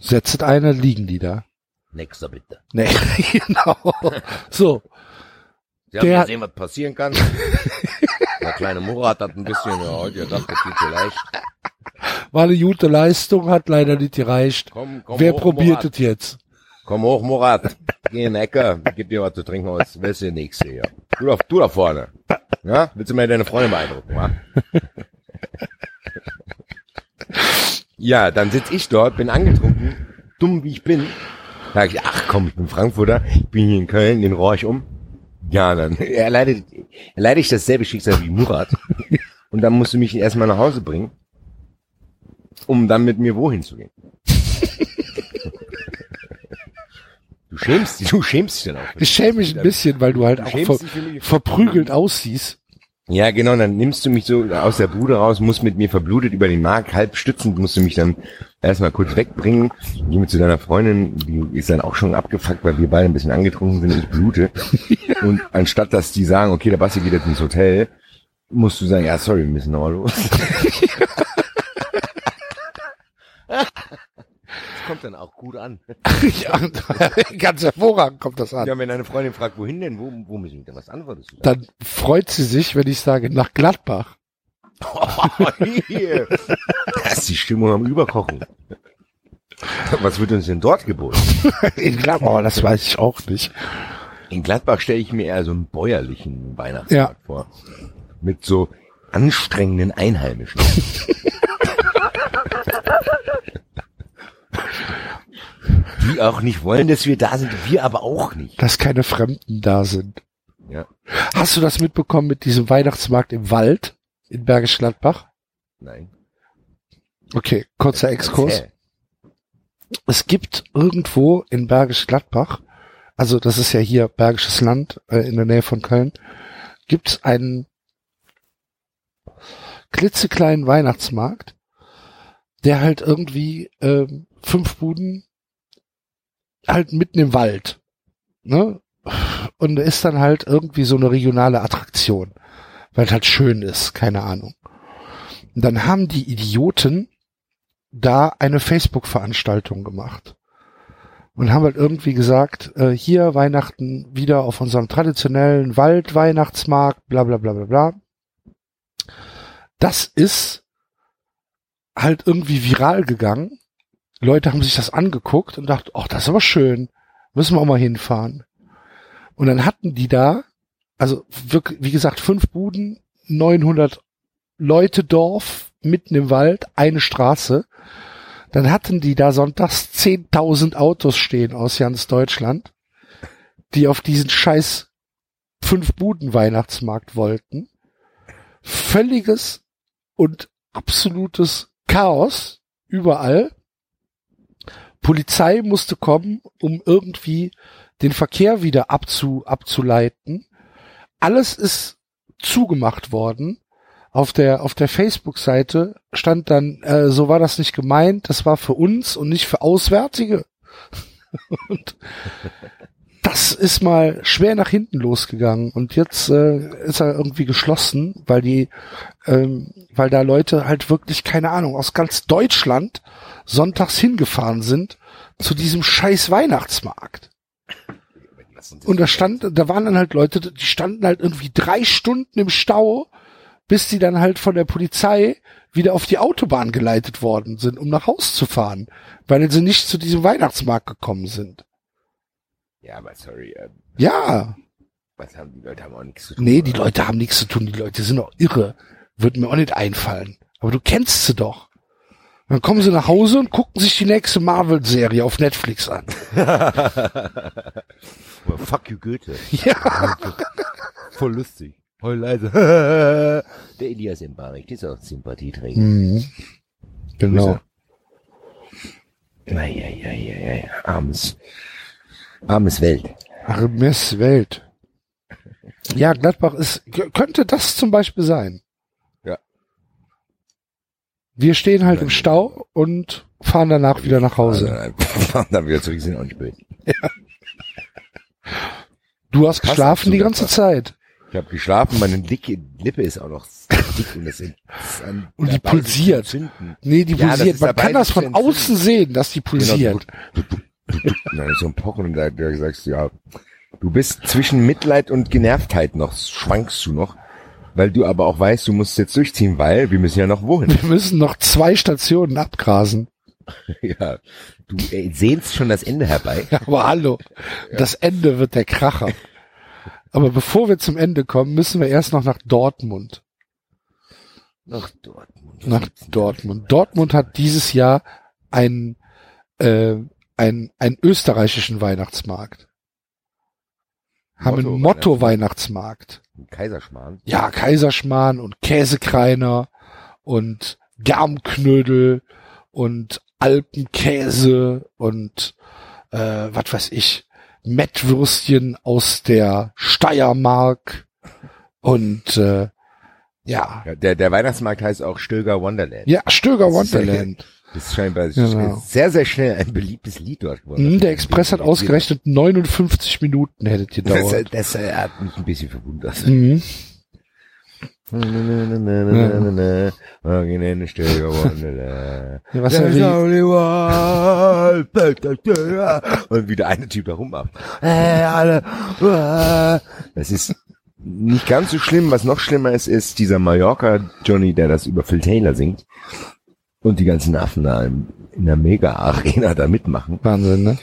Setzt einer, liegen die da. Nächster bitte. Nee, *laughs* genau. So, Sie haben Der- gesehen, was passieren kann. *laughs* Der kleine Murat hat ein bisschen, ja, heute gedacht, das geht so leicht. war eine gute Leistung, hat leider nicht gereicht. Komm, komm Wer hoch, probiert Murat. es jetzt? Komm hoch, Murat. Geh in den Ecke, gib dir was zu trinken aus. Wer ist der Nächste hier? Du da, du da vorne. Ja? Willst du mal deine Freundin beeindrucken, wa? Ja, dann sitz ich dort, bin angetrunken, dumm wie ich bin. Sag ich, ach komm, ich bin Frankfurter, ich bin hier in Köln, den rohr ich um. Ja, dann erleide, erleide ich dasselbe Schicksal wie Murat. Und dann musst du mich erstmal nach Hause bringen, um dann mit mir wohin zu gehen. Du schämst dich, du schämst dich dann auch. Ich schäme mich ein bisschen, weil du halt Du auch ver dich verprügelt aussiehst. Ja, genau, dann nimmst du mich so aus der Bude raus, musst mit mir verblutet über den Markt, halb stützend, musst du mich dann erstmal kurz wegbringen, geh mit zu deiner Freundin, die ist dann auch schon abgefuckt, weil wir beide ein bisschen angetrunken sind, ich blute. *laughs* Und anstatt dass die sagen, okay, der Basti geht jetzt ins Hotel, musst du sagen, ja, sorry, wir müssen noch los. *laughs* *laughs* Das kommt dann auch gut an. *laughs* ja, ganz hervorragend kommt das an. Ja, wenn deine Freundin fragt, wohin denn, wo, wo müssen wir denn, was antwortest du? Dann freut sie sich, wenn ich sage, nach Gladbach. Hier. *laughs* Da ist die Stimmung am Überkochen. Was wird uns denn dort geboten? In Gladbach, oh, das weiß ich auch nicht. In Gladbach stelle ich mir eher so einen bäuerlichen Weihnachtsmarkt Ja. vor. Mit so anstrengenden Einheimischen. *laughs* Die auch nicht wollen, dass wir da sind, wir aber auch nicht. Dass keine Fremden da sind. Ja. Hast du das mitbekommen mit diesem Weihnachtsmarkt im Wald in Bergisch Gladbach? Nein. Okay, kurzer Exkurs. Es gibt irgendwo in Bergisch Gladbach, also das ist ja hier Bergisches Land äh, in der Nähe von Köln, gibt es einen klitzekleinen Weihnachtsmarkt, der halt irgendwie ähm, fünf Buden halt mitten im Wald, ne? Und ist dann halt irgendwie so eine regionale Attraktion, weil es halt schön ist, keine Ahnung. Und dann haben die Idioten da eine Facebook-Veranstaltung gemacht und haben halt irgendwie gesagt, äh, hier Weihnachten wieder auf unserem traditionellen Waldweihnachtsmarkt, bla bla bla bla bla. Das ist halt irgendwie viral gegangen. Leute haben sich das angeguckt und dachten, ach, das ist aber schön, müssen wir auch mal hinfahren. Und dann hatten die da, also wirklich, wie gesagt, fünf Buden, 900 Leute Dorf, mitten im Wald, eine Straße. Dann hatten die da sonntags 10.000 Autos stehen aus ganz Deutschland, die auf diesen scheiß fünf Buden Weihnachtsmarkt wollten. Völliges und absolutes Chaos überall. Polizei musste kommen, um irgendwie den Verkehr wieder abzu, abzuleiten. Alles ist zugemacht worden. Auf der, auf der Facebook-Seite stand dann, äh, so war das nicht gemeint, das war für uns und nicht für Auswärtige. *laughs* und das ist mal schwer nach hinten losgegangen und jetzt äh, ist er irgendwie geschlossen, weil die, ähm, weil da Leute halt wirklich keine Ahnung aus ganz Deutschland sonntags hingefahren sind zu diesem scheiß Weihnachtsmarkt. Und da stand, da waren dann halt Leute, die standen halt irgendwie drei Stunden im Stau, bis die dann halt von der Polizei wieder auf die Autobahn geleitet worden sind, um nach Haus zu fahren, weil sie nicht zu diesem Weihnachtsmarkt gekommen sind. Ja, aber sorry, äh, Ja, was haben die Leute haben auch nichts zu tun. nee, die oder? Leute haben nichts zu tun, die Leute sind doch irre. Wird mir auch nicht einfallen. Aber du kennst sie doch. Dann kommen sie nach Hause und gucken sich die nächste Marvel-Serie auf Netflix an. Oh, fuck you Goethe. *laughs* Ja. Voll lustig. Heul leise. *laughs* Der Elias Mbarek, ist auch Sympathieträger. Mhm. Genau. Eieieiei, armes, armes Welt. Armes Welt. Ja, Gladbach ist, könnte das zum Beispiel sein. Wir stehen halt im Stau und fahren danach wieder nach Hause. Also, *laughs* dann wieder zurück, sind auch nicht böse. Du hast Passt geschlafen die ganze. Zeit. Ich habe geschlafen, meine dicke Lippe ist auch noch dick und das ist an, Und die pulsiert. Nee, die Ja, pulsiert. Man kann das von außen sehen, dass die pulsiert. Genau. Dann ist so ein Pochen und da, da sagst du, ja, du bist zwischen Mitleid und Genervtheit noch, schwankst du noch, weil du aber auch weißt, du musst jetzt durchziehen, weil wir müssen ja noch wohin. Wir müssen noch zwei Stationen abgrasen. *laughs* ja, du äh, sehnst schon das Ende herbei. Ja, aber hallo, das Ende wird der Kracher. Aber bevor wir zum Ende kommen, müssen wir erst noch nach Dortmund. Nach Dortmund. Nach Dortmund. Dortmund hat dieses Jahr einen, äh, einen, einen österreichischen Weihnachtsmarkt. Haben einen Motto-Weihnachtsmarkt. Kaiserschmarrn. Ja, Kaiserschmarrn und Käsekreiner und Germknödel und Alpenkäse und äh, was weiß ich, Mettwürstchen aus der Steiermark und äh, ja, Ja, der, der Weihnachtsmarkt heißt auch Stöger Wonderland. ja, Stöger Wonderland. *laughs* Das ist scheinbar Genau. sehr, sehr schnell ein beliebtes Lied dort geworden. Hm, Der Express hat ausgerechnet 59 Minuten hättet ihr dauert. das, das hat mich ein bisschen verwundert. Mhm. Ja, was. Und wieder eine Typ da. Hey, alle. äh. Das ist nicht ganz so schlimm. Was noch schlimmer ist, ist dieser Mallorca Johnny, der das über Phil Taylor singt. Und die ganzen Affen da in der Mega-Arena da mitmachen. Wahnsinn, ne?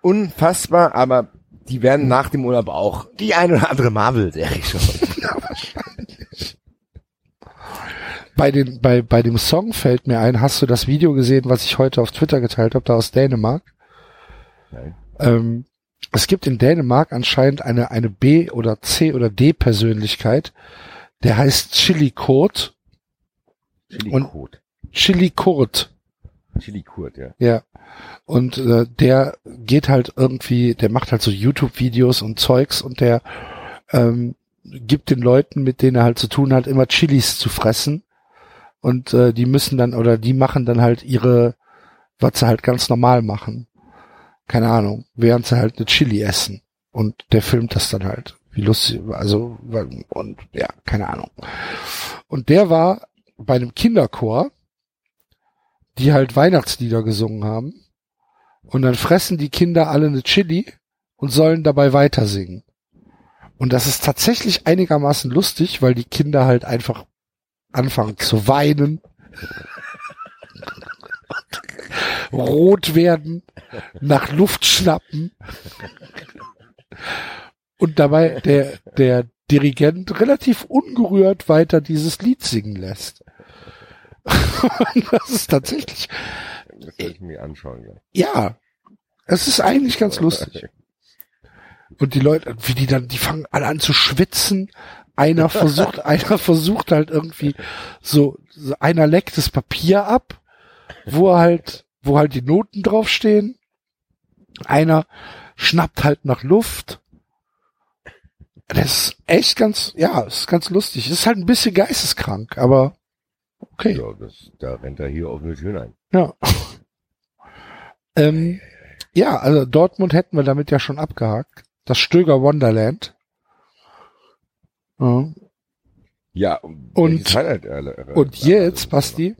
Unfassbar, aber die werden nach dem Urlaub auch die ein oder andere Marvel-Serie schon. Bei, den, bei, bei dem Song fällt mir ein, hast du das Video gesehen, was ich heute auf Twitter geteilt habe, da aus Dänemark? Nein. Ähm, es gibt in Dänemark anscheinend eine, eine B- oder C- oder D-Persönlichkeit, der heißt Chili Kurt. Chili Und- Kurt. Chili Kurt, Chili Kurt, ja. ja. Und äh, der geht halt irgendwie, der macht halt so YouTube-Videos und Zeugs und der ähm, gibt den Leuten, mit denen er halt zu tun hat, immer Chilis zu fressen. Und äh, die müssen dann, oder die machen dann halt ihre, was sie halt ganz normal machen. Keine Ahnung, während sie halt eine Chili essen. Und der filmt das dann halt. Wie lustig, also, und ja, keine Ahnung. Und der war bei einem Kinderchor, die halt Weihnachtslieder gesungen haben. Und dann fressen die Kinder alle eine Chili und sollen dabei weiter singen. Und das ist tatsächlich einigermaßen lustig, weil die Kinder halt einfach anfangen zu weinen, rot werden, nach Luft schnappen und dabei der, der Dirigent relativ ungerührt weiter dieses Lied singen lässt. *laughs* Das ist tatsächlich, Das will ich mir anschauen. Ja. ja, es ist eigentlich ganz lustig. Und die Leute, wie die dann, die fangen alle an zu schwitzen. Einer *laughs* versucht, einer versucht halt irgendwie so, einer leckt das Papier ab, wo halt, wo halt die Noten draufstehen. Einer schnappt halt nach Luft. Das ist echt ganz, ja, ist ganz lustig. Ist halt ein bisschen geisteskrank, aber okay. Ja, das, da rennt er hier offene Türen ein. Ja. ähm, Ja, also Dortmund hätten wir damit ja schon abgehakt. Das Stöger Wonderland. Ja. Ja, Und- welches Highlight, äh, äh, Und äh, jetzt, Basti,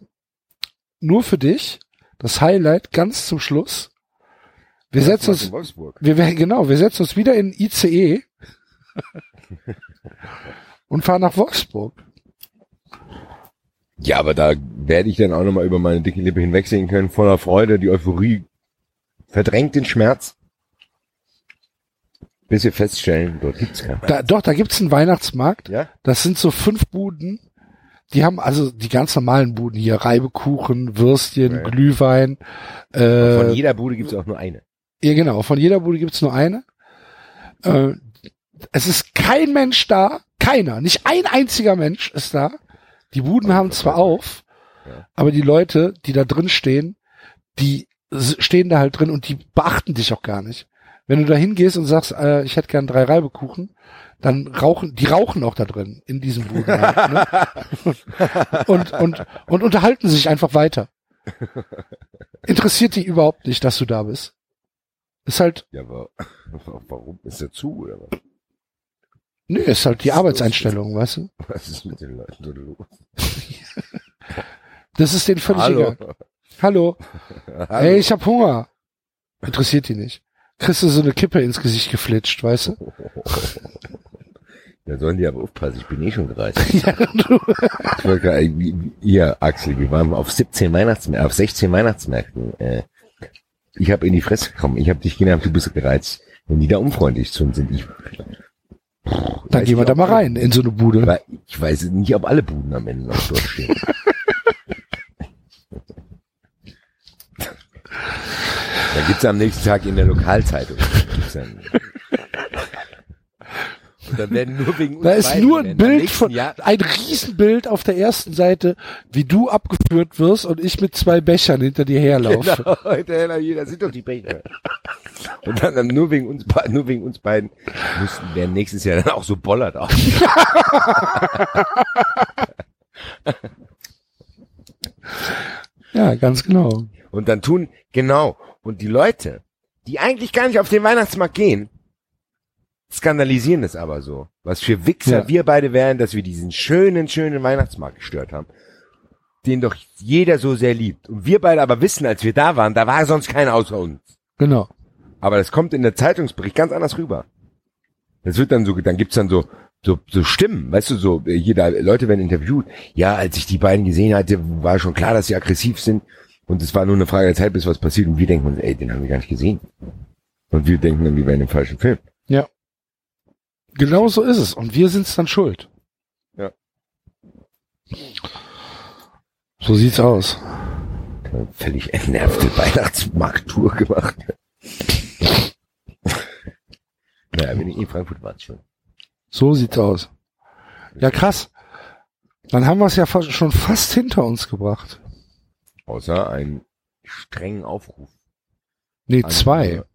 nur für dich, das Highlight ganz zum Schluss. Wir setzen uns, wir genau, wir setzen uns wieder in ICE *laughs* und fahren nach Wolfsburg. Ja, aber da werde ich dann auch nochmal über meine dicke Lippe hinwegsehen können, voller Freude, die Euphorie verdrängt den Schmerz. Bis wir feststellen, dort gibt's keinen. Da, doch, da gibt's einen Weihnachtsmarkt. Ja? Das sind so fünf Buden. Die haben also die ganz normalen Buden hier, Reibekuchen, Würstchen, Ja. Glühwein. Äh, Von jeder Bude gibt's auch nur eine. Ja, genau. Von jeder Bude gibt's nur eine. Äh, es ist kein Mensch da. Keiner. Nicht ein einziger Mensch ist da. Die Buden haben zwar auf, Ja. aber die Leute, die da drin stehen, die stehen da halt drin und die beachten dich auch gar nicht. Wenn du da hingehst und sagst, äh, ich hätte gern drei Reibekuchen, dann rauchen, die rauchen auch da drin, in diesem Buden. Halt, ne? *laughs* und, und, und unterhalten sich einfach weiter. Interessiert die überhaupt nicht, dass du da bist. Ist halt, Ja, aber *laughs* warum ist er zu oder was? Nö, ist halt die Arbeitseinstellung, weißt du? *laughs* Was ist mit den Leuten so los? *laughs* Das ist denen völlig Hallo. egal. *laughs* Hallo. Ey, ich hab Hunger. Interessiert die nicht. Kriegst du so eine Kippe ins Gesicht geflitscht, weißt du? Da sollen die aber aufpassen, ich bin eh schon gereist. ja, du. Ich wollte gerade, hier, Axel, wir waren auf 17 Weihnachtsmärkten, auf 16 Weihnachtsmärkten. Äh, ich habe in die Fresse bekommen. Ich habe dich genervt, du bist gereizt. Wenn die da unfreundlich zu uns sind, ich. Dann gehen wir da mal rein in so eine Bude. Weil ich weiß nicht, ob alle Buden am Ende noch dort stehen. *laughs* da gibt's am nächsten Tag in der Lokalzeitung. Gibt's dann, dann werden nur wegen uns Da ist nur ein Bild von, Jahr, ein Riesenbild auf der ersten Seite, wie du abgeführt wirst und ich mit zwei Bechern hinter dir herlaufe. Genau, *laughs* das sind doch die Becher. Und dann, dann nur wegen uns beiden, nur wegen uns beiden müssten werden nächstes Jahr dann auch so bollert auf. Ja, ganz genau. Und dann tun, genau. Und die Leute, die eigentlich gar nicht auf den Weihnachtsmarkt gehen, skandalisieren es aber so. Was für Wichser Ja. wir beide wären, dass wir diesen schönen, schönen Weihnachtsmarkt gestört haben. Den doch jeder so sehr liebt. Und wir beide aber wissen, als wir da waren, da war sonst keiner außer uns. Genau. Aber das kommt in der Zeitungsbericht ganz anders rüber. Das wird dann so, dann gibt's dann so, so, so Stimmen, weißt du, so, äh, jeder, Leute werden interviewt. Ja, als ich die beiden gesehen hatte, war schon klar, dass sie aggressiv sind. Und es war nur eine Frage der Zeit, bis was passiert. Und wir denken uns, ey, den haben wir gar nicht gesehen. Und wir denken dann, wir wären im falschen Film. Ja. Genau so ist es. Und wir sind's dann schuld. Ja. So sieht's aus. Völlig entnervte Weihnachtsmarkttour gemacht. naja, wenn ich in Frankfurt war, schon. So sieht's aus. Ja, krass. Dann haben wir es ja fa- schon fast hinter uns gebracht. Außer einen strengen Aufruf. Nee, an zwei, unsere-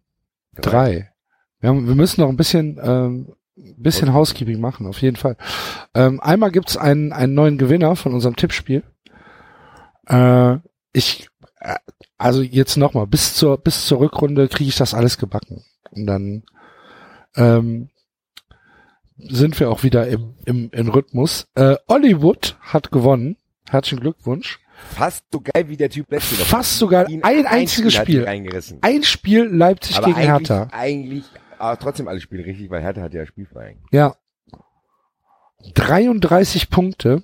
drei. Wir, haben, wir müssen noch ein bisschen, ähm, bisschen Housekeeping machen, auf jeden Fall. Ähm, einmal gibt's einen, einen neuen Gewinner von unserem Tippspiel. Äh, ich, äh, also jetzt nochmal, bis zur, bis zur Rückrunde kriege ich das alles gebacken. Und dann ähm, sind wir auch wieder im, im, im Rhythmus. Äh, Hollywood hat gewonnen. Herzlichen Glückwunsch. Fast so geil wie der Typ letzte Woche. Fast sogar Ihn ein einziges Spiel. Ein Spiel Leipzig Aber gegen eigentlich, Hertha. eigentlich, aber trotzdem alle Spiele richtig, weil Hertha hat ja spielfrei. Ja. 33 Punkte.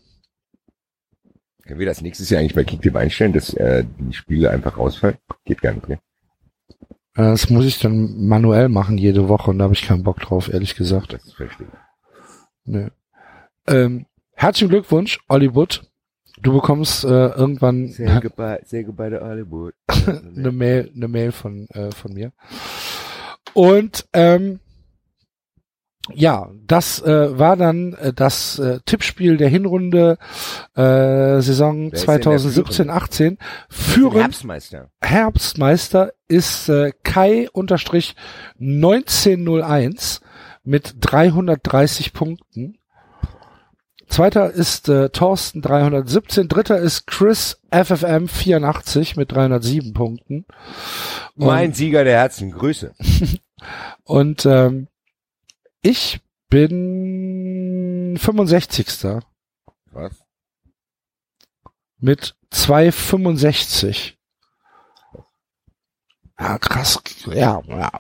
Können wir das nächstes Jahr eigentlich bei Kicktip einstellen, dass äh, die Spiele einfach rausfallen? Geht gar nicht, ne? Äh, Das muss ich dann manuell machen jede Woche und da habe ich keinen Bock drauf, ehrlich gesagt. Das verstehe ich. Nö. Ähm, herzlichen Glückwunsch, Hollywood. Du bekommst äh, irgendwann Say goodbye, say goodbye to Hollywood. *laughs* eine Mail, eine Mail von äh, von mir. Und ähm, ja, das äh, war dann äh, das äh, Tippspiel der Hinrunde äh, Saison Wer ist denn der 2017-18. Führend Herbstmeister. Herbstmeister ist äh, Kai unterstrich 1901 mit 330 Punkten. Zweiter ist äh, Thorsten 317. Dritter ist Chris FFM 84 mit 307 Punkten. Mein Sieger der Herzen, Grüße. *laughs* Und ähm, ich bin 65. Was? mit 2,65. Ja, krass. Ja, ja.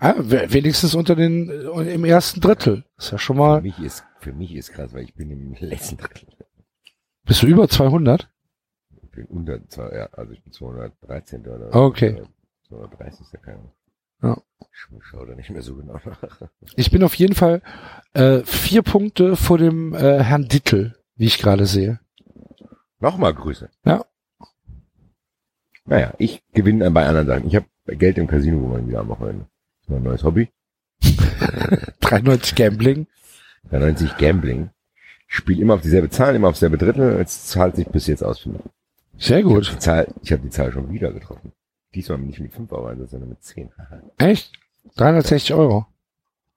ja we- wenigstens unter den äh, im ersten Drittel. Ist ja schon Für mal. mich ist, für mich ist krass, weil ich bin im *laughs* letzten Drittel. Bist du über 200? Ich bin unter ja, also ich bin 213. oder Okay. 230. keine Ahnung. Ja. Ich schaue da nicht mehr so genau nach. *laughs* Ich bin auf jeden Fall äh, vier Punkte vor dem äh, Herrn Dittel, wie ich gerade sehe. Nochmal Grüße. Ja. Naja, ich gewinne bei anderen Sachen. Ich habe Geld im Casino gewonnen wieder am Wochenende. Das ist mein neues Hobby. *laughs* 93 Gambling. 93 Gambling. Ich spiele immer auf dieselbe Zahl, immer auf selbe Drittel. Es zahlt sich bis jetzt aus für mich. Sehr Ich habe gut. die Zahl, ich habe die Zahl schon wieder getroffen. Diesmal nicht mit 5 Euro, Einsatz, sondern mit 10. *laughs* Echt? 360 Euro.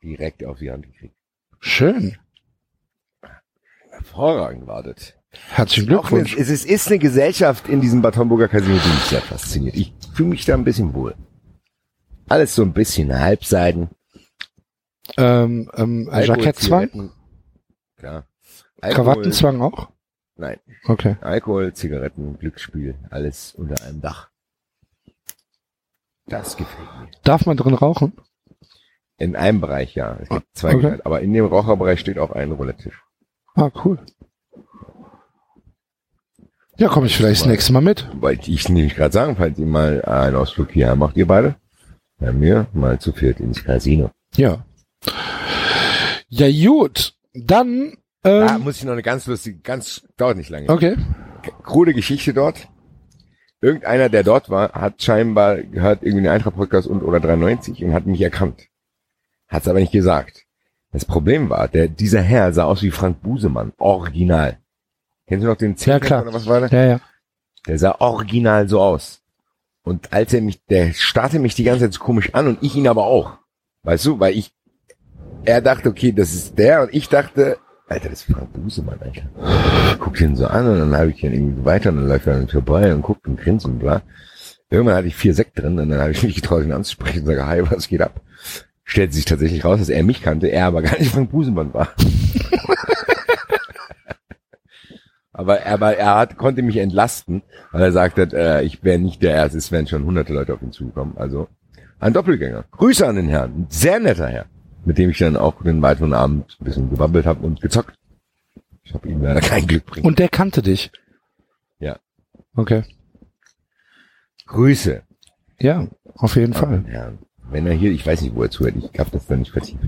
Direkt auf die Hand gekriegt. Schön. Hervorragend wartet. Herzlichen Glückwunsch. es, es ist eine Gesellschaft in diesem Bad Homburger Casino, die mich sehr fasziniert. Ich fühle mich da ein bisschen wohl. Alles so ein bisschen Halbseiten. Ähm, ähm, Jackettzwang? Alkohol, Krawattenzwang auch? Nein. Okay. Alkohol, Zigaretten, Glücksspiel, alles unter einem Dach. Das gefällt mir. Darf man drin rauchen? In einem Bereich, ja. Es gibt zwei Okay. Aber in dem Raucherbereich steht auch ein Roulette-Tisch. Ah, cool. Ja, komme ich vielleicht das nächste Mal mit. Weil ich nämlich gerade sagen, falls ihr mal einen Ausflug hierher macht, ihr beide, bei mir mal zu viert ins Casino. Ja. Ja, gut. Dann, Da ähm, muss ich noch eine ganz lustige, ganz, dauert nicht lange. okay. Krude Geschichte dort. Irgendeiner, der dort war, hat scheinbar gehört irgendwie den Eintracht-Podcast und oder 93 und hat mich erkannt. Hat's aber nicht gesagt. Das Problem war, der, dieser Herr sah aus wie Frank Busemann. Original. Kennst du noch den Ja, Zehner klar. oder was war der? Ja, ja. Der sah original so aus. Und als er mich, der starrte mich die ganze Zeit so komisch an und ich ihn aber auch. Weißt du, weil ich, er dachte, okay, das ist der und ich dachte, Alter, das ist Frank Busemann, Alter. Ich guck ihn so an und dann habe ich ihn irgendwie weiter und dann läuft er an vorbei und guckt und grinst und bla. Irgendwann hatte ich vier Sekt drin und dann habe ich *laughs* mich getraut, ihn anzusprechen und sage, hi, was geht ab? Stellt sich tatsächlich raus, dass er mich kannte, er aber gar nicht Frank Busemann war. *laughs* aber, aber er hat, konnte mich entlasten, weil er sagt hat, äh, ich wäre nicht der Erste, es wären schon hunderte Leute auf ihn zugekommen. Also ein Doppelgänger. Grüße an den Herrn. Sehr netter Herr, mit dem ich dann auch den weiteren Abend ein bisschen gewabbelt habe und gezockt. Ich habe ihm leider kein Glück bringen. Und der kannte dich. Ja. Okay. Grüße Ja, auf jeden Fall. Herrn. Wenn er hier, ich weiß nicht, wo er zuhört, ich habe das dann nicht vertieft.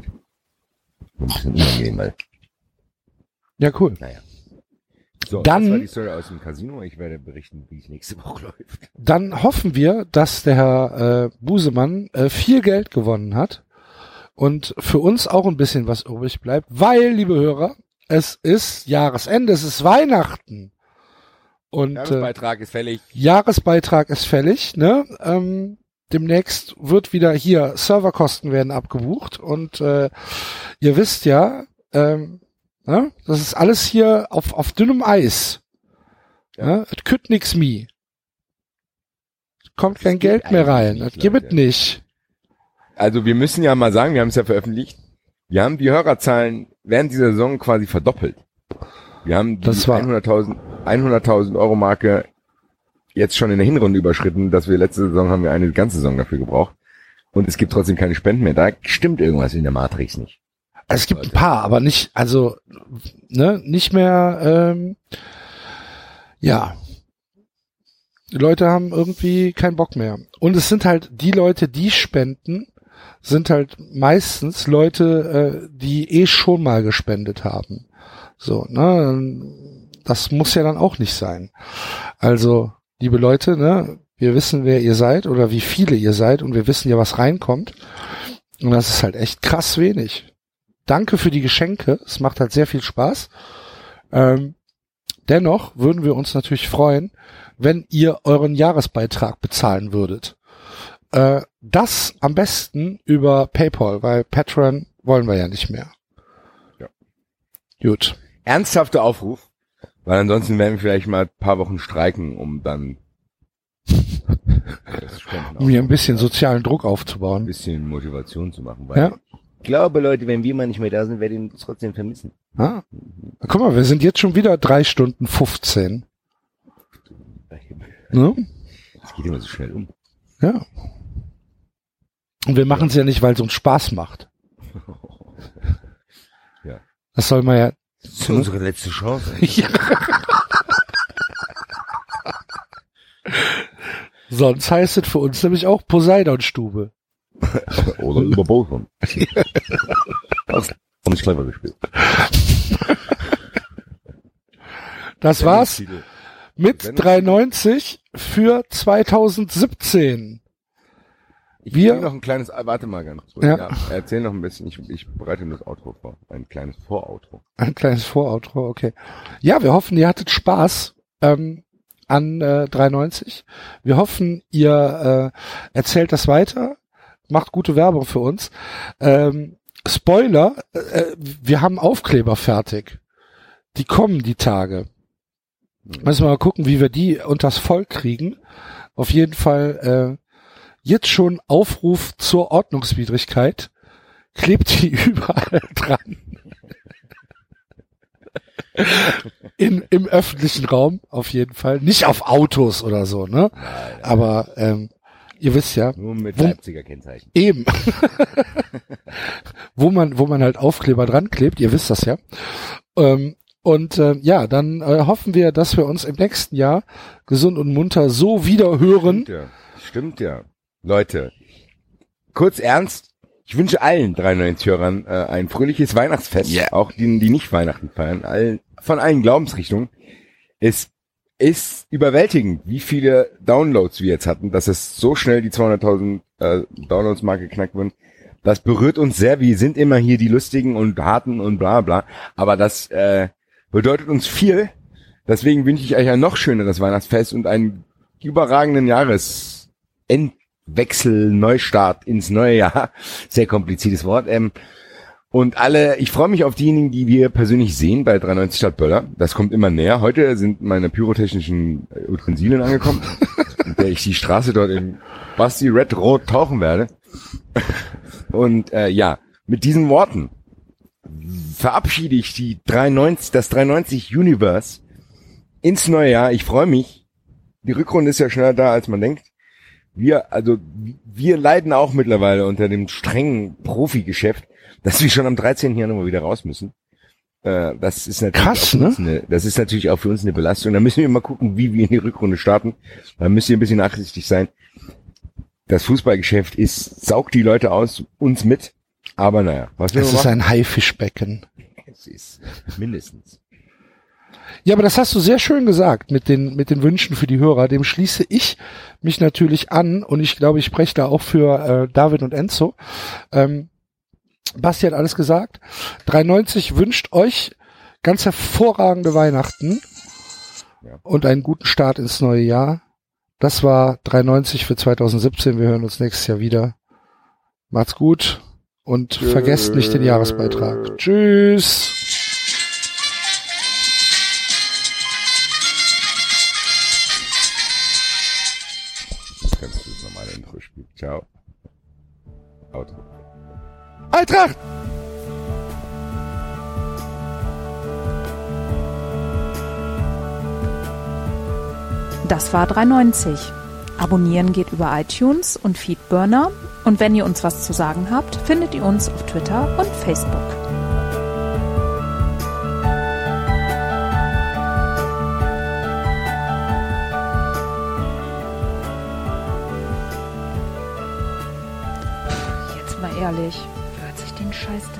Ein bisschen unangenehm, weil, Ja, cool. naja. So, Dann- das war die Story aus dem Casino. Ich werde berichten, wie es nächste Woche *laughs* läuft. Dann hoffen wir, dass der Herr äh, Busemann äh, viel Geld gewonnen hat und für uns auch ein bisschen was übrig bleibt, weil, liebe Hörer, es ist Jahresende, es ist Weihnachten. Und äh, Jahresbeitrag ist fällig. Jahresbeitrag ist fällig, ne? Ähm, demnächst wird wieder hier Serverkosten werden abgebucht und äh, ihr wisst ja, ähm, ne? das ist alles hier auf, auf dünnem Eis. Ja. Ne? Es kütt nix mi. Kommt kein Geld mehr rein. Das gibt es Leute. nicht. Also wir müssen ja mal sagen, wir haben es ja veröffentlicht. Wir haben die Hörerzahlen während dieser Saison quasi verdoppelt. Wir haben die Das war- 100.000 100.000 Euro Marke jetzt schon in der Hinrunde überschritten, dass wir letzte Saison haben wir eine ganze Saison dafür gebraucht. Und es gibt trotzdem keine Spenden mehr. Da stimmt irgendwas in der Matrix nicht. Also es gibt ein paar, aber nicht, also ne, nicht mehr. Ähm, ja, die Leute haben irgendwie keinen Bock mehr. Und es sind halt die Leute, die spenden, sind halt meistens Leute, äh, die eh schon mal gespendet haben. So, ne, das muss ja dann auch nicht sein. Also, liebe Leute, ne, wir wissen, wer ihr seid oder wie viele ihr seid und wir wissen ja, was reinkommt. Und das ist halt echt krass wenig. Danke für die Geschenke. Es macht halt sehr viel Spaß. Ähm, dennoch würden wir uns natürlich freuen, wenn ihr euren Jahresbeitrag bezahlen würdet. Äh, das am besten über PayPal, weil Patreon wollen wir ja nicht mehr. Ja. Gut. Ernsthafter Aufruf, weil ansonsten werden wir vielleicht mal ein paar Wochen streiken, um dann *laughs* das um hier ein bisschen ein sozialen Druck aufzubauen. bisschen Motivation zu machen. Weil Ja. ich glaube, Leute, wenn wir mal nicht mehr da sind, werden wir uns trotzdem vermissen. Ah. Guck mal, wir sind jetzt schon wieder drei Stunden 15. Ne? Es geht immer so schnell um. Ja. Und wir machen es ja nicht, weil es uns Spaß macht. *laughs* Ja. Das soll man ja. Das ist unsere letzte Chance. *laughs* ja. Sonst heißt es für uns nämlich auch Poseidon-Stube. *laughs* Oder über. Das haben nicht clever gespielt. Das war's mit Sendung- 390 für 2017. Ich Wir- noch ein kleines, ah, warte mal ganz kurz. Ja. Ja. erzähl noch ein bisschen. Ich, ich bereite nur das Outro vor. Ein kleines Voroutro. Ein kleines Voroutro, okay. Ja, wir hoffen, ihr hattet Spaß ähm, an äh, 390. Wir hoffen, ihr äh, erzählt das weiter, macht gute Werbung für uns. Ähm, Spoiler, äh, wir haben Aufkleber fertig. Die kommen die Tage. Müssen wir mal gucken, wie wir die unters Volk kriegen. Auf jeden Fall äh, jetzt schon Aufruf zur Ordnungswidrigkeit. Klebt die *laughs* überall dran. In, Im öffentlichen Raum auf jeden Fall. Nicht auf Autos oder so, ne? Aber ähm, ihr wisst ja, Nur mit Wo- Leipziger Kennzeichen. Eben. *laughs* wo man, wo man halt Aufkleber dran klebt, ihr wisst das ja. Ähm, und äh, ja, dann äh, hoffen wir, dass wir uns im nächsten Jahr gesund und munter so wieder hören. Stimmt ja. Stimmt ja. Leute, kurz ernst. Ich wünsche allen 93 Hörern äh, ein fröhliches Weihnachtsfest. Auch denen, die nicht Weihnachten feiern. Allen, von allen Glaubensrichtungen. Es ist überwältigend, wie viele Downloads wir jetzt hatten, dass es so schnell die 200.000 äh, Downloads-Marke knackt wird. Das berührt uns sehr. Wir sind immer hier die Lustigen und Harten und bla bla. Aber das äh, bedeutet uns viel. Deswegen wünsche ich euch ein noch schöneres Weihnachtsfest und einen überragenden Jahresendwechsel, Neustart ins neue Jahr. *laughs* Sehr kompliziertes Wort. Ähm, und alle, ich freue mich auf diejenigen, die wir persönlich sehen bei 93 Stadt Böller. Das kommt immer näher. Heute sind meine pyrotechnischen äh, Utensilien angekommen, *laughs* mit der ich die Straße dort in Basti Red Rot tauchen werde. Und äh, ja, mit diesen Worten verabschiede ich die 390, das 390 Universe ins neue Jahr. Ich freue mich. Die Rückrunde ist ja schneller da, als man denkt. Wir, also, wir leiden auch mittlerweile unter dem strengen Profigeschäft, dass wir schon am 13. Januar wieder raus müssen. Äh, das ist natürlich Krass, auch für ne? uns eine, das ist natürlich auch für uns eine Belastung. Da müssen wir mal gucken, wie wir in die Rückrunde starten. Da müsst ihr ein bisschen nachsichtig sein. Das Fußballgeschäft ist, saugt die Leute aus, uns mit. Aber naja, was wir Es machen? ist ein Haifischbecken. Es ist mindestens. Ja, aber das hast du sehr schön gesagt mit den, mit den Wünschen für die Hörer. Dem schließe ich mich natürlich an und ich glaube, ich spreche da auch für äh, David und Enzo. Ähm, Basti hat alles gesagt. 390 wünscht euch ganz hervorragende Weihnachten Ja. und einen guten Start ins neue Jahr. Das war 390 für 2017. Wir hören uns nächstes Jahr wieder. Macht's gut und vergesst nicht den Jahresbeitrag. Tschüss. Ciao. Outro. Eintracht! Das war 390. Abonnieren geht über iTunes und Feedburner. Und wenn ihr uns was zu sagen habt, findet ihr uns auf Twitter und Facebook. Ehrlich, wer hört sich den Scheiß?